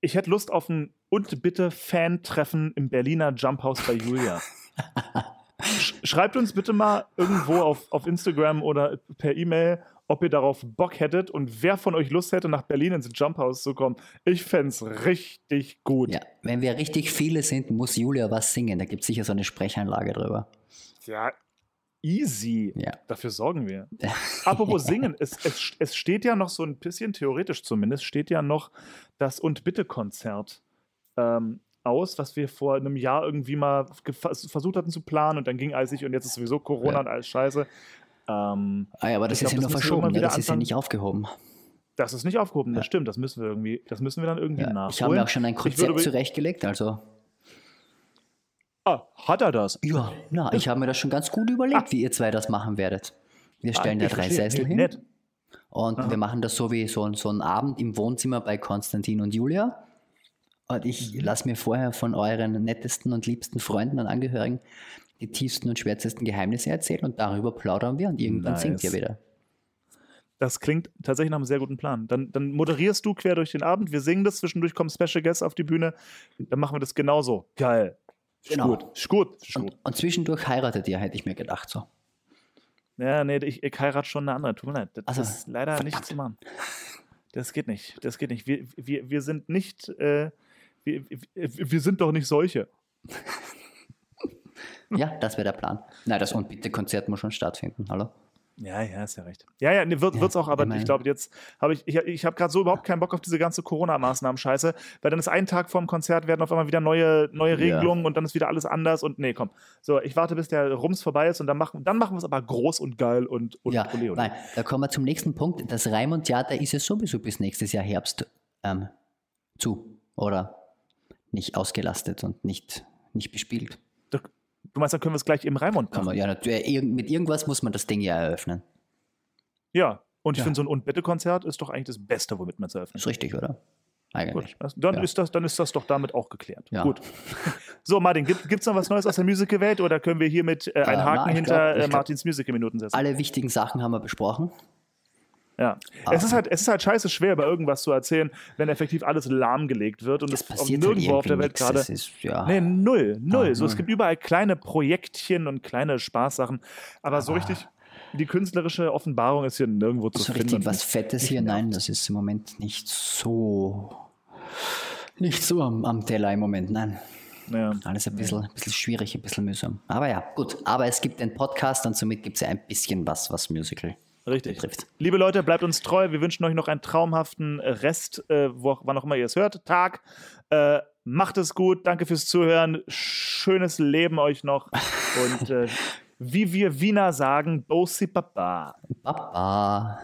Ich hätte Lust auf ein und bitte Fan-Treffen im Berliner Jump House bei Julia. [LAUGHS] Sch schreibt uns bitte mal irgendwo auf, auf Instagram oder per E-Mail, ob ihr darauf Bock hättet und wer von euch Lust hätte, nach Berlin ins Jump House zu kommen. Ich fände es richtig gut. Ja, wenn wir richtig viele sind, muss Julia was singen. Da gibt es sicher so eine Sprechanlage drüber. Ja, easy. Ja. Dafür sorgen wir. [LAUGHS] Apropos Singen, es, es, es steht ja noch so ein bisschen, theoretisch zumindest, steht ja noch das Und Bitte-Konzert ähm, aus, was wir vor einem Jahr irgendwie mal versucht hatten zu planen und dann ging alles nicht und jetzt ist sowieso Corona Ja. und alles scheiße. Ähm, Ah ja, aber das ist glaub, ja nur verschoben. wieder das ist ja anfangen. nicht aufgehoben. das ist nicht aufgehoben, das Ja. stimmt. Das müssen wir irgendwie, das müssen wir dann irgendwie Ja. nachholen. Ich habe mir auch schon ein würde Konzept zurechtgelegt. Also, hat er das? ja, na, ich habe mir das schon ganz gut überlegt, wie ihr zwei das machen werdet. Wir stellen Ah, da drei. Sessel hin. Nett. Und wir machen das so wie so, so einen Abend im Wohnzimmer bei Konstantin und Julia. Und ich Mhm. lasse mir vorher von euren nettesten und liebsten Freunden und Angehörigen die tiefsten und schwärzesten Geheimnisse erzählen und darüber plaudern wir und irgendwann Nice. singt ihr wieder. Das klingt tatsächlich nach einem sehr guten Plan. Dann, dann moderierst du quer durch den Abend, wir singen das, zwischendurch kommen Special Guests auf die Bühne, dann machen wir das genauso. Geil. Ist Genau. gut, ist gut, ist gut. Und, und zwischendurch heiratet ihr, hätte ich mir gedacht. So. Ja, nee, ich, ich heirate schon eine andere. Tut mir leid. Das Also, ist leider nicht verdammt. zu machen. Das geht nicht. Das geht nicht. Wir, wir, wir sind nicht. Äh, wir, wir, wir sind doch nicht solche. [LAUGHS] Ja, das wäre der Plan. Nein, das Und bitte Konzert muss schon stattfinden. Hallo? Ja, ja, ist ja recht. Ja, ja, nee, wird, Ja, wird's auch, aber ich glaube, jetzt habe ich, ich, ich habe gerade so überhaupt keinen Bock auf diese ganze Corona-Maßnahmen-Scheiße, weil dann ist ein Tag vorm Konzert werden auf einmal wieder neue, neue Ja. Regelungen und dann ist wieder alles anders und nee, komm. So, ich warte, bis der Rums vorbei ist und dann machen, dann machen wir es aber groß und geil und, und Ja, ole, ole. weil da kommen wir zum nächsten Punkt. Das Raimund-Theater ist ja sowieso bis nächstes Jahr Herbst ähm, zu oder nicht ausgelastet und nicht, nicht bespielt. Du meinst, dann können wir es gleich im Raimund machen? ja, natürlich, irgend- mit irgendwas muss man das Ding ja eröffnen. Ja. Und ich Ja. finde, so ein Und-Bitte-Konzert ist doch eigentlich das Beste, womit man es eröffnet. Ist richtig, oder? Eigentlich. Gut, das, dann, Ja. ist das, dann ist das doch damit auch geklärt. Ja. Gut. [LAUGHS] So, Martin, gibt es noch was Neues aus der Musical-Welt oder können wir hiermit äh, einen Äh, Haken na, hinter glaub- äh, Martins Musical-Minuten setzen? Alle wichtigen Sachen haben wir besprochen. Ja. Ah. Es, ist halt, es ist halt scheiße schwer, über irgendwas zu erzählen, wenn effektiv alles lahmgelegt wird und Das es passiert halt nirgendwo auf der Welt gerade. Ja. Nee, null, null. Ah, so, es gibt überall kleine Projektchen und kleine Spaßsachen, aber so richtig die künstlerische Offenbarung ist hier nirgendwo zu so finden. richtig was Fettes hier, nein, das ist im Moment nicht so. Nicht so am, am Teller im Moment, nein. Ja. Alles ein bisschen, ein bisschen schwierig, ein bisschen mühsam. Aber ja, gut. Aber es gibt den Podcast und somit gibt es ja ein bisschen was, was Musical Richtig. betrifft. Liebe Leute, bleibt uns treu. Wir wünschen euch noch einen traumhaften Rest, äh, wo, wann auch immer ihr es hört, Tag. Äh, macht es gut. Danke fürs Zuhören. Schönes Leben euch noch. [LAUGHS] Und äh, wie wir Wiener sagen, Bosi Papa. Baba.